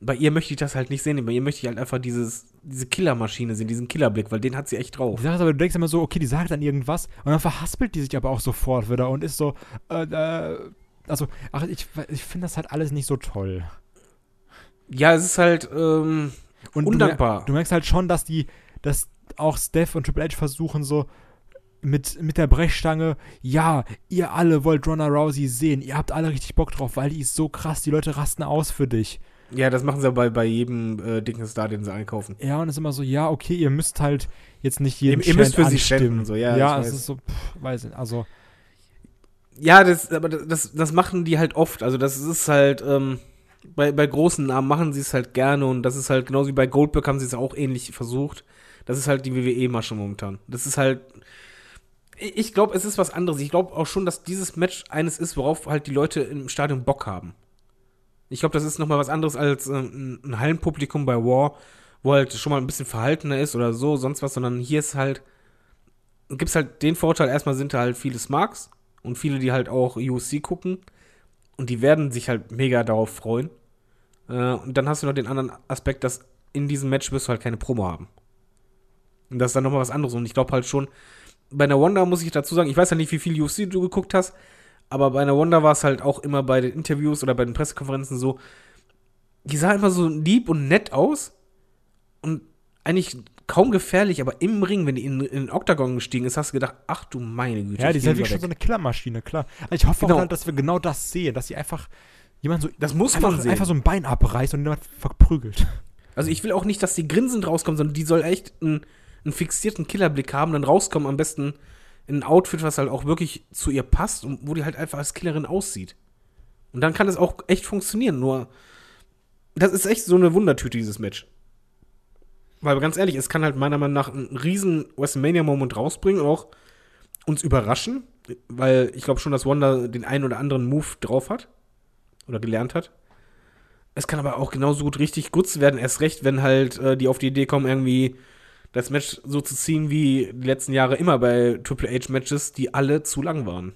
Bei ihr möchte ich das halt nicht sehen. Bei ihr möchte ich halt einfach dieses, diese Killermaschine sehen, diesen Killerblick, weil den hat sie echt drauf. Die Sache ist aber, du denkst immer so, okay, die sagt dann irgendwas und dann verhaspelt die sich aber auch sofort wieder und ist so, äh, äh, also, ach, ich, ich finde das halt alles nicht so toll. Ja, es ist halt ähm, Und undankbar. Du, mer- du merkst halt schon, dass die, dass auch Steph und Triple H versuchen so mit, mit der Brechstange, ja, ihr alle wollt Ronda Rousey sehen, ihr habt alle richtig Bock drauf, weil die ist so krass, die Leute rasten aus für dich. ja, das machen sie bei, bei jedem äh, dicken Star, den sie einkaufen. Ja, und es ist immer so, ja, okay, ihr müsst halt jetzt nicht jeden Ihr- ihr müsst für sie anstimmen. ständen, so, ja, ja es ist so, pff, weiß nicht, also, Ja, das, aber das, das machen die halt oft. Also das ist halt, ähm, bei, bei großen Namen machen sie es halt gerne und das ist halt genauso wie bei Goldberg haben sie es auch ähnlich versucht. Das ist halt die WWE-Masche momentan. Das ist halt. Ich glaube, es ist was anderes. Ich glaube auch schon, dass dieses Match eines ist, worauf halt die Leute im Stadion Bock haben. Ich glaube, das ist nochmal was anderes als ähm, ein Hallenpublikum bei War, wo halt schon mal ein bisschen verhaltener ist oder so, sonst was, sondern hier ist halt, gibt's halt den Vorteil, erstmal sind da halt viele Smarks und viele, die halt auch UFC gucken und die werden sich halt mega darauf freuen. Äh, und dann hast du noch den anderen Aspekt, dass in diesem Match wirst du halt keine Promo haben. Und das ist dann nochmal was anderes. Und ich glaube halt schon, bei einer Wanda muss ich dazu sagen, ich weiß ja nicht, wie viel UFC du geguckt hast, aber bei einer Wanda war es halt auch immer bei den Interviews oder bei den Pressekonferenzen so, die sah immer so lieb und nett aus und eigentlich kaum gefährlich, aber im Ring, wenn die in, in den Oktagon gestiegen ist, hast du gedacht, ach du meine Güte. ja, die geh wirklich schon so eine Killermaschine, klar. Also ich hoffe Genau. auch halt, dass wir genau das sehen, dass sie einfach jemand so, Das muss einfach, man sehen. einfach so ein Bein abreißt und jemand verprügelt. Also ich will auch nicht, dass die grinsend rauskommen, sondern die soll echt einen, einen fixierten Killerblick haben, dann rauskommen, am besten in ein Outfit, was halt auch wirklich zu ihr passt und wo die halt einfach als Killerin aussieht. Und dann kann es auch echt funktionieren, nur das ist echt so eine Wundertüte, dieses Match. Weil ganz ehrlich, es kann halt meiner Meinung nach einen riesen WrestleMania-Moment rausbringen, auch uns überraschen, weil ich glaube schon, dass Wanda den einen oder anderen Move drauf hat oder gelernt hat. Es kann aber auch genauso gut richtig gut werden, erst recht, wenn halt äh, die auf die Idee kommen, irgendwie das Match so zu ziehen wie die letzten Jahre immer bei Triple H-Matches, die alle zu lang waren.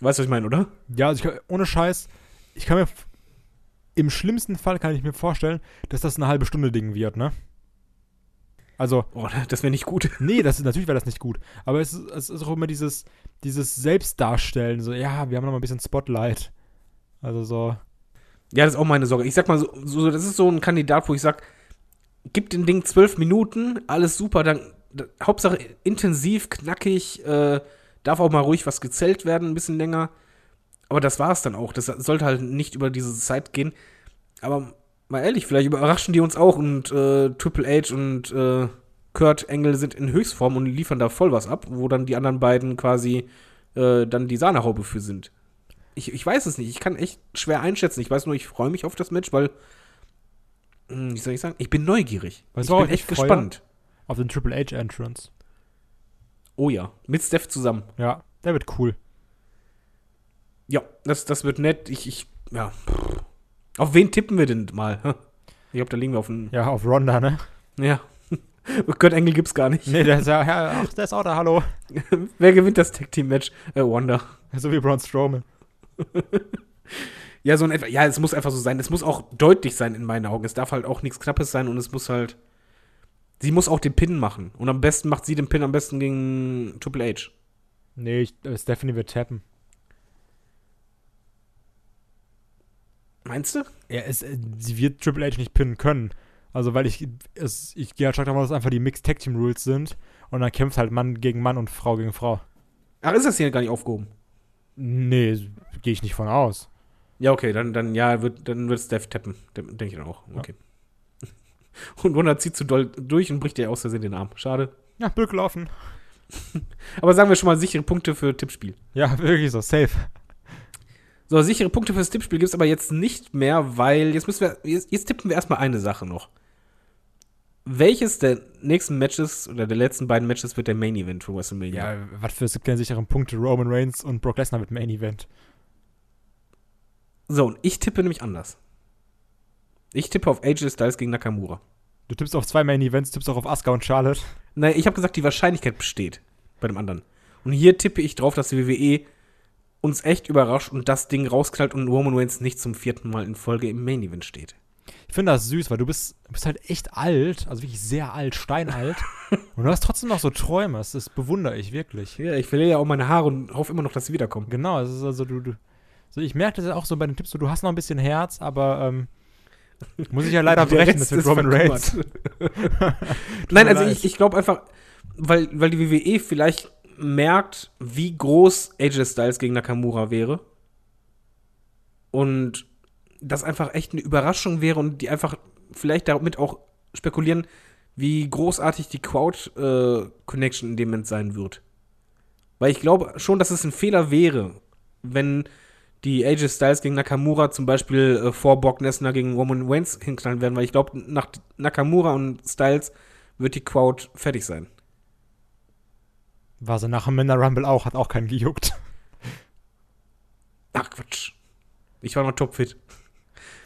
Weißt du, was ich meine, oder? Ja, also kann- ohne Scheiß, ich kann mir im schlimmsten Fall kann ich mir vorstellen, dass das eine halbe Stunde Ding wird, ne? Also, Oh, das wäre nicht gut. nee, das ist, natürlich wäre das nicht gut. Aber es ist, es ist auch immer dieses, dieses Selbstdarstellen, so, ja, wir haben noch mal ein bisschen Spotlight. Also so, Ja, das ist auch meine Sorge. Ich sag mal so, so das ist so ein Kandidat, wo ich sag, gib den Ding zwölf Minuten, alles super, dann da, Hauptsache intensiv, knackig, äh, darf auch mal ruhig was gezählt werden, ein bisschen länger. Aber das war's dann auch. Das sollte halt nicht über diese Zeit gehen. Aber mal ehrlich, vielleicht überraschen die uns auch und äh, Triple H und äh, Kurt Engel sind in Höchstform und liefern da voll was ab, wo dann die anderen beiden quasi äh, dann die Sahnehaube für sind. Ich, ich weiß es nicht. Ich kann echt schwer einschätzen. Ich weiß nur, ich freue mich auf das Match, weil, wie soll ich sagen, ich bin neugierig. Weißt ich bin echt gespannt. auf den Triple H Entrance. Oh ja, mit Steph zusammen. Ja, der wird cool. Ja, das, das wird nett. Ich, ich, ja. Auf wen tippen wir denn mal? Hm. Ich glaube, da liegen wir auf einen. Ja, auf Ronda, ne? Ja. Kurt Engel gibt's gar nicht. Nee, der ist ja, ja ach, der ist auch da, hallo. Wer gewinnt das Tag Team Match? Äh, Wanda. So wie Braun Strowman. Ja, so ein etwa. Ja, es muss einfach so sein. Es muss auch deutlich sein in meinen Augen. Es darf halt auch nichts Knappes sein und es muss halt. Sie muss auch den Pin machen. Und am besten macht sie den Pin am besten gegen Triple H. Nee, ich, äh, Stephanie wird tappen. Meinst du? Ja, es, äh, sie wird Triple H nicht pinnen können. Also, weil ich, es, ich gehe halt stark davon aus, dass einfach die Mixed Tag Team Rules sind. Und dann kämpft halt Mann gegen Mann und Frau gegen Frau. Ach, ist das hier gar nicht aufgehoben? Nee, gehe ich nicht von aus. Ja, okay, dann, dann ja, wird, dann wird Steph tappen. Denke ich dann auch. Okay. Und Wanda zieht zu doll durch und bricht ihr aus Versehen den Arm. Schade. Ja, Glück laufen. Aber sagen wir schon mal sichere Punkte für Tippspiel. Ja, wirklich so, safe. So, sichere Punkte fürs Tippspiel gibt es aber jetzt nicht mehr, weil jetzt müssen wir, jetzt, jetzt tippen wir erstmal eine Sache noch. Welches der nächsten Matches oder der letzten beiden Matches wird der Main Event für WrestleMania? Ja, was für es gibt keine sicheren Punkte. Roman Reigns und Brock Lesnar mit Main Event. So, und ich tippe nämlich anders. Ich tippe auf AJ Styles gegen Nakamura. Du tippst auf zwei Main Events, tippst auch auf Asuka und Charlotte. Nein, ich habe gesagt, die Wahrscheinlichkeit besteht bei dem anderen. Und hier tippe ich drauf, dass die WWE uns echt überrascht und das Ding rausknallt und Roman Reigns nicht zum vierten Mal in Folge im Main Event steht. Ich finde das süß, weil du bist, bist halt echt alt, also wirklich sehr alt, steinalt. und du hast trotzdem noch so Träume. Das, das bewundere ich wirklich. Ja, ich verliere ja auch meine Haare und hoffe immer noch, dass sie wiederkommen. Genau, es ist also du, du so ich merke das ja auch so bei den Tipps, so, du hast noch ein bisschen Herz, aber ähm, muss ich ja leider Der brechen, das mit ist Roman. Reigns. Nein, also ich, ich glaube einfach, weil, weil die WWE vielleicht merkt, wie groß AJ Styles gegen Nakamura wäre. Und das einfach echt eine Überraschung wäre und die einfach vielleicht damit auch spekulieren, wie großartig die Crowd-Connection in dem Moment sein wird. Weil ich glaube schon, dass es ein Fehler wäre, wenn die AJ Styles gegen Nakamura zum Beispiel äh, vor Brock Lesnar gegen Roman Reigns hinknallen werden, weil ich glaube, nach Nakamura und Styles wird die Crowd fertig sein. War so nach dem Männer Rumble auch, hat auch keinen gejuckt. Ach Quatsch. Ich war noch topfit.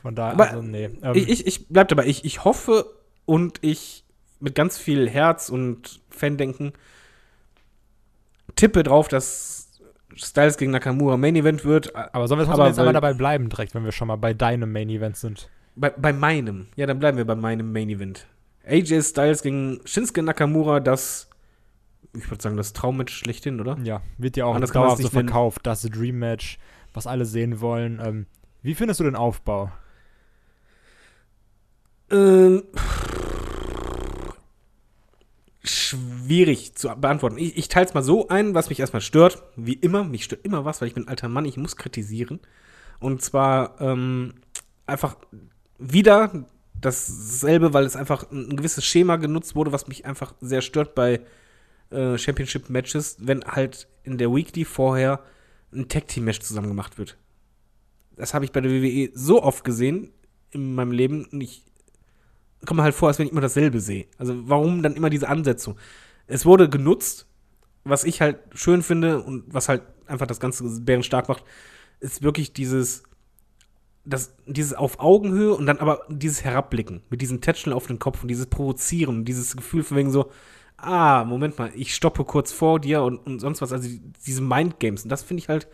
Von daher, also nee. Ähm, ich, ich, ich bleib dabei. Ich, ich hoffe und ich mit ganz viel Herz und Fandenken tippe drauf, dass Styles gegen Nakamura Main Event wird. aber sollen wir aber jetzt weil- dabei bleiben, direkt, wenn wir schon mal bei deinem Main Event sind? Bei, bei meinem. Ja, dann bleiben wir bei meinem Main Event. AJ Styles gegen Shinsuke Nakamura, das, ich würde sagen, das Traummatch schlechthin, oder? Ja, wird ja auch Anders dauerhaft so verkauft, das Dream Match, was alle sehen wollen. Ähm, wie findest du den Aufbau? Ähm, schwierig zu beantworten. Ich, ich teile es mal so ein, was mich erstmal stört. Wie immer, mich stört immer was, weil ich bin ein alter Mann, ich muss kritisieren. Und zwar ähm, einfach wieder dasselbe, weil es einfach ein, gewisses Schema genutzt wurde, was mich einfach sehr stört bei äh, Championship-Matches, wenn halt in der Weekly vorher ein Tag-Team-Match zusammen gemacht wird. Das habe ich bei der WWE so oft gesehen in meinem Leben und ich komme halt vor, als wenn ich immer dasselbe sehe. Also warum dann immer diese Ansetzung? Es wurde genutzt, was ich halt schön finde und was halt einfach das ganze Bären stark macht, ist wirklich dieses, das, dieses auf Augenhöhe und dann aber dieses Herabblicken mit diesen Tätscheln auf den Kopf und dieses Provozieren, dieses Gefühl von wegen so, ah, Moment mal, ich stoppe kurz vor dir und, und sonst was, also die, diese Mindgames. Und das finde ich halt,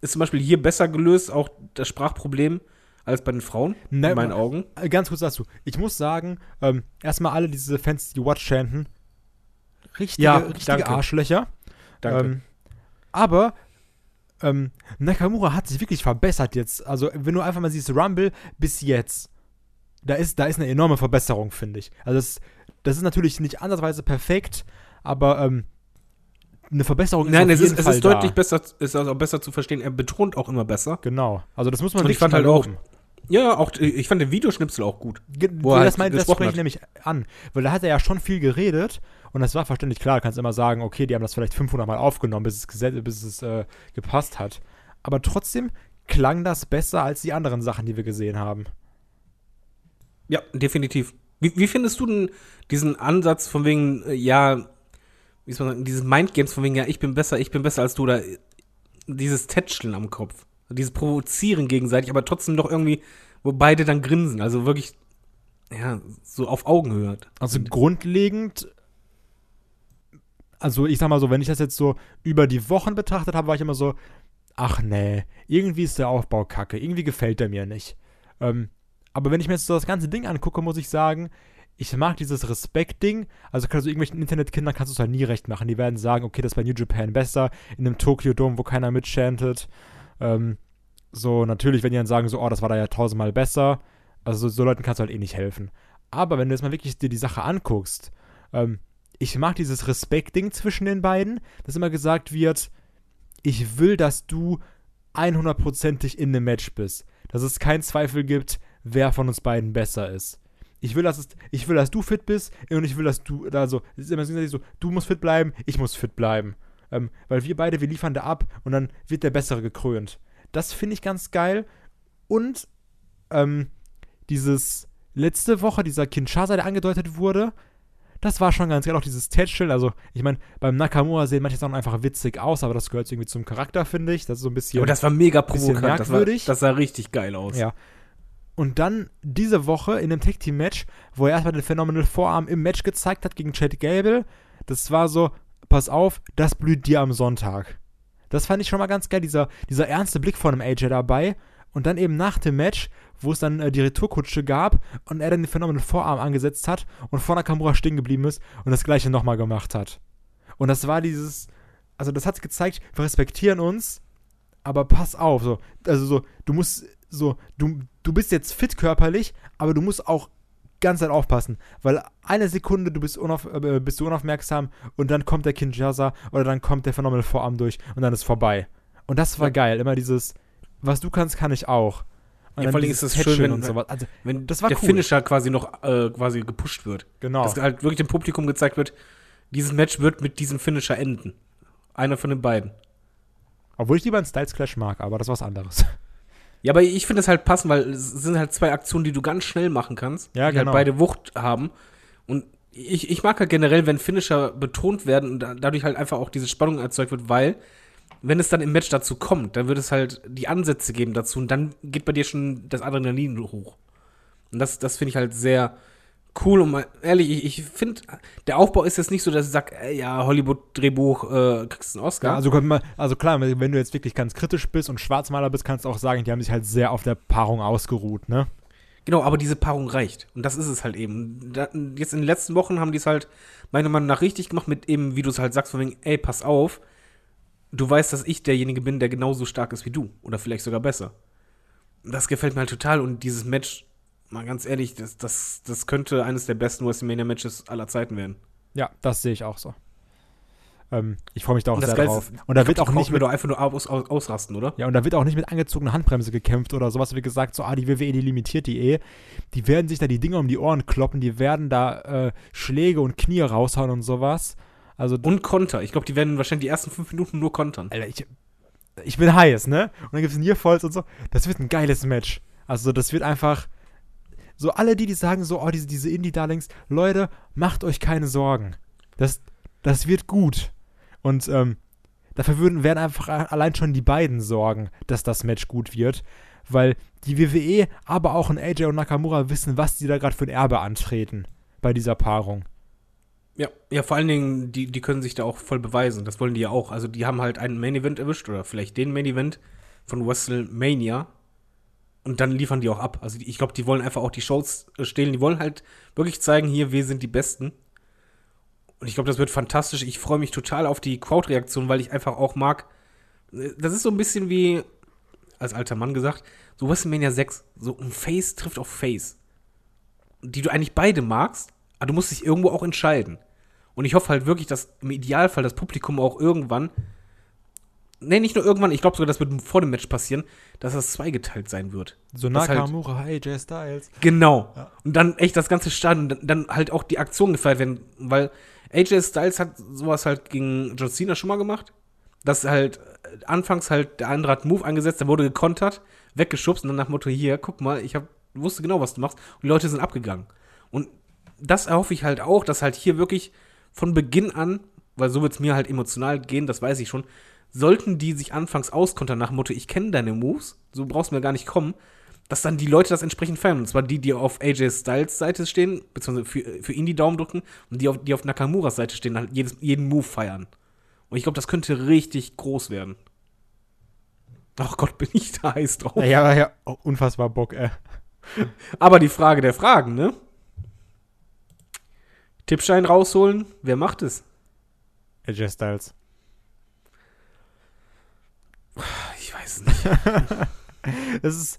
ist zum Beispiel hier besser gelöst, auch das Sprachproblem, als bei den Frauen, Ne, in meinen Augen. Äh, Ganz kurz dazu. Ich muss sagen, ähm, erstmal alle diese Fans, die Watch chanten, richtige, Ja, richtige danke. Arschlöcher. Danke. Ähm, aber ähm, Nakamura hat sich wirklich verbessert jetzt. Also, wenn du einfach mal siehst, Rumble bis jetzt, da ist, da ist eine enorme Verbesserung, finde ich. Also, das, das ist natürlich nicht ansatzweise perfekt, aber ähm, eine Verbesserung Nein, auf es ist, es Fall ist deutlich da. besser, ist also auch besser zu verstehen. Er betont auch immer besser. Genau. Also, das muss man Und ich fand halt auch-. Ja, auch, ich fand den Videoschnipsel auch gut. Ge- Wo er das halt das spreche ich nämlich an. Weil da hat er ja schon viel geredet und das war verständlich klar. Du kannst immer sagen, okay, die haben das vielleicht 500 Mal aufgenommen, bis es, bis es äh, gepasst hat. Aber trotzdem klang das besser als die anderen Sachen, die wir gesehen haben. Ja, definitiv. Wie, wie findest du denn diesen Ansatz von wegen, äh, ja, wie soll man sagen, dieses Mindgames von wegen, ja, ich bin besser, ich bin besser als du, oder dieses Tätscheln am Kopf, dieses Provozieren gegenseitig, aber trotzdem doch irgendwie, wo beide dann grinsen, also wirklich, ja, so auf Augenhöhe. Also grundlegend, also ich sag mal so, wenn ich das jetzt so über die Wochen betrachtet habe, war ich immer so, ach nee, irgendwie ist der Aufbau kacke, irgendwie gefällt der mir nicht. Ähm, aber wenn ich mir jetzt so das ganze Ding angucke, muss ich sagen, ich mag dieses Respekt-Ding. Also kannst du irgendwelchen Internetkindern kannst du es halt nie recht machen. Die werden sagen, okay, das bei New Japan besser, in einem Tokyo Dome, wo keiner mitchantet. Ähm, so, natürlich, wenn die dann sagen, so, oh, das war da ja tausendmal besser. Also so, so Leuten kannst du halt eh nicht helfen. Aber wenn du jetzt mal wirklich dir die Sache anguckst, ähm, ich mag dieses Respekt-Ding zwischen den beiden, dass immer gesagt wird, ich will, dass du 100%ig in einem Match bist. Dass es keinen Zweifel gibt, wer von uns beiden besser ist. Ich will, dass es, ich will, dass du fit bist und ich will, dass du, also, es ist immer so, du musst fit bleiben, ich muss fit bleiben. Ähm, weil wir beide, wir liefern da ab und dann wird der Bessere gekrönt. Das finde ich ganz geil. Und ähm, dieses letzte Woche, dieser Kinshasa, der angedeutet wurde, das war schon ganz geil. Auch dieses Tätscheln, also ich meine, beim Nakamura sehen manche Sachen einfach witzig aus, aber das gehört irgendwie zum Charakter, finde ich. Das ist so ein bisschen. Aber das war mega provokant, das, war, das sah richtig geil aus. Ja. Und dann diese Woche in einem Tag Team Match, wo er erstmal den Phenomenal Vorarm im Match gezeigt hat gegen Chad Gable, das war so, pass auf, das blüht dir am Sonntag. Das fand ich schon mal ganz geil, dieser, dieser ernste Blick von einem AJ dabei. Und dann eben nach dem Match, wo es dann äh, die Retourkutsche gab und er dann den Phenomenal Vorarm angesetzt hat und vor Nakamura stehen geblieben ist und das gleiche nochmal gemacht hat. Und das war dieses, also das hat gezeigt, wir respektieren uns, aber pass auf, so, also so, du musst, so, du, du bist jetzt fit körperlich, aber du musst auch ganz Zeit aufpassen, weil eine Sekunde du bist, unauf, äh, bist du unaufmerksam und dann kommt der Kinshasa oder dann kommt der Phenomenal Vorarm durch und dann ist vorbei. Und das war Ja. geil, immer dieses, was du kannst, kann ich auch. Und Ja, vor allem ist es schön, wenn- und sowas. Also, Wenn Das war der cool. Finisher quasi noch äh, quasi gepusht wird. genau. Dass halt wirklich dem Publikum gezeigt wird, dieses Match wird mit diesem Finisher enden. Einer von den beiden. Obwohl ich lieber einen Styles Clash mag, aber das ist was anderes. Ja, aber ich finde es halt passend, weil es sind halt zwei Aktionen, die du ganz schnell machen kannst, Ja, die genau. halt beide Wucht haben. Und ich, ich mag halt generell, wenn Finisher betont werden und da- dadurch halt einfach auch diese Spannung erzeugt wird, weil wenn es dann im Match dazu kommt, dann wird es halt die Ansätze geben dazu und dann geht bei dir schon das Adrenalin hoch. Und das, das finde ich halt sehr cool und mal ehrlich, ich, ich finde, der Aufbau ist jetzt nicht so, dass ich sage, ey, ja, Hollywood-Drehbuch, äh, kriegst einen Oscar. Ja, also, wir- also klar, wenn du jetzt wirklich ganz kritisch bist und Schwarzmaler bist, kannst du auch sagen, die haben sich halt sehr auf der Paarung ausgeruht, ne? Genau, aber diese Paarung reicht. Und das ist es halt eben. Da, jetzt in den letzten Wochen haben die es halt meiner Meinung nach richtig gemacht mit eben, wie du es halt sagst, von wegen, ey, pass auf, du weißt, dass ich derjenige bin, der genauso stark ist wie du. Oder vielleicht sogar besser. Das gefällt mir halt total. Und dieses Match, mal ganz ehrlich, das, das, das könnte eines der besten WrestleMania-Matches aller Zeiten werden. Ja, das sehe ich auch so. Ähm, ich freue mich da auch sehr Geilste drauf. ist, Und da wird auch nicht mit, doch einfach nur aus, aus, ausrasten, oder? ja, und da wird auch nicht mit angezogener Handbremse gekämpft oder sowas wie gesagt, so, ah, die WWE, die limitiert die eh. Die werden sich da die Dinger um die Ohren kloppen, die werden da äh, Schläge und Knie raushauen und sowas. Also, Und Konter. Ich glaube, die werden wahrscheinlich die ersten fünf Minuten nur kontern. Alter, ich, ich bin heiß, ne? Und dann gibt es Nearfalls und so. Das wird ein geiles Match. Also, das wird einfach. So, alle die, die sagen so, oh, diese, diese Indie-Darlings, Leute, macht euch keine Sorgen. Das, das wird gut. Und ähm, dafür würden, werden einfach allein schon die beiden sorgen, dass das Match gut wird. Weil die WWE, aber auch ein AJ und Nakamura wissen, was die da gerade für ein Erbe antreten bei dieser Paarung. Ja, ja, vor allen Dingen, die, die können sich da auch voll beweisen. Das wollen die ja auch. Also, die haben halt einen Main Event erwischt oder vielleicht den Main Event von WrestleMania. Und dann liefern die auch ab. Also, ich glaube, die wollen einfach auch die Shows äh, stehlen. Die wollen halt wirklich zeigen, hier, wir sind die Besten. Und ich glaube, das wird fantastisch. Ich freue mich total auf die Crowd-Reaktion, weil ich einfach auch mag. äh, Das ist so ein bisschen wie, als alter Mann gesagt, so WrestleMania 6. So ein Face trifft auf Face. Die du eigentlich beide magst, aber du musst dich irgendwo auch entscheiden. Und ich hoffe halt wirklich, dass im Idealfall das Publikum auch irgendwann, nee, nicht nur irgendwann, ich glaube sogar, das wird vor dem Match passieren, dass das zweigeteilt sein wird. So halt- Nakamura, AJ Styles. Genau. Und dann echt das ganze Stadion, dann, dann halt auch die Aktionen gefeiert werden, weil AJ Styles hat sowas halt gegen John Cena schon mal gemacht. Dass halt äh, anfangs halt der andere hat Move eingesetzt, der wurde gekontert, weggeschubst und dann nach Motto, hier, guck mal, ich hab, wusste genau, was du machst. Und die Leute sind abgegangen. Und das erhoffe ich halt auch, dass halt hier wirklich von Beginn an, weil so wird es mir halt emotional gehen, das weiß ich schon, sollten die sich anfangs auskontern nach dem Motto, ich kenne deine Moves, so brauchst du mir gar nicht kommen, dass dann die Leute das entsprechend feiern. Und zwar die, die auf AJ Styles Seite stehen, beziehungsweise für, für ihn die Daumen drücken, und die auf, die auf Nakamuras Seite stehen, halt jedes, jeden Move feiern. Und ich glaube, das könnte richtig groß werden. Ach Gott, bin ich da heiß drauf. Ja, ja, ja, oh, unfassbar Bock, ey. Aber die Frage der Fragen, ne? Tippschein rausholen, wer macht es? AJ Styles. Ich weiß es nicht. Das ist.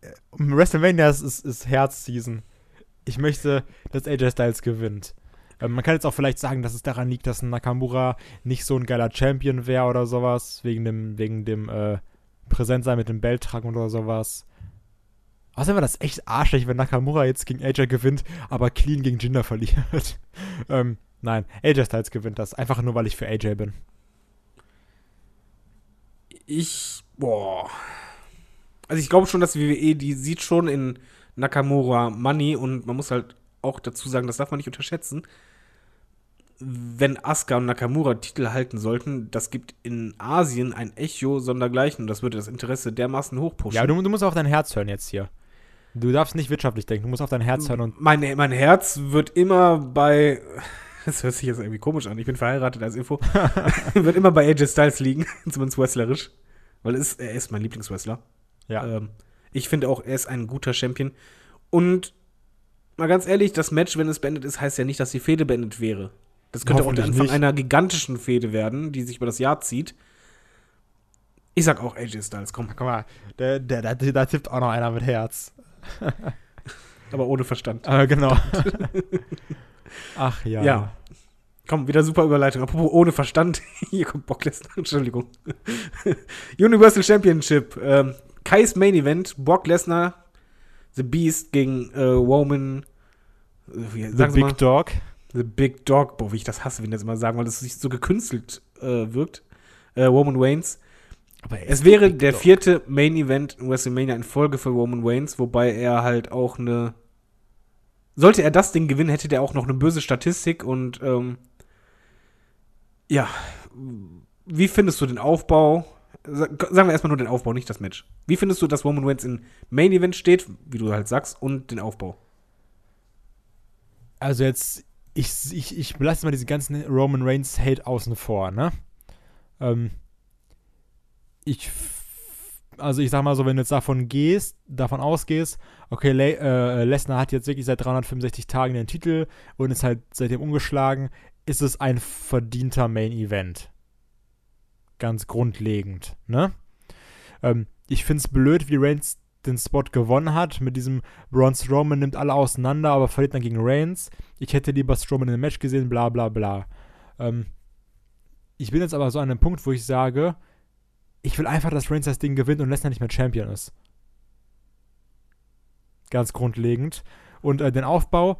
äh, WrestleMania ist, ist, ist Herzseason. Ich möchte, dass AJ Styles gewinnt. Ähm, man kann jetzt auch vielleicht sagen, dass es daran liegt, dass Nakamura nicht so ein geiler Champion wäre oder sowas, wegen dem, wegen dem äh, Präsentsein mit dem Belttragen oder sowas. Außerdem war das echt arschig, wenn Nakamura jetzt gegen AJ gewinnt, aber clean gegen Jinder verliert. ähm, nein, AJ Styles gewinnt das, einfach nur, weil ich für AJ bin. Ich, boah. Also ich glaube schon, dass die WWE, die sieht schon in Nakamura Money und man muss halt auch dazu sagen, das darf man nicht unterschätzen. Wenn Asuka und Nakamura Titel halten sollten, das gibt in Asien ein Echo sondergleichen und das würde das Interesse dermaßen hochpushen. Ja, du, du musst auf dein Herz hören jetzt hier. Du darfst nicht wirtschaftlich denken, du musst auf dein Herz hören und mein, mein Herz wird immer bei. Das hört sich jetzt irgendwie komisch an. Ich bin verheiratet als Info. wird immer bei AJ Styles liegen, zumindest wrestlerisch. Weil es, er ist mein Lieblingswrestler. ja. Ähm, ich finde auch, er ist ein guter Champion. Und mal ganz ehrlich, das Match, wenn es beendet ist, heißt ja nicht, dass die Fehde beendet wäre. Das könnte auch der Anfang nicht. einer gigantischen Fehde werden, die sich über das Jahr zieht. Ich sag auch AJ Styles, komm. Guck mal, der, da, da tippt auch noch einer mit Herz. Aber ohne Verstand. Äh, genau. Ach ja. Ja. Komm, wieder super Überleitung. Apropos ohne Verstand. Hier kommt Brock Lesnar. Entschuldigung. Universal Championship. Ähm, Kais Main Event. Brock Lesnar, The Beast gegen äh, Roman. äh, Wie, The Big mal, Dog. The Big Dog. Boah, wie ich das hasse, wenn das immer sagen, weil das sich so gekünstelt äh, wirkt. Äh, Roman Reigns. Aber er Es wäre der vierte Main Event in WrestleMania in Folge für Roman Reigns, wobei er halt auch eine. Sollte er das Ding gewinnen, hätte der auch noch eine böse Statistik und ähm, ja. Wie findest du den Aufbau? Sa- Sagen wir erstmal nur den Aufbau, nicht das Match. Wie findest du, dass Roman Reigns im Main Event steht, wie du halt sagst, und den Aufbau? Also jetzt, ich, ich, ich lasse mal diese ganzen Roman Reigns Hate außen vor, ne? Ähm, ich, also ich sag mal so, wenn du jetzt davon gehst, davon ausgehst, okay, Le äh, Lesnar hat jetzt wirklich seit 365 Tagen den Titel und ist halt seitdem umgeschlagen, ist es ein verdienter Main Event. Ganz grundlegend, ne? Ähm, ich find's blöd, wie Reigns den Spot gewonnen hat, mit diesem Braun Strowman nimmt alle auseinander, aber verliert dann gegen Reigns. Ich hätte lieber Strowman in einem Match gesehen, bla bla bla. Ähm, ich bin jetzt aber so an einem Punkt, wo ich sage, ich will einfach, dass Reigns das Ding gewinnt und Lesnar nicht mehr Champion ist. Ganz grundlegend. Und äh, den Aufbau,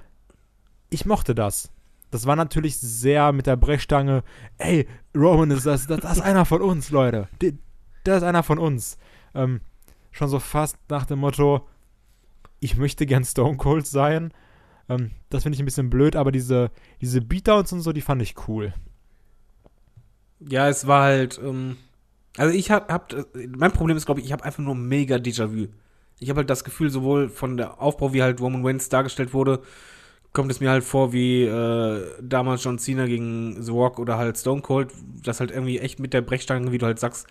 ich mochte das. Das war natürlich sehr mit der Brechstange, ey, Roman ist das, das, das ist einer von uns, Leute. Das ist einer von uns. Ähm, schon so fast nach dem Motto, ich möchte gern Stone Cold sein. Ähm, das finde ich ein bisschen blöd, aber diese, diese Beatdowns und so, die fand ich cool. Ja, es war halt, ähm, also ich hab, hab mein Problem ist, glaube ich, ich habe einfach nur mega Déjà-vu. Ich habe halt das Gefühl, sowohl von der Aufbau, wie halt Roman Reigns dargestellt wurde, kommt es mir halt vor wie äh, damals John Cena gegen The Rock oder halt Stone Cold, das halt irgendwie echt mit der Brechstange, wie du halt sagst,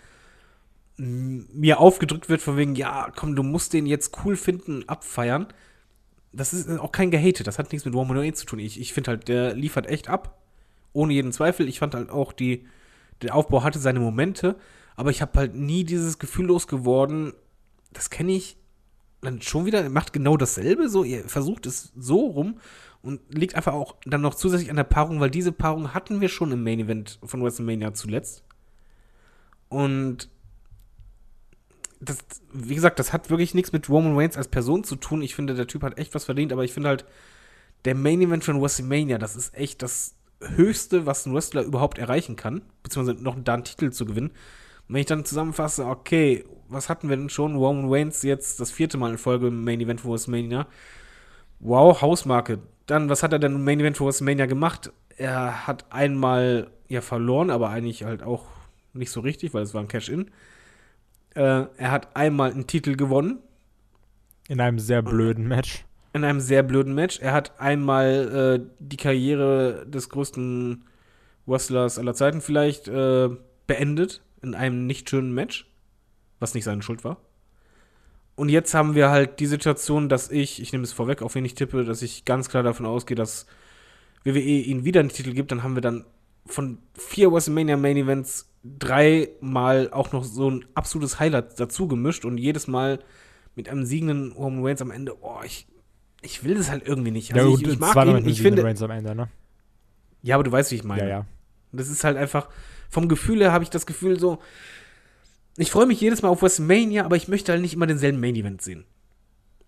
mir aufgedrückt wird von wegen, ja, komm, du musst den jetzt cool finden, abfeiern. Das ist auch kein Gehate, das hat nichts mit Roman Reigns zu tun. Ich, ich finde halt, der liefert echt ab, ohne jeden Zweifel. Ich fand halt auch, die, der Aufbau hatte seine Momente, aber ich habe halt nie dieses Gefühl losgeworden, das kenne ich dann schon wieder, macht genau dasselbe, so, ihr versucht es so rum und liegt einfach auch dann noch zusätzlich an der Paarung, weil diese Paarung hatten wir schon im Main Event von WrestleMania zuletzt. Und das, wie gesagt, das hat wirklich nichts mit Roman Reigns als Person zu tun. Ich finde, der Typ hat echt was verdient, aber ich finde halt, der Main Event von WrestleMania, das ist echt das Höchste, was ein Wrestler überhaupt erreichen kann, beziehungsweise noch da einen Titel zu gewinnen. Und wenn ich dann zusammenfasse, okay, was hatten wir denn schon? Roman Reigns jetzt das vierte Mal in Folge im Main Event von WrestleMania. Wow, Hausmarke. Dann, was hat er denn im Main Event von WrestleMania gemacht? Er hat einmal ja verloren, aber eigentlich halt auch nicht so richtig, weil es war ein Cash-In. Äh, er hat einmal einen Titel gewonnen. In einem sehr blöden Match. In einem sehr blöden Match. Er hat einmal äh, die Karriere des größten Wrestlers aller Zeiten vielleicht äh, beendet in einem nicht schönen Match, was nicht seine Schuld war. Und jetzt haben wir halt die Situation, dass ich, ich nehme es vorweg, auf wen ich tippe, dass ich ganz klar davon ausgehe, dass WWE ihn wieder einen Titel gibt. Dann haben wir dann von vier WrestleMania Main Events dreimal auch noch so ein absolutes Highlight dazu gemischt und jedes Mal mit einem siegenden Roman Reigns am Ende, oh, ich, ich will das halt irgendwie nicht. Also ja, ich, ich mag ihn, ich finde. Reigns am Ende, ne? Ja, aber du weißt, wie ich meine. Ja, ja. Das ist halt einfach, vom Gefühl her habe ich das Gefühl so, ich freue mich jedes Mal auf WrestleMania, aber ich möchte halt nicht immer denselben Main Event sehen.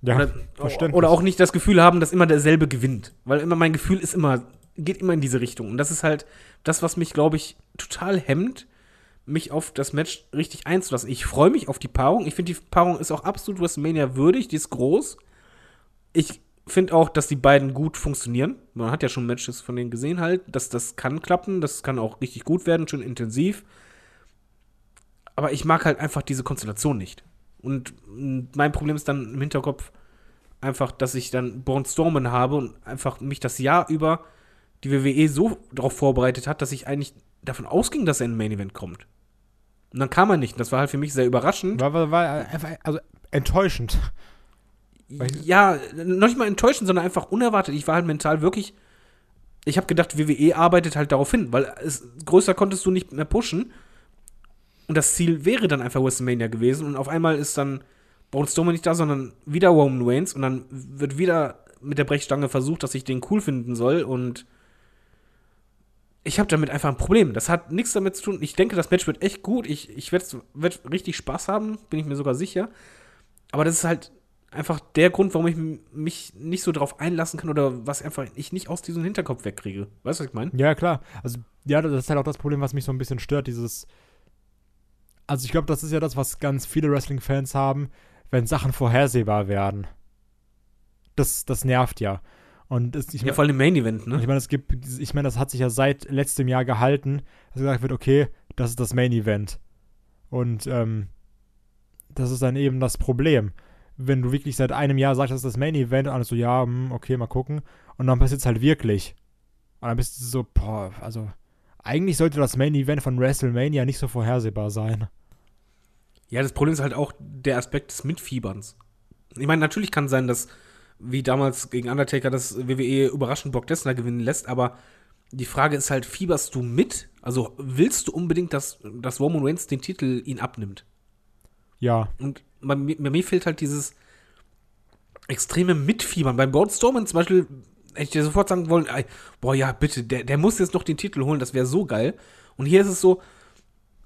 Ja, oder, verständlich. oder auch nicht das Gefühl haben, dass immer derselbe gewinnt. Weil immer mein Gefühl ist immer, geht immer in diese Richtung. Und das ist halt das, was mich, glaube ich, total hemmt, mich auf das Match richtig einzulassen. Ich freue mich auf die Paarung. Ich finde, die Paarung ist auch absolut WrestleMania würdig. Die ist groß. Ich finde auch, dass die beiden gut funktionieren. Man hat ja schon Matches von denen gesehen halt, dass das kann klappen. Das kann auch richtig gut werden, schön intensiv. Aber ich mag halt einfach diese Konstellation nicht. Und mein Problem ist dann im Hinterkopf einfach, dass ich dann Born Stormen habe und einfach mich das Jahr über die WWE so darauf vorbereitet hat, dass ich eigentlich davon ausging, dass er in ein Main Event kommt. Und dann kam er nicht. Das war halt für mich sehr überraschend. War, war, war also enttäuschend. Ja, noch nicht mal enttäuschend, sondern einfach unerwartet. Ich war halt mental wirklich. Ich habe gedacht, WWE arbeitet halt darauf hin, weil es, größer konntest du nicht mehr pushen. Und das Ziel wäre dann einfach WrestleMania gewesen. Und auf einmal ist dann Braun Strowman nicht da, sondern wieder Roman Reigns. Und dann wird wieder mit der Brechstange versucht, dass ich den cool finden soll. Und ich habe damit einfach ein Problem. Das hat nichts damit zu tun. Ich denke, das Match wird echt gut. Ich, ich werde werd richtig Spaß haben, bin ich mir sogar sicher. Aber das ist halt einfach der Grund, warum ich mich nicht so drauf einlassen kann oder was einfach ich nicht aus diesem Hinterkopf wegkriege. Weißt du, was ich meine? Ja, klar. Also, ja, das ist halt auch das Problem, was mich so ein bisschen stört. Dieses. Also, ich glaube, das ist ja das, was ganz viele Wrestling-Fans haben, wenn Sachen vorhersehbar werden. Das, das nervt ja. Und es, ich mein, ja, vor allem im Main Event, ne? Ich meine, es gibt, ich meine, das hat sich ja seit letztem Jahr gehalten, dass gesagt wird, okay, das ist das Main Event. Und ähm, das ist dann eben das Problem. Wenn du wirklich seit einem Jahr sagst, das ist das Main Event, und alles so, ja, hm, okay, mal gucken. Und dann passiert es halt wirklich. Und dann bist du so, boah, also, eigentlich sollte das Main Event von WrestleMania nicht so vorhersehbar sein. Ja, das Problem ist halt auch der Aspekt des Mitfieberns. Ich meine, natürlich kann es sein, dass wie damals gegen Undertaker das WWE überraschend Brock Lesnar gewinnen lässt, aber die Frage ist halt, fieberst du mit? Also willst du unbedingt, dass, dass Roman Reigns den Titel ihn abnimmt? Ja. Und bei, bei mir fehlt halt dieses extreme Mitfiebern. Beim Strowman zum Beispiel hätte ich dir sofort sagen wollen, boah, ja, bitte, der, der muss jetzt noch den Titel holen, das wäre so geil. Und hier ist es so,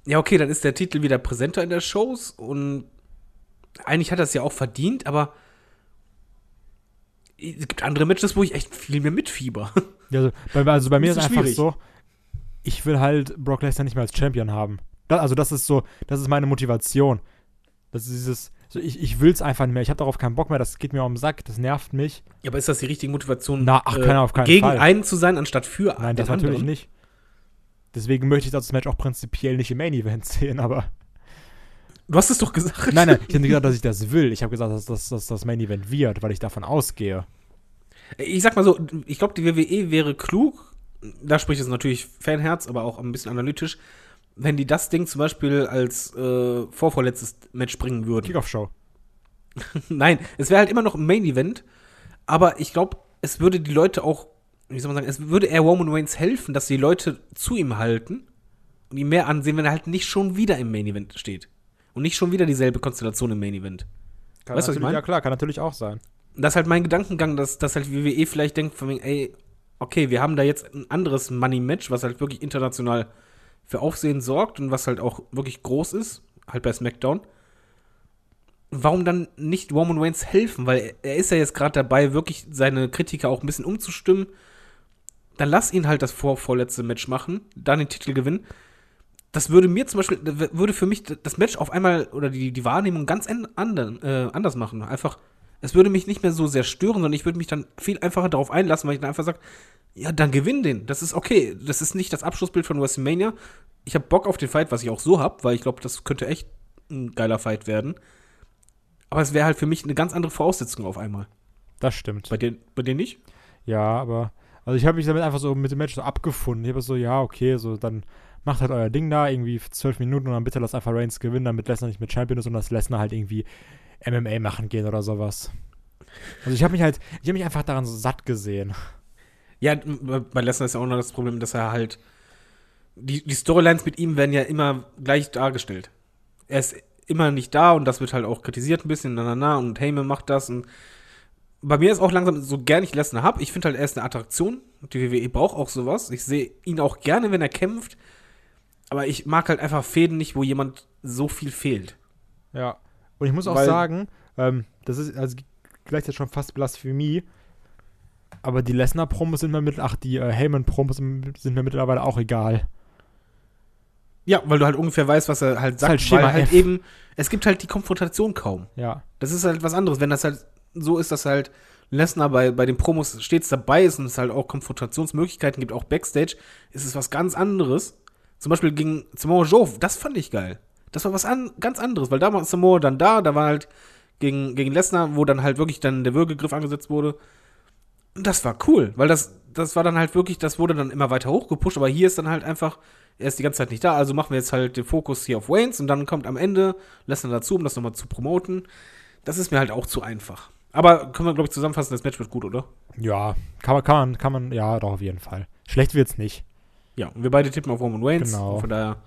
ja, okay, dann ist der Titel wieder präsenter in der Shows und eigentlich hat er es ja auch verdient, aber es gibt andere Matches, wo ich echt viel mehr mitfieber. Ja, also, bei, also bei mir ist es einfach so, ich will halt Brock Lesnar nicht mehr als Champion haben. Das, also das ist so, das ist meine Motivation. Das ist dieses, so ich, ich will es einfach nicht mehr. Ich habe darauf keinen Bock mehr. Das geht mir um den Sack. Das nervt mich. Ja, aber ist das die richtige Motivation, Na, ach, äh, auf keinen gegen Fall. einen zu sein, anstatt für Nein, das natürlich nicht. Deswegen möchte ich das Match auch prinzipiell nicht im Main Event sehen, aber. Du hast es doch gesagt. Nein, nein, ich habe nicht gesagt, dass ich das will. Ich habe gesagt, dass das, dass das Main Event wird, weil ich davon ausgehe. Ich sag mal so, ich glaube, die WWE wäre klug, da spricht es natürlich Fanherz, aber auch ein bisschen analytisch, wenn die das Ding zum Beispiel als äh, vorvorletztes Match bringen würden. Kickoff-Show. Nein, es wäre halt immer noch ein Main-Event, aber ich glaube, es würde die Leute auch, wie soll man sagen, es würde eher Roman Reigns helfen, dass die Leute zu ihm halten und ihn mehr ansehen, wenn er halt nicht schon wieder im Main-Event steht. Und nicht schon wieder dieselbe Konstellation im Main-Event. Weißt du, was ich meine? Ja, klar, kann natürlich auch sein. das ist halt mein Gedankengang, dass, dass halt WWE vielleicht denkt von wegen, ey, okay, wir haben da jetzt ein anderes Money-Match, was halt wirklich international für Aufsehen sorgt und was halt auch wirklich groß ist, halt bei SmackDown. Warum dann nicht Roman Reigns helfen? Weil er, ist ja jetzt gerade dabei, wirklich seine Kritiker auch ein bisschen umzustimmen. Dann lass ihn halt das vor, vorletzte Match machen, dann den Titel gewinnen. Das würde mir zum Beispiel, würde für mich das Match auf einmal oder die, die Wahrnehmung ganz andern, äh, anders machen. Einfach, es würde mich nicht mehr so sehr stören, sondern ich würde mich dann viel einfacher darauf einlassen, weil ich dann einfach sage, ja, dann gewinn den. Das ist okay. Das ist nicht das Abschlussbild von WrestleMania. Ich habe Bock auf den Fight, was ich auch so habe, weil ich glaube, das könnte echt ein geiler Fight werden. Aber es wäre halt für mich eine ganz andere Voraussetzung auf einmal. Das stimmt. Bei dir, bei dir nicht? Ja, aber. Also ich habe mich damit einfach so mit dem Match so abgefunden. Ich habe so, ja, okay, so dann macht halt euer Ding da, irgendwie zwölf Minuten und dann bitte lasst einfach Reigns gewinnen, damit Lesnar nicht mit Champion ist und dass Lesnar halt irgendwie MMA machen gehen oder sowas. Also ich habe mich halt, ich habe mich einfach daran so satt gesehen. Ja, bei Lesnar ist ja auch noch das Problem, dass er halt. Die, die Storylines mit ihm werden ja immer gleich dargestellt. Er ist immer nicht da und das wird halt auch kritisiert ein bisschen, na na na, und Heyman macht das und bei mir ist auch langsam, so gern ich Lesnar hab, ich finde halt, er ist eine Attraktion. Die WWE braucht auch sowas. Ich sehe ihn auch gerne, wenn er kämpft. Aber ich mag halt einfach Fäden nicht, wo jemand so viel fehlt. Ja. Und ich muss auch Weil- sagen, ähm, das ist also gleichzeitig schon fast Blasphemie. Aber die Lesnar-Promos sind mir mit, ach, die äh, Heyman-Promos sind mir mittlerweile auch egal. Ja, weil du halt ungefähr weißt, was er halt sagt. halt Schema weil halt F. eben, es gibt halt die Konfrontation kaum. Ja. Das ist halt was anderes. Wenn das halt so ist, dass halt Lesnar bei, bei den Promos stets dabei ist und es halt auch Konfrontationsmöglichkeiten gibt, auch Backstage, ist es was ganz anderes. Zum Beispiel gegen Samoa Joe, das fand ich geil. Das war was an, ganz anderes, weil da war Samoa dann da, da war halt gegen, gegen Lesnar, wo dann halt wirklich dann der Würgegriff angesetzt wurde. Und das war cool, weil das, das war dann halt wirklich, das wurde dann immer weiter hochgepusht, aber hier ist dann halt einfach, er ist die ganze Zeit nicht da, also machen wir jetzt halt den Fokus hier auf Waynes und dann kommt am Ende Lesnar dazu, um das nochmal zu promoten. Das ist mir halt auch zu einfach. Aber können wir, glaube ich, zusammenfassen, das Match wird gut, oder? Ja, kann man, kann man, kann man, ja, doch, auf jeden Fall. Schlecht wird's nicht. Ja, und wir beide tippen auf Roman Reigns. Genau. Von daher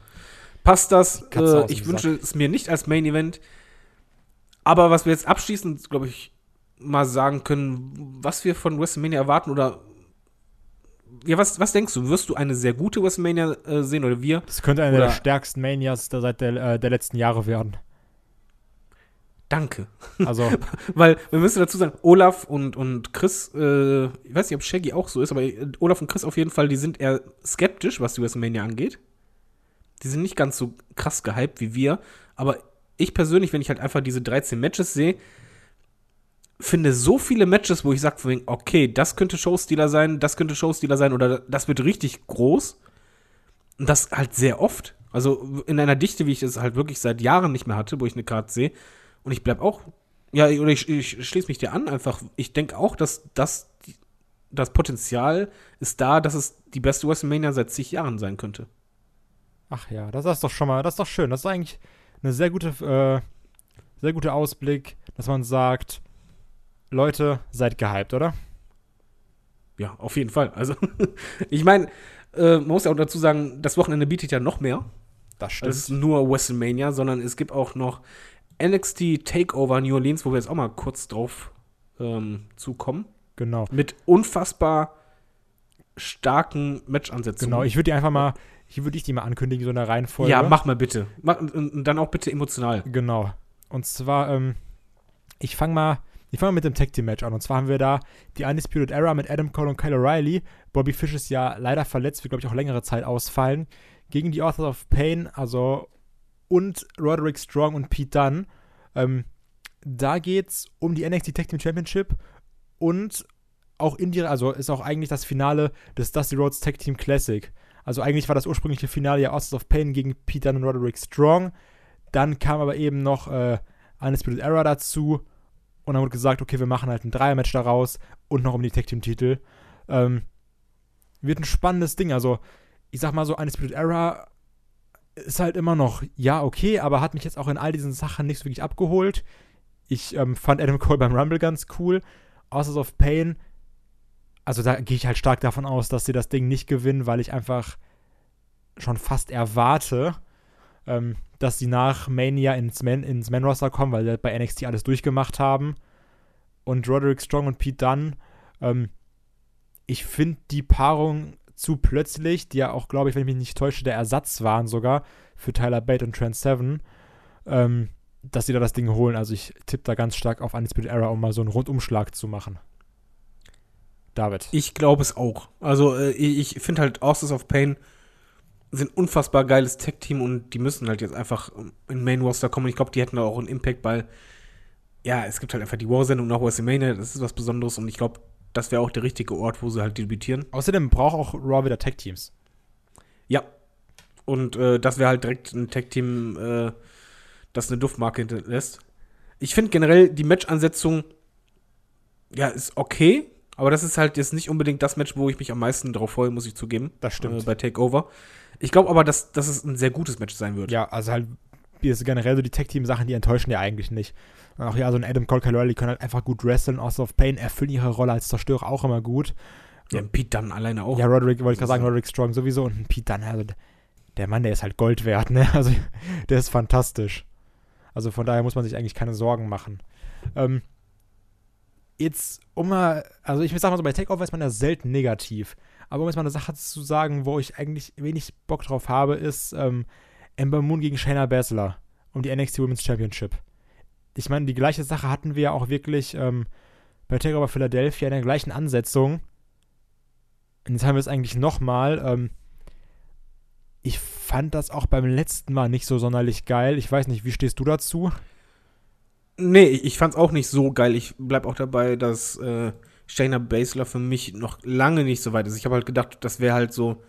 passt das. Äh, ich wünsche es mir nicht als Main Event. Aber was wir jetzt abschließend, glaube ich, mal sagen können, was wir von WrestleMania erwarten oder. Ja, was, was denkst du? Wirst du eine sehr gute WrestleMania äh, sehen oder wir? Das könnte eine Oder- der stärksten Manias der, seit der, äh, der letzten Jahre werden. Danke. Also, Weil wir müssen dazu sagen, Olaf und, und Chris, äh, ich weiß nicht, ob Shaggy auch so ist, aber äh, Olaf und Chris auf jeden Fall, die sind eher skeptisch, was die WrestleMania angeht. Die sind nicht ganz so krass gehypt wie wir. Aber ich persönlich, wenn ich halt einfach diese 13 Matches sehe, finde so viele Matches, wo ich sage, okay, das könnte Showstealer sein, das könnte Showstealer sein oder das wird richtig groß. Und das halt sehr oft. Also in einer Dichte, wie ich es halt wirklich seit Jahren nicht mehr hatte, wo ich eine Karte sehe. Und ich bleib auch, ja, oder ich, ich schließe mich dir an einfach. Ich denke auch, dass das, das Potenzial ist da, dass es die beste WrestleMania seit zig Jahren sein könnte. Ach ja, das ist doch schon mal, das ist doch schön. Das ist eigentlich eine sehr gute, äh, sehr guter Ausblick, dass man sagt, Leute, seid gehypt, oder? Ja, auf jeden Fall. Also, ich meine, äh, man muss ja auch dazu sagen, das Wochenende bietet ja noch mehr. Das Es ist nur WrestleMania, sondern es gibt auch noch NXT Takeover New Orleans, wo wir jetzt auch mal kurz drauf ähm, zukommen. Genau. Mit unfassbar starken Matchansetzungen. Genau, ich würde die einfach mal, hier würde ich die mal ankündigen, so in der Reihenfolge. Ja, mach mal bitte. Mach, und, dann auch bitte emotional. Genau. Und zwar, ähm, ich fange mal, ich fange mal mit dem Tag Team Match an. Und zwar haben wir da die Undisputed Era mit Adam Cole und Kyle O'Reilly. Bobby Fish ist ja leider verletzt, wird, glaube ich, auch längere Zeit ausfallen. Gegen die Authors of Pain, also und Roderick Strong und Pete Dunne. Ähm, da geht's um die NXT Tag Team Championship und auch indirekt, also ist auch eigentlich das Finale des Dusty Rhodes Tag Team Classic. Also eigentlich war das ursprüngliche Finale ja Authors of Pain gegen Pete Dunne und Roderick Strong. Dann kam aber eben noch äh, Undisputed Era dazu. Und dann wurde gesagt, okay, wir machen halt ein Dreier-Match daraus und noch um die Tag-Team-Titel. Ähm, wird ein spannendes Ding. Also, ich sag mal so, Undisputed Era ist halt immer noch, ja, okay, aber hat mich jetzt auch in all diesen Sachen nicht so wirklich abgeholt. Ich ähm, fand Adam Cole beim Rumble ganz cool. Authors of Pain, also da gehe ich halt stark davon aus, dass sie das Ding nicht gewinnen, weil ich einfach schon fast erwarte, ähm, dass sie nach Mania ins Man, ins Man Roster kommen, weil sie bei NXT alles durchgemacht haben. Und Roderick Strong und Pete Dunne, ähm, ich finde die Paarung zu plötzlich, die ja auch, glaube ich, wenn ich mich nicht täusche, der Ersatz waren sogar für Tyler Bate und Trent Seven, ähm, dass sie da das Ding holen. Also ich tippe da ganz stark auf Undisputed Era, um mal so einen Rundumschlag zu machen. David. Ich glaube es auch. Also äh, ich finde halt Authors of Pain sind unfassbar geiles Tech-Team und die müssen halt jetzt einfach in Main Roster kommen. Ich glaube, die hätten da auch einen Impact, weil ja, es gibt halt einfach die War-Sendung nach WrestleMania, das ist was Besonderes und ich glaube, das wäre auch der richtige Ort, wo sie halt debütieren. Außerdem braucht auch Raw wieder Tech-Teams. Ja. Und äh, das wäre halt direkt ein Tech-Team, äh, das eine Duftmarke hinterlässt. Ich finde generell die Match-Ansetzung, ja, ist okay, aber das ist halt jetzt nicht unbedingt das Match, wo ich mich am meisten drauf freue, muss ich zugeben. Das stimmt. Äh, bei Takeover. Ich glaube aber, dass, dass es ein sehr gutes Match sein wird. Ja, also halt wie es generell so die Tech-Team-Sachen, die enttäuschen ja eigentlich nicht. Und auch ja, so ein Adam Cole Calori, die können halt einfach gut wresteln. Außer of Pain erfüllen ihre Rolle als Zerstörer auch immer gut. Ja, Pete Dunne alleine auch. Ja, Roderick, wollte ich gerade sagen, Roderick Strong sowieso. Und ein Pete Dunne, also der Mann, der ist halt Gold wert, ne? Also der ist fantastisch. Also von daher muss man sich eigentlich keine Sorgen machen. Ähm, jetzt, um mal, also ich sag mal so, bei Takeover ist man ja selten negativ. Aber um jetzt mal eine Sache zu sagen, wo ich eigentlich wenig Bock drauf habe, ist ähm, Ember Moon gegen Shayna Baszler um die NXT Women's Championship. Ich meine, die gleiche Sache hatten wir ja auch wirklich ähm, bei Takeover Philadelphia in der gleichen Ansetzung. Und jetzt haben wir es eigentlich nochmal. Ähm, ich fand das auch beim letzten Mal nicht so sonderlich geil. Ich weiß nicht, wie stehst du dazu? Nee, ich fand's auch nicht so geil. Ich bleib auch dabei, dass äh, Shayna Baszler für mich noch lange nicht so weit ist. Ich habe halt gedacht, das wäre halt so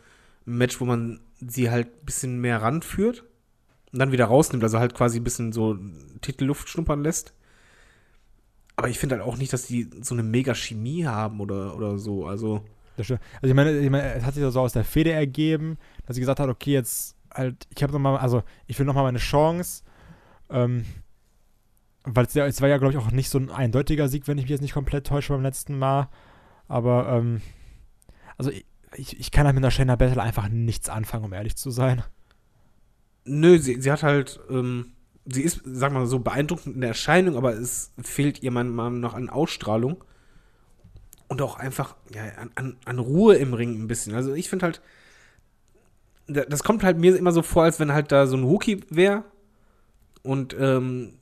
ein Match, wo man sie halt ein bisschen mehr ranführt und dann wieder rausnimmt, also halt quasi ein bisschen so Titelluft schnuppern lässt. Aber ich finde halt auch nicht, dass die so eine mega Chemie haben oder, oder so. Also. Also ich meine, ich meine, es hat sich so aus der Feder ergeben, dass sie gesagt hat, okay, jetzt halt, ich habe nochmal, also ich will nochmal meine Chance. Ähm, weil es, es war ja, glaube ich, auch nicht so ein eindeutiger Sieg, wenn ich mich jetzt nicht komplett täusche beim letzten Mal. Aber, ähm, also ich, ich, kann halt mit der Shayna Battle einfach nichts anfangen, um ehrlich zu sein. Nö, sie, sie hat halt, ähm, sie ist, sag mal so, beeindruckend in der Erscheinung, aber es fehlt ihr Meinung nach an Ausstrahlung. Und auch einfach ja, an, an, an Ruhe im Ring ein bisschen. Also ich finde halt, das kommt halt mir immer so vor, als wenn halt da so ein Rookie wäre. Und ähm,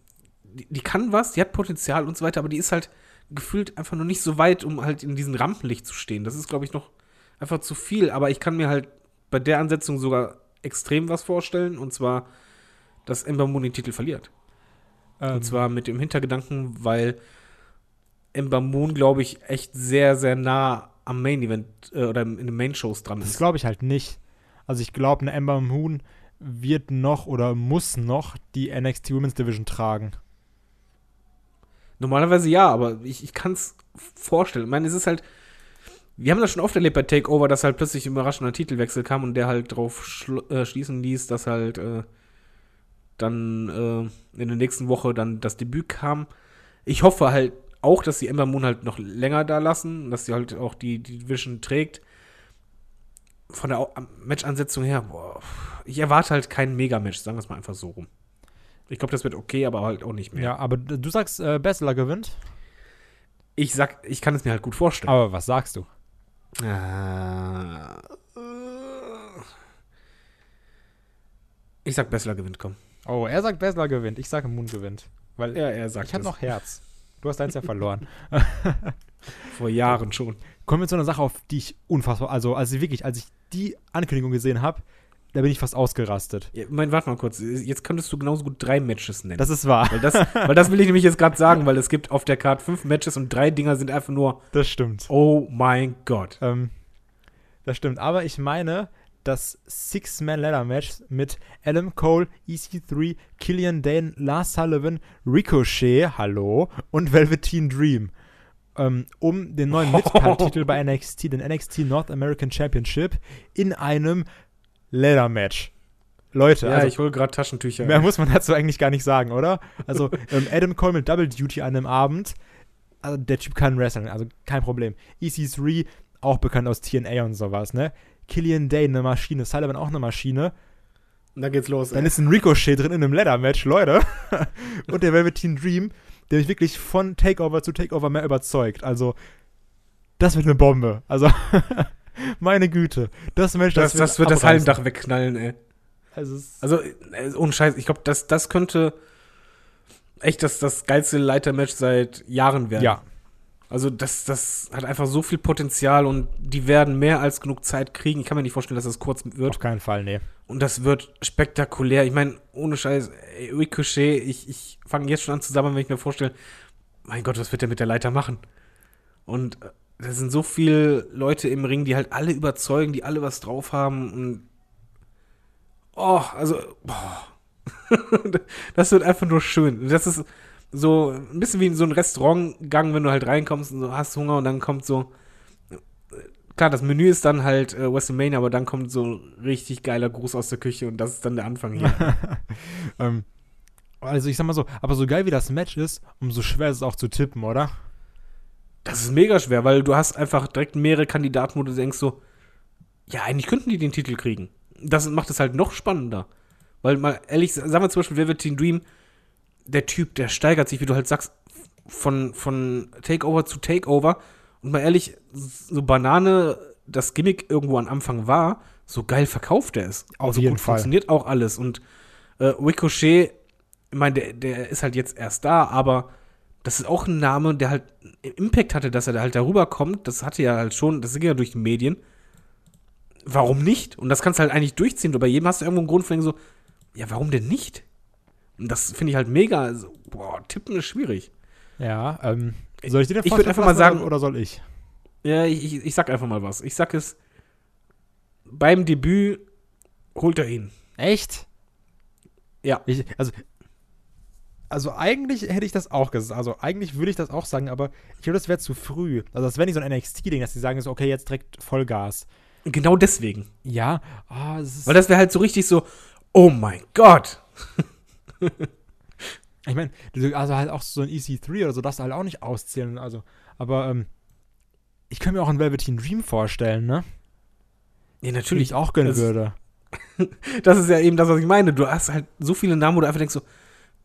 die, die, kann was, die hat Potenzial und so weiter, aber die ist halt gefühlt einfach noch nicht so weit, um halt in diesem Rampenlicht zu stehen. Das ist, glaube ich, noch einfach zu viel. Aber ich kann mir halt bei der Ansetzung sogar extrem was vorstellen. Und zwar, dass Ember Moon den Titel verliert. Ähm. Und zwar mit dem Hintergedanken, weil Ember Moon, glaube ich, echt sehr, sehr nah am Main Event äh, oder in den Main Shows dran ist. Das glaube ich halt nicht. Also ich glaube, eine Ember Moon wird noch oder muss noch die NXT Women's Division tragen. Normalerweise ja, aber ich, ich kann es vorstellen. Ich meine, es ist halt, wir haben das schon oft erlebt bei Takeover, dass halt plötzlich ein überraschender Titelwechsel kam und der halt drauf äh, schließen ließ, dass halt äh, dann äh, in der nächsten Woche dann das Debüt kam. Ich hoffe halt auch, dass sie Ember Moon halt noch länger da lassen, dass sie halt auch die, die Division trägt. Von der Match-Ansetzung her, boah, ich erwarte halt kein Mega-Match, sagen wir es mal einfach so rum. Ich glaube, das wird okay, aber halt auch nicht mehr. Ja, aber du sagst, äh, Bessler gewinnt? Ich sag, ich kann es mir halt gut vorstellen. Aber was sagst du? Äh, ich sag, Bessler gewinnt, komm. Oh, er sagt, Bessler gewinnt. Ich sage, Moon gewinnt. Weil ja, er sagt ich habe noch Herz. Du hast eins ja verloren. Vor Jahren schon. Kommen wir zu einer Sache, auf die ich unfassbar, also, also wirklich, als ich die Ankündigung gesehen habe, da bin ich fast ausgerastet. Ja, mein, warte mal kurz. Jetzt könntest du genauso gut drei Matches nennen. Das ist wahr. Weil das, weil das will ich nämlich jetzt gerade sagen, weil es gibt auf der Karte fünf Matches und drei Dinger sind einfach nur. Das stimmt. Oh mein Gott. Ähm, das stimmt. Aber ich meine, das Six-Man-Ladder-Match mit Adam Cole, EC3, Killian Dane, Lars Sullivan, Ricochet, hallo, und Velveteen Dream. Ähm, um den neuen Mid-Card-Titel bei NXT, den NXT North American Championship, in einem Ladder-Match. Leute, Ja, also ich hole gerade Taschentücher. Mehr muss man dazu eigentlich gar nicht sagen, oder? Also, ähm, Adam Cole mit Double Duty an einem Abend. Also, der Typ kann wrestlen, also kein Problem. EC3, auch bekannt aus TNA und sowas, ne? Killian Dane, eine Maschine. Sullivan auch eine Maschine. Und dann geht's los. Dann ey. ist ein Ricochet drin in einem Leather-Match, Leute. und der Velveteen Dream, der mich wirklich von Takeover zu Takeover mehr überzeugt. Also, das wird eine Bombe. Also, meine Güte. Das Match, das, das wird das. Hallendach wegknallen, ey. Also, Also, äh, ohne Scheiß, ich glaube, das, das könnte echt das, das geilste Leitermatch seit Jahren werden. ja. Also, das, das hat einfach so viel Potenzial und die werden mehr als genug Zeit kriegen. Ich kann mir nicht vorstellen, dass das kurz wird. Auf keinen Fall, nee. Und das wird spektakulär. Ich meine, ohne Scheiß, ey, Ricochet, ich, ich fange jetzt schon an zusammen, wenn ich mir vorstelle, mein Gott, was wird der mit der Leiter machen? Und äh, da sind so viele Leute im Ring, die halt alle überzeugen, die alle was drauf haben und oh, also boah. das wird einfach nur schön. Das ist so ein bisschen wie in so ein Restaurantgang, wenn du halt reinkommst und so hast Hunger und dann kommt so klar, das Menü ist dann halt äh, WrestleMania, aber dann kommt so richtig geiler Gruß aus der Küche und das ist dann der Anfang hier. ähm, also ich sag mal so, aber so geil wie das Match ist, umso schwer ist es auch zu tippen, oder? Das ist mega schwer, weil du hast einfach direkt mehrere Kandidaten, wo du denkst so, ja, eigentlich könnten die den Titel kriegen. Das macht es halt noch spannender. Weil mal ehrlich, sagen wir zum Beispiel Velveteen Dream, der Typ, der steigert sich, wie du halt sagst, von, von Takeover zu Takeover. Und mal ehrlich, so Banane das Gimmick irgendwo am Anfang war, so geil verkauft er ist. Auf so jeden gut Fall. funktioniert auch alles. Und äh, Ricochet, ich meine, der, der ist halt jetzt erst da, aber das ist auch ein Name, der halt Impact hatte, dass er da halt darüber kommt. Das hatte ja halt schon, das ging ja durch die Medien. Warum nicht? Und das kannst du halt eigentlich durchziehen. Und bei jedem hast du irgendwo einen Grund, von so, ja, warum denn nicht? Und das finde ich halt mega. Also, boah, tippen ist schwierig. Ja, ähm, soll ich dir den Ich würd vorstellen einfach mal sagen- oder, oder soll ich? Ja, ich, ich, ich sag einfach mal was. Ich sag es, beim Debüt holt er ihn. Echt? Ja. Ich, also, also eigentlich hätte ich das auch gesagt. Also eigentlich würde ich das auch sagen, aber ich glaube, das wäre zu früh. Also das wäre nicht so ein NXT-Ding, dass die sagen so, okay, jetzt direkt Vollgas. Genau deswegen. Ja, ah, es ist, Weil das wäre halt so richtig so, oh mein Gott. ich meine, also halt auch so ein EC3 oder so, du halt auch nicht auszählen. Also, aber ähm, ich könnte mir auch einen Velveteen Dream vorstellen, ne? Ja, Den natürlich. ich auch gönnen Das- würde. Das ist ja eben das, was ich meine. Du hast halt so viele Namen, wo du einfach denkst so,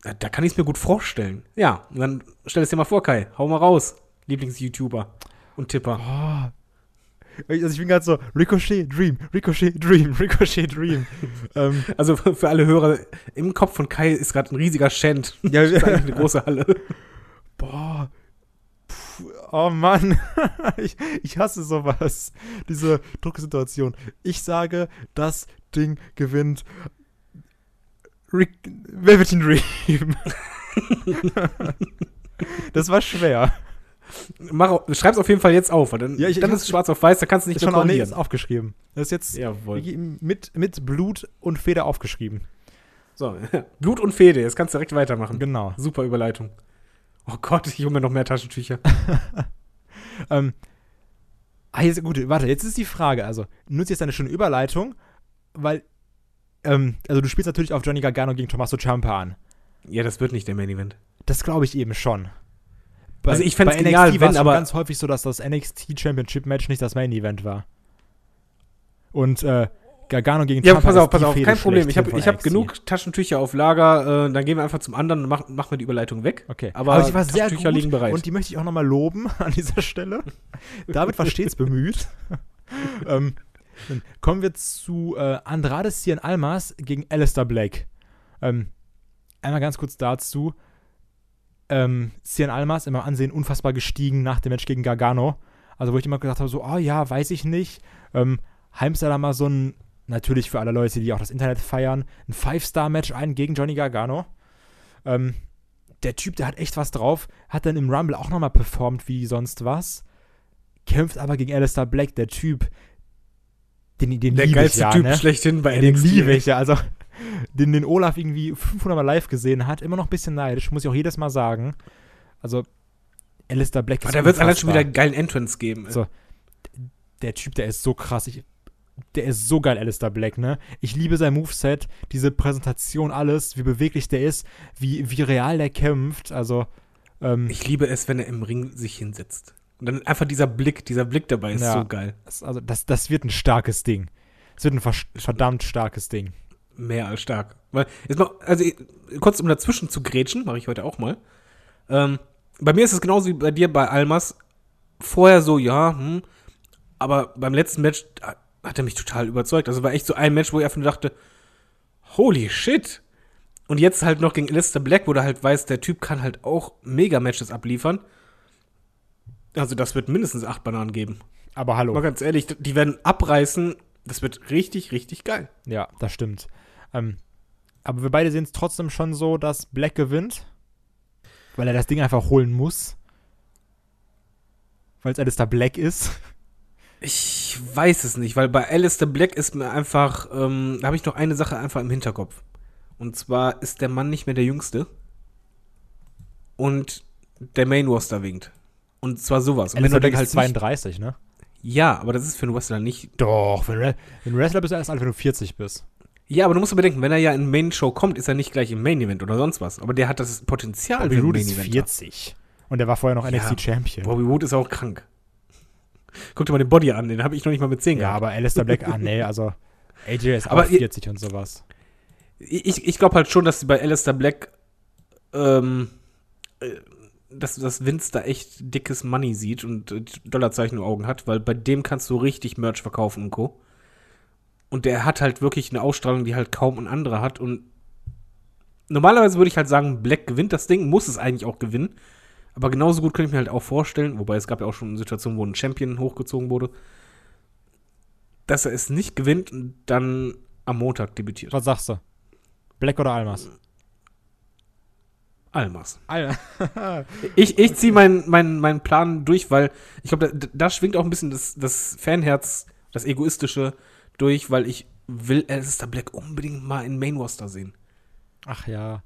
da, da kann ich es mir gut vorstellen. Ja, und dann stell es dir mal vor, Kai. Hau mal raus. Lieblings-YouTuber und Tipper. Oh. Also ich bin gerade so, Ricochet Dream, Ricochet Dream, Ricochet Dream. ähm, Also für alle Hörer, im Kopf von Kai ist gerade ein riesiger Shant. ja, Das ist eine große Halle. Boah. Oh Mann. ich, ich hasse sowas. Diese Drucksituation. Ich sage, das Ding gewinnt Rick Velveteen Dream. das war schwer. Mach, schreib's auf jeden Fall jetzt auf, weil dann, Ja, ich- dann ich- ist es schwarz auf weiß, da kannst du nicht mehr schon korrigieren. ist aufgeschrieben. Das ist jetzt Jawohl. mit, mit Blut und Feder aufgeschrieben. So, Blut und Fede, jetzt kannst du direkt weitermachen. Genau. Super Überleitung. Oh Gott, ich hole mir noch mehr Taschentücher. Ähm, ah, jetzt, gut, warte, jetzt ist die Frage, also, nutzt jetzt eine schöne Überleitung, weil, ähm, also du spielst natürlich auf Johnny Gargano gegen Tommaso Ciampa an. Ja, das wird nicht der Main Event. Das glaube ich eben schon. Bei, Also ich fänd's bei genial, wenn, aber- ganz häufig so, dass das NXT Championship Match nicht das Main Event war. Und äh, Gargano gegen Ja, Ciampa pass auf, pass auf, Fehde kein Problem. Ich habe hab genug Taschentücher auf Lager, äh, dann gehen wir einfach zum anderen und machen, machen wir die Überleitung weg. Okay, Aber sie war sehr gut liegen bereit. und die möchte ich auch nochmal loben an dieser Stelle. David war stets bemüht. ähm, kommen wir zu äh, Andrade Cien Almas gegen Alistair Blake. Ähm, einmal ganz kurz dazu. Ähm, Cien Almas immer Ansehen unfassbar gestiegen nach dem Match gegen Gargano. Also wo ich immer gesagt habe, so, oh ja, weiß ich nicht. Ähm, mal so ein, natürlich für alle Leute, die auch das Internet feiern, ein Five-Star-Match ein gegen Johnny Gargano. Ähm, der Typ, der hat echt was drauf, hat dann im Rumble auch nochmal performt wie sonst was, kämpft aber gegen Alistair Black, der Typ, den, den Der geilste ja, Typ ne? schlechthin bei Den NXT. liebe ich ja. Also, den, den Olaf irgendwie 500 Mal live gesehen hat, immer noch ein bisschen neidisch, muss ich auch jedes Mal sagen. Also, Alistair Black Aber da wird es allein schon wieder einen geilen Entrance geben. So. Der Typ, der ist so krass. Ich, der ist so geil, Alistair Black, ne? Ich liebe sein Moveset, diese Präsentation, alles, wie beweglich der ist, wie, wie real der kämpft. Also, ähm, Ich liebe es, wenn er im Ring sich hinsetzt. Und dann einfach dieser Blick, dieser Blick dabei ist Ja. so geil. das, also das, das wird ein starkes Ding. Es wird ein verdammt starkes Ding. Mehr als stark. Weil, jetzt mal, also kurz um dazwischen zu grätschen, mache ich heute auch mal. Ähm, bei mir ist es genauso wie bei dir bei Almas. Vorher so, ja, hm, aber beim letzten Match hat er mich total überzeugt. Also war echt so ein Match, wo ich einfach nur dachte, holy shit. Und jetzt halt noch gegen Alistair Black, wo du halt weißt, der Typ kann halt auch Mega-Matches abliefern. Also das wird mindestens acht Bananen geben. Aber hallo. Mal ganz ehrlich, die werden abreißen. Das wird richtig, richtig geil. Ja, das stimmt. Ähm, aber wir beide sehen es trotzdem schon so, dass Black gewinnt. Weil er das Ding einfach holen muss. Weil es Alistair Black ist. Ich weiß es nicht, weil bei Alistair Black ist mir einfach, ähm, da habe ich noch eine Sache einfach im Hinterkopf. Und zwar ist der Mann nicht mehr der Jüngste. Und der Main Roster winkt. Und zwar sowas. Und Alistair du Black den ist halt nicht- 32, ne? Ja, aber das ist für einen Wrestler nicht. Doch, wenn, Re wenn Wrestler bist du erst alt, wenn du 40 bist. Ja, aber du musst bedenken, wenn er ja in Main Show kommt, ist er nicht gleich im Main Event oder sonst was. Aber der hat das Potenzial Bobby für Roode Main ist Event. 40. Und der war vorher noch Ja. NXT Champion. Bobby Wood ist auch krank. Guck dir mal den Body an, den habe ich noch nicht mal mit 10 ja, gehabt. aber Alistair Black, ah nee, also AJ ist Aber auch ihr- 40 und sowas. Ich, ich glaube halt schon, dass sie bei Alistair Black, ähm, äh, dass, dass Vince da echt dickes Money sieht und äh, Dollarzeichen im Augen hat, weil bei dem kannst du richtig Merch verkaufen und Co. Und der hat halt wirklich eine Ausstrahlung, die halt kaum ein anderer hat. Und normalerweise würde ich halt sagen, Black gewinnt das Ding, muss es eigentlich auch gewinnen. Aber genauso gut könnte ich mir halt auch vorstellen, wobei es gab ja auch schon Situationen, wo ein Champion hochgezogen wurde, dass er es nicht gewinnt und dann am Montag debütiert. Was sagst du? Black oder Almas? Almas. Al Ich, ich ziehe meinen mein, mein Plan durch, weil ich glaube, da, da schwingt auch ein bisschen das, das Fanherz, das Egoistische durch, weil ich will Alistair Black unbedingt mal in Main Roster sehen. Ach ja.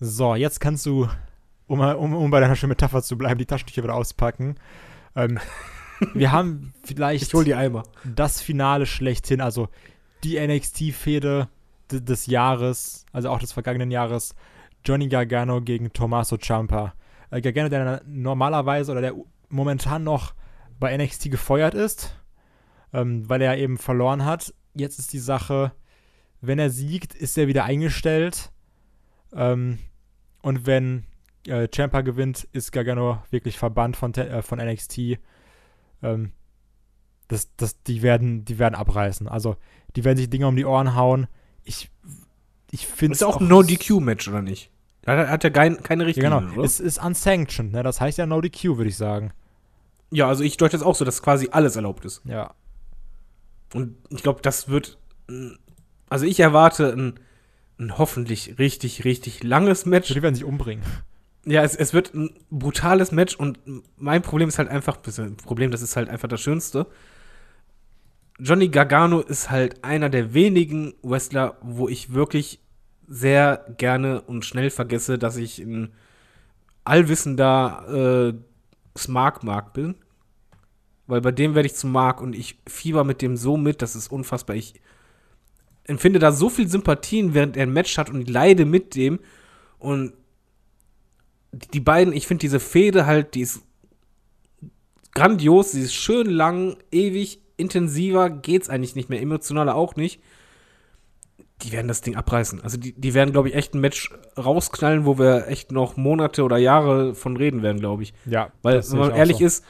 So, jetzt kannst du, um, um, um bei deiner schönen Metapher zu bleiben, die Taschentücher wieder auspacken. Ähm, wir haben vielleicht Ich hol die Eimer. das Finale schlechthin, also die NXT-Fehde des Jahres, also auch des vergangenen Jahres, Johnny Gargano gegen Tommaso Ciampa. Äh, Gargano, der normalerweise oder der momentan noch bei NXT gefeuert ist, ähm, weil er eben verloren hat. Jetzt ist die Sache, wenn er siegt, ist er wieder eingestellt. Ähm, und wenn äh, Ciampa gewinnt, ist Gargano wirklich verbannt von, äh, von NXT. Ähm, das, das, die, werden, die werden abreißen. Also, die werden sich Dinge um die Ohren hauen. Ich, ich finde Ist auch ein No-DQ-Match, oder nicht? Da hat, er kein, keine Ja, Richtlinie, genau. oder? Es ist unsanctioned, ne? Das heißt ja No DQ, würde ich sagen. ja, also ich deute das auch so, dass quasi alles erlaubt ist. Ja. Und ich glaube, das wird. Also ich erwarte ein, ein hoffentlich richtig, richtig langes Match. Die werden sich umbringen. Ja, es, es wird ein brutales Match und mein Problem ist halt einfach, Problem, das ist halt einfach das Schönste. Johnny Gargano ist halt einer der wenigen Wrestler, wo ich wirklich sehr gerne und schnell vergesse, dass ich ein allwissender äh, Smark-Mark bin. Weil bei dem werde ich zu Mark und ich fieber mit dem so mit, das ist unfassbar. Ich empfinde da so viel Sympathien, während er ein Match hat und leide mit dem. Und die die beiden, ich finde diese Fehde halt, die ist grandios, sie ist schön lang, ewig, intensiver, geht's eigentlich nicht mehr, emotionaler auch nicht. Die werden das Ding abreißen. Also die, die werden, glaube ich, echt ein Match rausknallen, wo wir echt noch Monate oder Jahre von reden werden, glaube ich. Ja. Weil, wenn man ich auch ehrlich so. ist,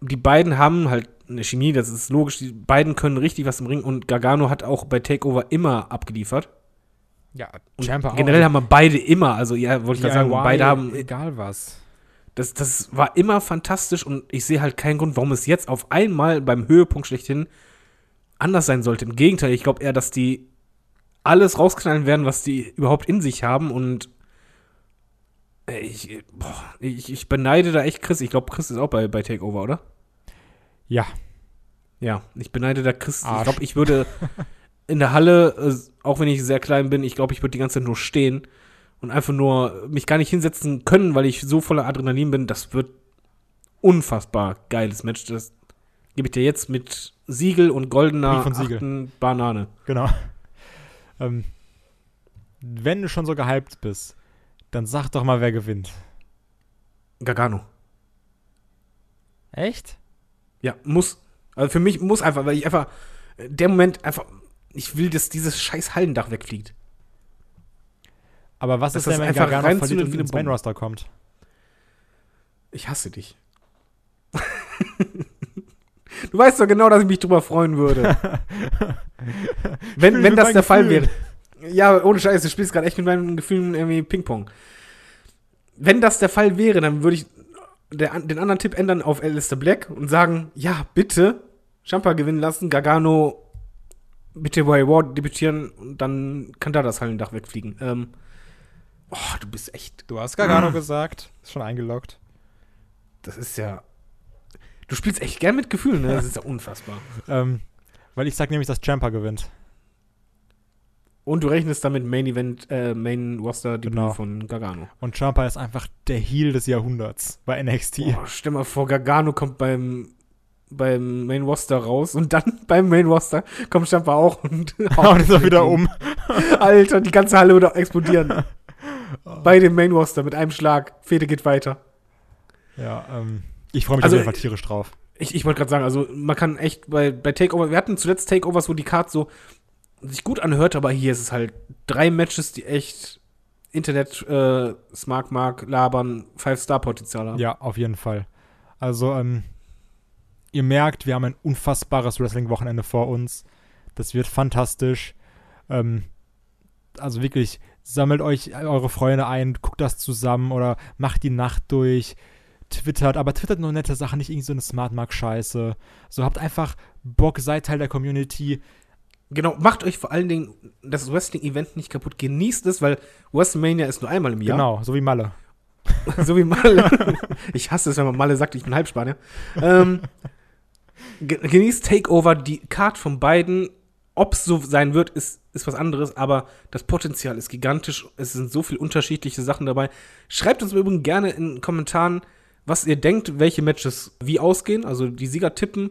die beiden haben halt eine Chemie, das ist logisch, die beiden können richtig was im Ring und Gargano hat auch bei Takeover immer abgeliefert. Ja, Und Ciampa auch. generell haben wir beide immer, also ja, wollte ich gerade sagen, beide haben, Egal was. das, das war immer fantastisch und ich sehe halt keinen Grund, warum es jetzt auf einmal beim Höhepunkt schlechthin anders sein sollte. Im Gegenteil, ich glaube eher, dass die alles rausknallen werden, was die überhaupt in sich haben und äh, ich, boah, ich, ich beneide da echt Chris. Ich glaube, Chris ist auch bei, bei Takeover, oder? Ja. Ja, ich beneide da Chris. Ich Arsch. glaube, ich würde in der Halle, äh, auch wenn ich sehr klein bin, ich glaube, ich würde die ganze Zeit nur stehen und einfach nur mich gar nicht hinsetzen können, weil ich so voller Adrenalin bin. Das wird unfassbar geiles Match. Das gebe ich dir jetzt mit Siegel und goldener Brief Siegel. Banane. Genau. ähm, wenn du schon so gehypt bist, dann sag doch mal, wer gewinnt. Gargano. Echt? Ja, muss. Also für mich muss einfach, weil ich einfach, der Moment einfach, ich will, dass dieses scheiß Hallendach wegfliegt. Aber was Dass ist denn, wenn einfach Gargano verliert und ins Main Bombe. Roster kommt? Ich hasse dich. du weißt doch genau, dass ich mich drüber freuen würde. wenn wenn das der Fall Gefühlen. wäre. Ja, ohne Scheiß, du spielst gerade echt mit meinen Gefühlen irgendwie Ping-Pong. Wenn das der Fall wäre, dann würde ich der, den anderen Tipp ändern auf Alistair Black und sagen, ja, bitte Champa gewinnen lassen, Gargano bitte bei Ward debütieren und dann kann da das Hallendach wegfliegen. Ähm, oh, du bist echt, Du hast Gargano gesagt. Ist schon eingeloggt. das ist ja, du spielst echt gern mit Gefühlen, ne? Das ist ja unfassbar. Ähm, weil ich sag nämlich, dass Champa gewinnt. Und du rechnest damit Main Event, äh, Main Roster Debüt Genau. von Gargano. Und Champa ist einfach der Heel des Jahrhunderts bei NXT. Oh, stell mal vor, Gargano kommt beim, beim Main Roster raus und dann beim Main Roster kommt Champa auch und Und ist er wieder um. Alter, die ganze Halle würde explodieren. Bei dem Main Roster mit einem Schlag. Fede geht weiter. Ja, ähm, ich freue mich Also, auf jeden Fall tierisch drauf. Ich, ich wollte gerade sagen, also man kann echt bei, bei Takeover, wir hatten zuletzt Takeovers, wo die Card so sich gut anhört, aber hier ist es halt drei Matches, die echt Internet, äh, Smart Mark, labern, Five-Star-Potenzial haben. Ja, auf jeden Fall. Also, ähm, ihr merkt, wir haben ein unfassbares Wrestling-Wochenende vor uns. Das wird fantastisch. Ähm, also wirklich, sammelt euch eure Freunde ein, guckt das zusammen oder macht die Nacht durch. Twittert, aber twittert nur nette Sachen, nicht irgend so eine Smart-Mark-Scheiße. So, habt einfach Bock, seid Teil der Community. Genau, macht euch vor allen Dingen das Wrestling-Event nicht kaputt. Genießt es, weil WrestleMania ist nur einmal im Jahr. Genau, so wie Malle. so wie Malle. ich hasse es, wenn man Malle sagt, ich bin Halbspanier. Ähm, ge genießt Takeover, die Card von beiden. Ob es so sein wird, ist, ist was anderes, aber das Potenzial ist gigantisch. Es sind so viele unterschiedliche Sachen dabei. Schreibt uns im Übrigen gerne in den Kommentaren, was ihr denkt, welche Matches wie ausgehen, also die Sieger tippen.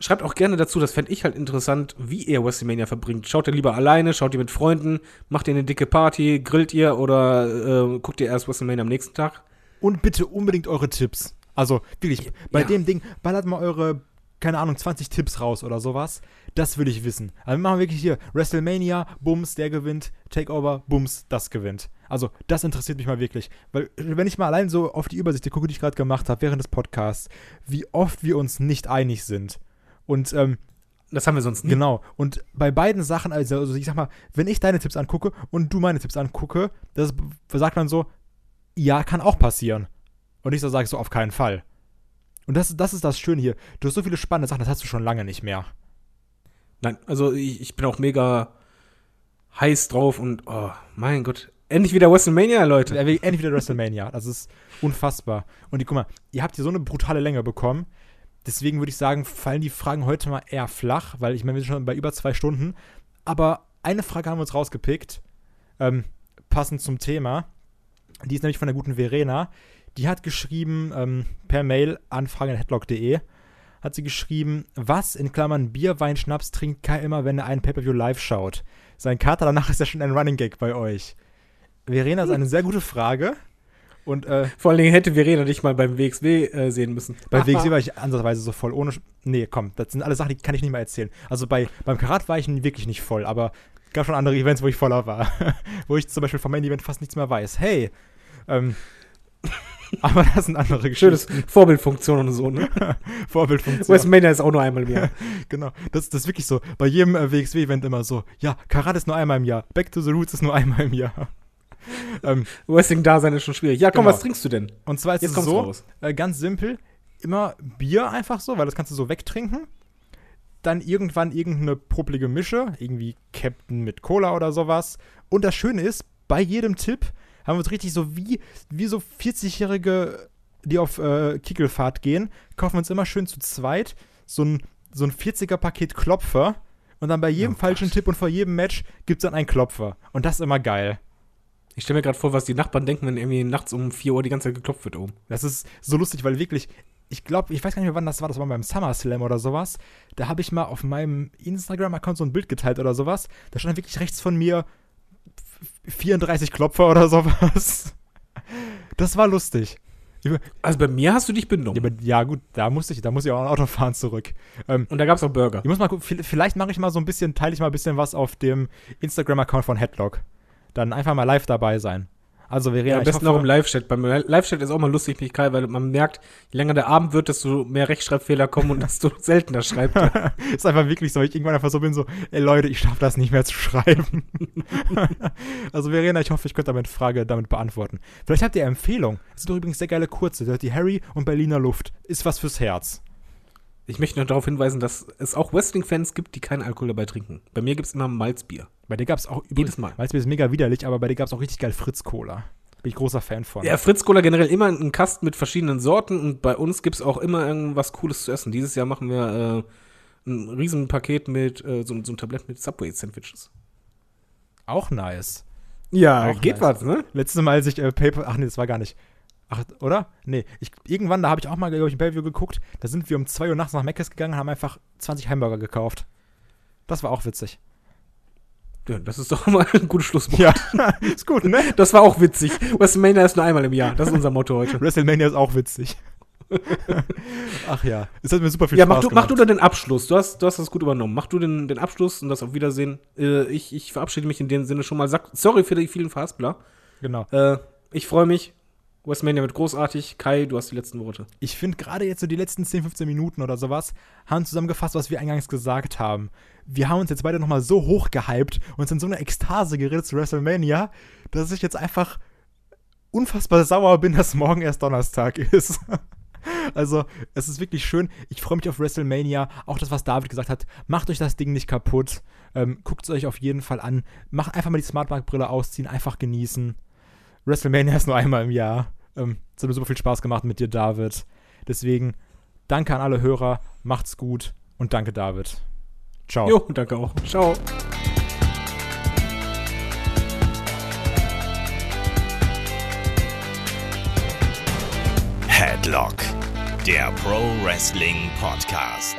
Schreibt auch gerne dazu, das fände ich halt interessant, wie ihr WrestleMania verbringt. Schaut ihr lieber alleine, schaut ihr mit Freunden, macht ihr eine dicke Party, grillt ihr oder äh, guckt ihr erst WrestleMania am nächsten Tag? Und bitte unbedingt eure Tipps. Also wirklich, bei Ja. dem Ding, ballert mal eure, keine Ahnung, 20 Tipps raus oder sowas. Das will ich wissen. Also wir machen wirklich hier WrestleMania, Bums, der gewinnt, Takeover, Bums, das gewinnt. Also das interessiert mich mal wirklich. Weil wenn ich mal allein so auf die Übersicht gucke, die ich gerade gemacht habe während des Podcasts, wie oft wir uns nicht einig sind. Und ähm, Das haben wir sonst nie. Genau. Und bei beiden Sachen, also, also ich sag mal, wenn ich deine Tipps angucke und du meine Tipps angucke, das sagt man so, ja, kann auch passieren. Und ich so sage so, auf keinen Fall. Und das, das ist das Schöne hier. Du hast so viele spannende Sachen, das hast du schon lange nicht mehr. Nein, also ich, ich bin auch mega heiß drauf und oh, mein Gott. Endlich wieder WrestleMania, Leute. Endlich wieder WrestleMania. Das ist unfassbar. Und die, guck mal, ihr habt hier so eine brutale Länge bekommen. Deswegen würde ich sagen, fallen die Fragen heute mal eher flach, weil ich meine, wir sind schon bei über zwei Stunden. Aber eine Frage haben wir uns rausgepickt, ähm, passend zum Thema. Die ist nämlich von der guten Verena. Die hat geschrieben, ähm, per Mail anfragen.headlock.de, hat sie geschrieben, was in Klammern Bier, Wein, Schnaps trinkt Kai immer, wenn er einen Pay-Per-View live schaut. Sein Kater danach ist ja schon ein Running Gag bei euch. Verena ist eine sehr gute Frage. Und äh, Vor allen Dingen hätte Verena dich mal beim WXW äh, sehen müssen. bei WXW war ich ansatzweise so voll ohne. Sch- Nee, komm, das sind alle Sachen, die kann ich nicht mehr erzählen. Also bei, beim Karat war ich wirklich nicht voll, aber es gab schon andere Events, wo ich voller war. wo ich zum Beispiel vom Main Event fast nichts mehr weiß. Hey! Ähm, aber das sind andere Schönes Geschichten. Vorbildfunktion und so, ne? Vorbildfunktion. WrestleMania ist auch nur einmal im Jahr. genau. Das, das ist wirklich so. Bei jedem äh, WXW-Event immer so: Ja, Karat ist nur einmal im Jahr. Back to the Roots ist nur einmal im Jahr. ähm, Wrestling-Dasein ist schon schwierig. Ja, komm, Genau. was trinkst du denn? und zwar ist Jetzt es so: raus. Äh, ganz simpel, immer Bier einfach so, weil das kannst du so wegtrinken. Dann irgendwann irgendeine poplige Mische, irgendwie Captain mit Cola oder sowas. Und das Schöne ist, bei jedem Tipp haben wir uns richtig so wie, wie so 40-Jährige, die auf äh, Kickelfahrt gehen, kaufen wir uns immer schön zu zweit so ein, so ein 40er-Paket Klopfer und dann bei jedem Oh falschen. Tipp und vor jedem Match gibt es dann einen Klopfer. Und das ist immer geil. Ich stelle mir gerade vor, was die Nachbarn denken, wenn irgendwie nachts um 4 Uhr die ganze Zeit geklopft wird oben. Das ist so lustig, weil wirklich, ich glaube, ich weiß gar nicht mehr, wann das war, das war beim SummerSlam oder sowas. Da habe ich mal auf meinem Instagram-Account so ein Bild geteilt oder sowas. Da stand wirklich rechts von mir 34 Klopfer oder sowas. Das war lustig. Also bei mir hast du dich benommen. Ja, ja gut, da muss ich, da muss ich auch ein Auto fahren zurück. Ähm, Und da gab es auch Burger. ich muss mal gucken, vielleicht mache ich mal so ein bisschen, teile ich mal ein bisschen was auf dem Instagram-Account von Headlock. Dann einfach mal live dabei sein. Also Verena, Ja, am ich besten hoffe, auch im Live-Chat. Beim Live-Chat ist auch mal lustig, mich Kai, weil man merkt, je länger der Abend wird, desto mehr Rechtschreibfehler kommen und desto seltener schreibt er. ist einfach wirklich so, ich irgendwann einfach so bin, so, ey Leute, ich schaffe das nicht mehr zu schreiben. also Verena, ich hoffe, ich könnte damit Frage damit beantworten. Vielleicht habt ihr Empfehlung. Es sind doch übrigens sehr geile kurze. Dirty Harry und Berliner Luft. Ist was fürs Herz. Ich möchte noch darauf hinweisen, dass es auch Wrestling-Fans gibt, die keinen Alkohol dabei trinken. Bei mir gibt es immer Malzbier. Bei dir gab es auch Jedes Mal. Du, ist mega widerlich, aber bei dir gab es auch richtig geil Fritz-Cola. Bin ich großer Fan von. Ja, Fritz Cola generell immer einen Kasten mit verschiedenen Sorten und bei uns gibt es auch immer irgendwas Cooles zu essen. Dieses Jahr machen wir äh, ein Riesenpaket mit äh, so, so ein Tablett mit Subway-Sandwiches. Auch nice. Ja, Auch geht nice. was, ne? Letztes Mal, als ich äh, Paper. Ach nee, das war gar nicht. Ach, oder? Nee. Ich, irgendwann, da habe ich auch mal, glaube ich, ein Pay-View geguckt. Da sind wir um 2 Uhr nachts nach Mc's gegangen und haben einfach 20 Hamburger gekauft. Das war auch witzig. Ja, das ist doch mal ein gutes Schlusswort. Ja, ist gut, ne? Das war auch witzig. WrestleMania ist nur einmal im Jahr. Das ist unser Motto heute. WrestleMania ist auch witzig. Ach ja, es hat mir super viel Ja, Spaß mach du, mach gemacht. du da den Abschluss. Du hast, du hast das gut übernommen. Mach du den, den Abschluss und das auf Wiedersehen. Äh, ich, ich verabschiede mich in dem Sinne schon mal. Sag, sorry für die vielen Verhaspler. Genau. Äh, ich freue mich. WrestleMania wird großartig. Kai, du hast die letzten Worte. Ich finde gerade jetzt so die letzten 10, 15 Minuten oder sowas haben zusammengefasst, was wir eingangs gesagt haben. Wir haben uns jetzt beide nochmal so hoch gehypt und sind in so eine Ekstase geredet zu WrestleMania, dass ich jetzt einfach unfassbar sauer bin, dass morgen erst Donnerstag ist. Also, es ist wirklich schön. Ich freue mich auf WrestleMania. Auch das, was David gesagt hat. Macht euch das Ding nicht kaputt. Ähm, Guckt es euch auf jeden Fall an. Macht einfach mal die Smartmark-Brille ausziehen. Einfach genießen. WrestleMania ist nur einmal im Jahr. Ähm, es hat mir super viel Spaß gemacht mit dir, David. Deswegen, danke an alle Hörer. Macht's gut. Und danke, David. Ciao. Jo, danke auch. Ciao. Headlock, der Pro Wrestling Podcast.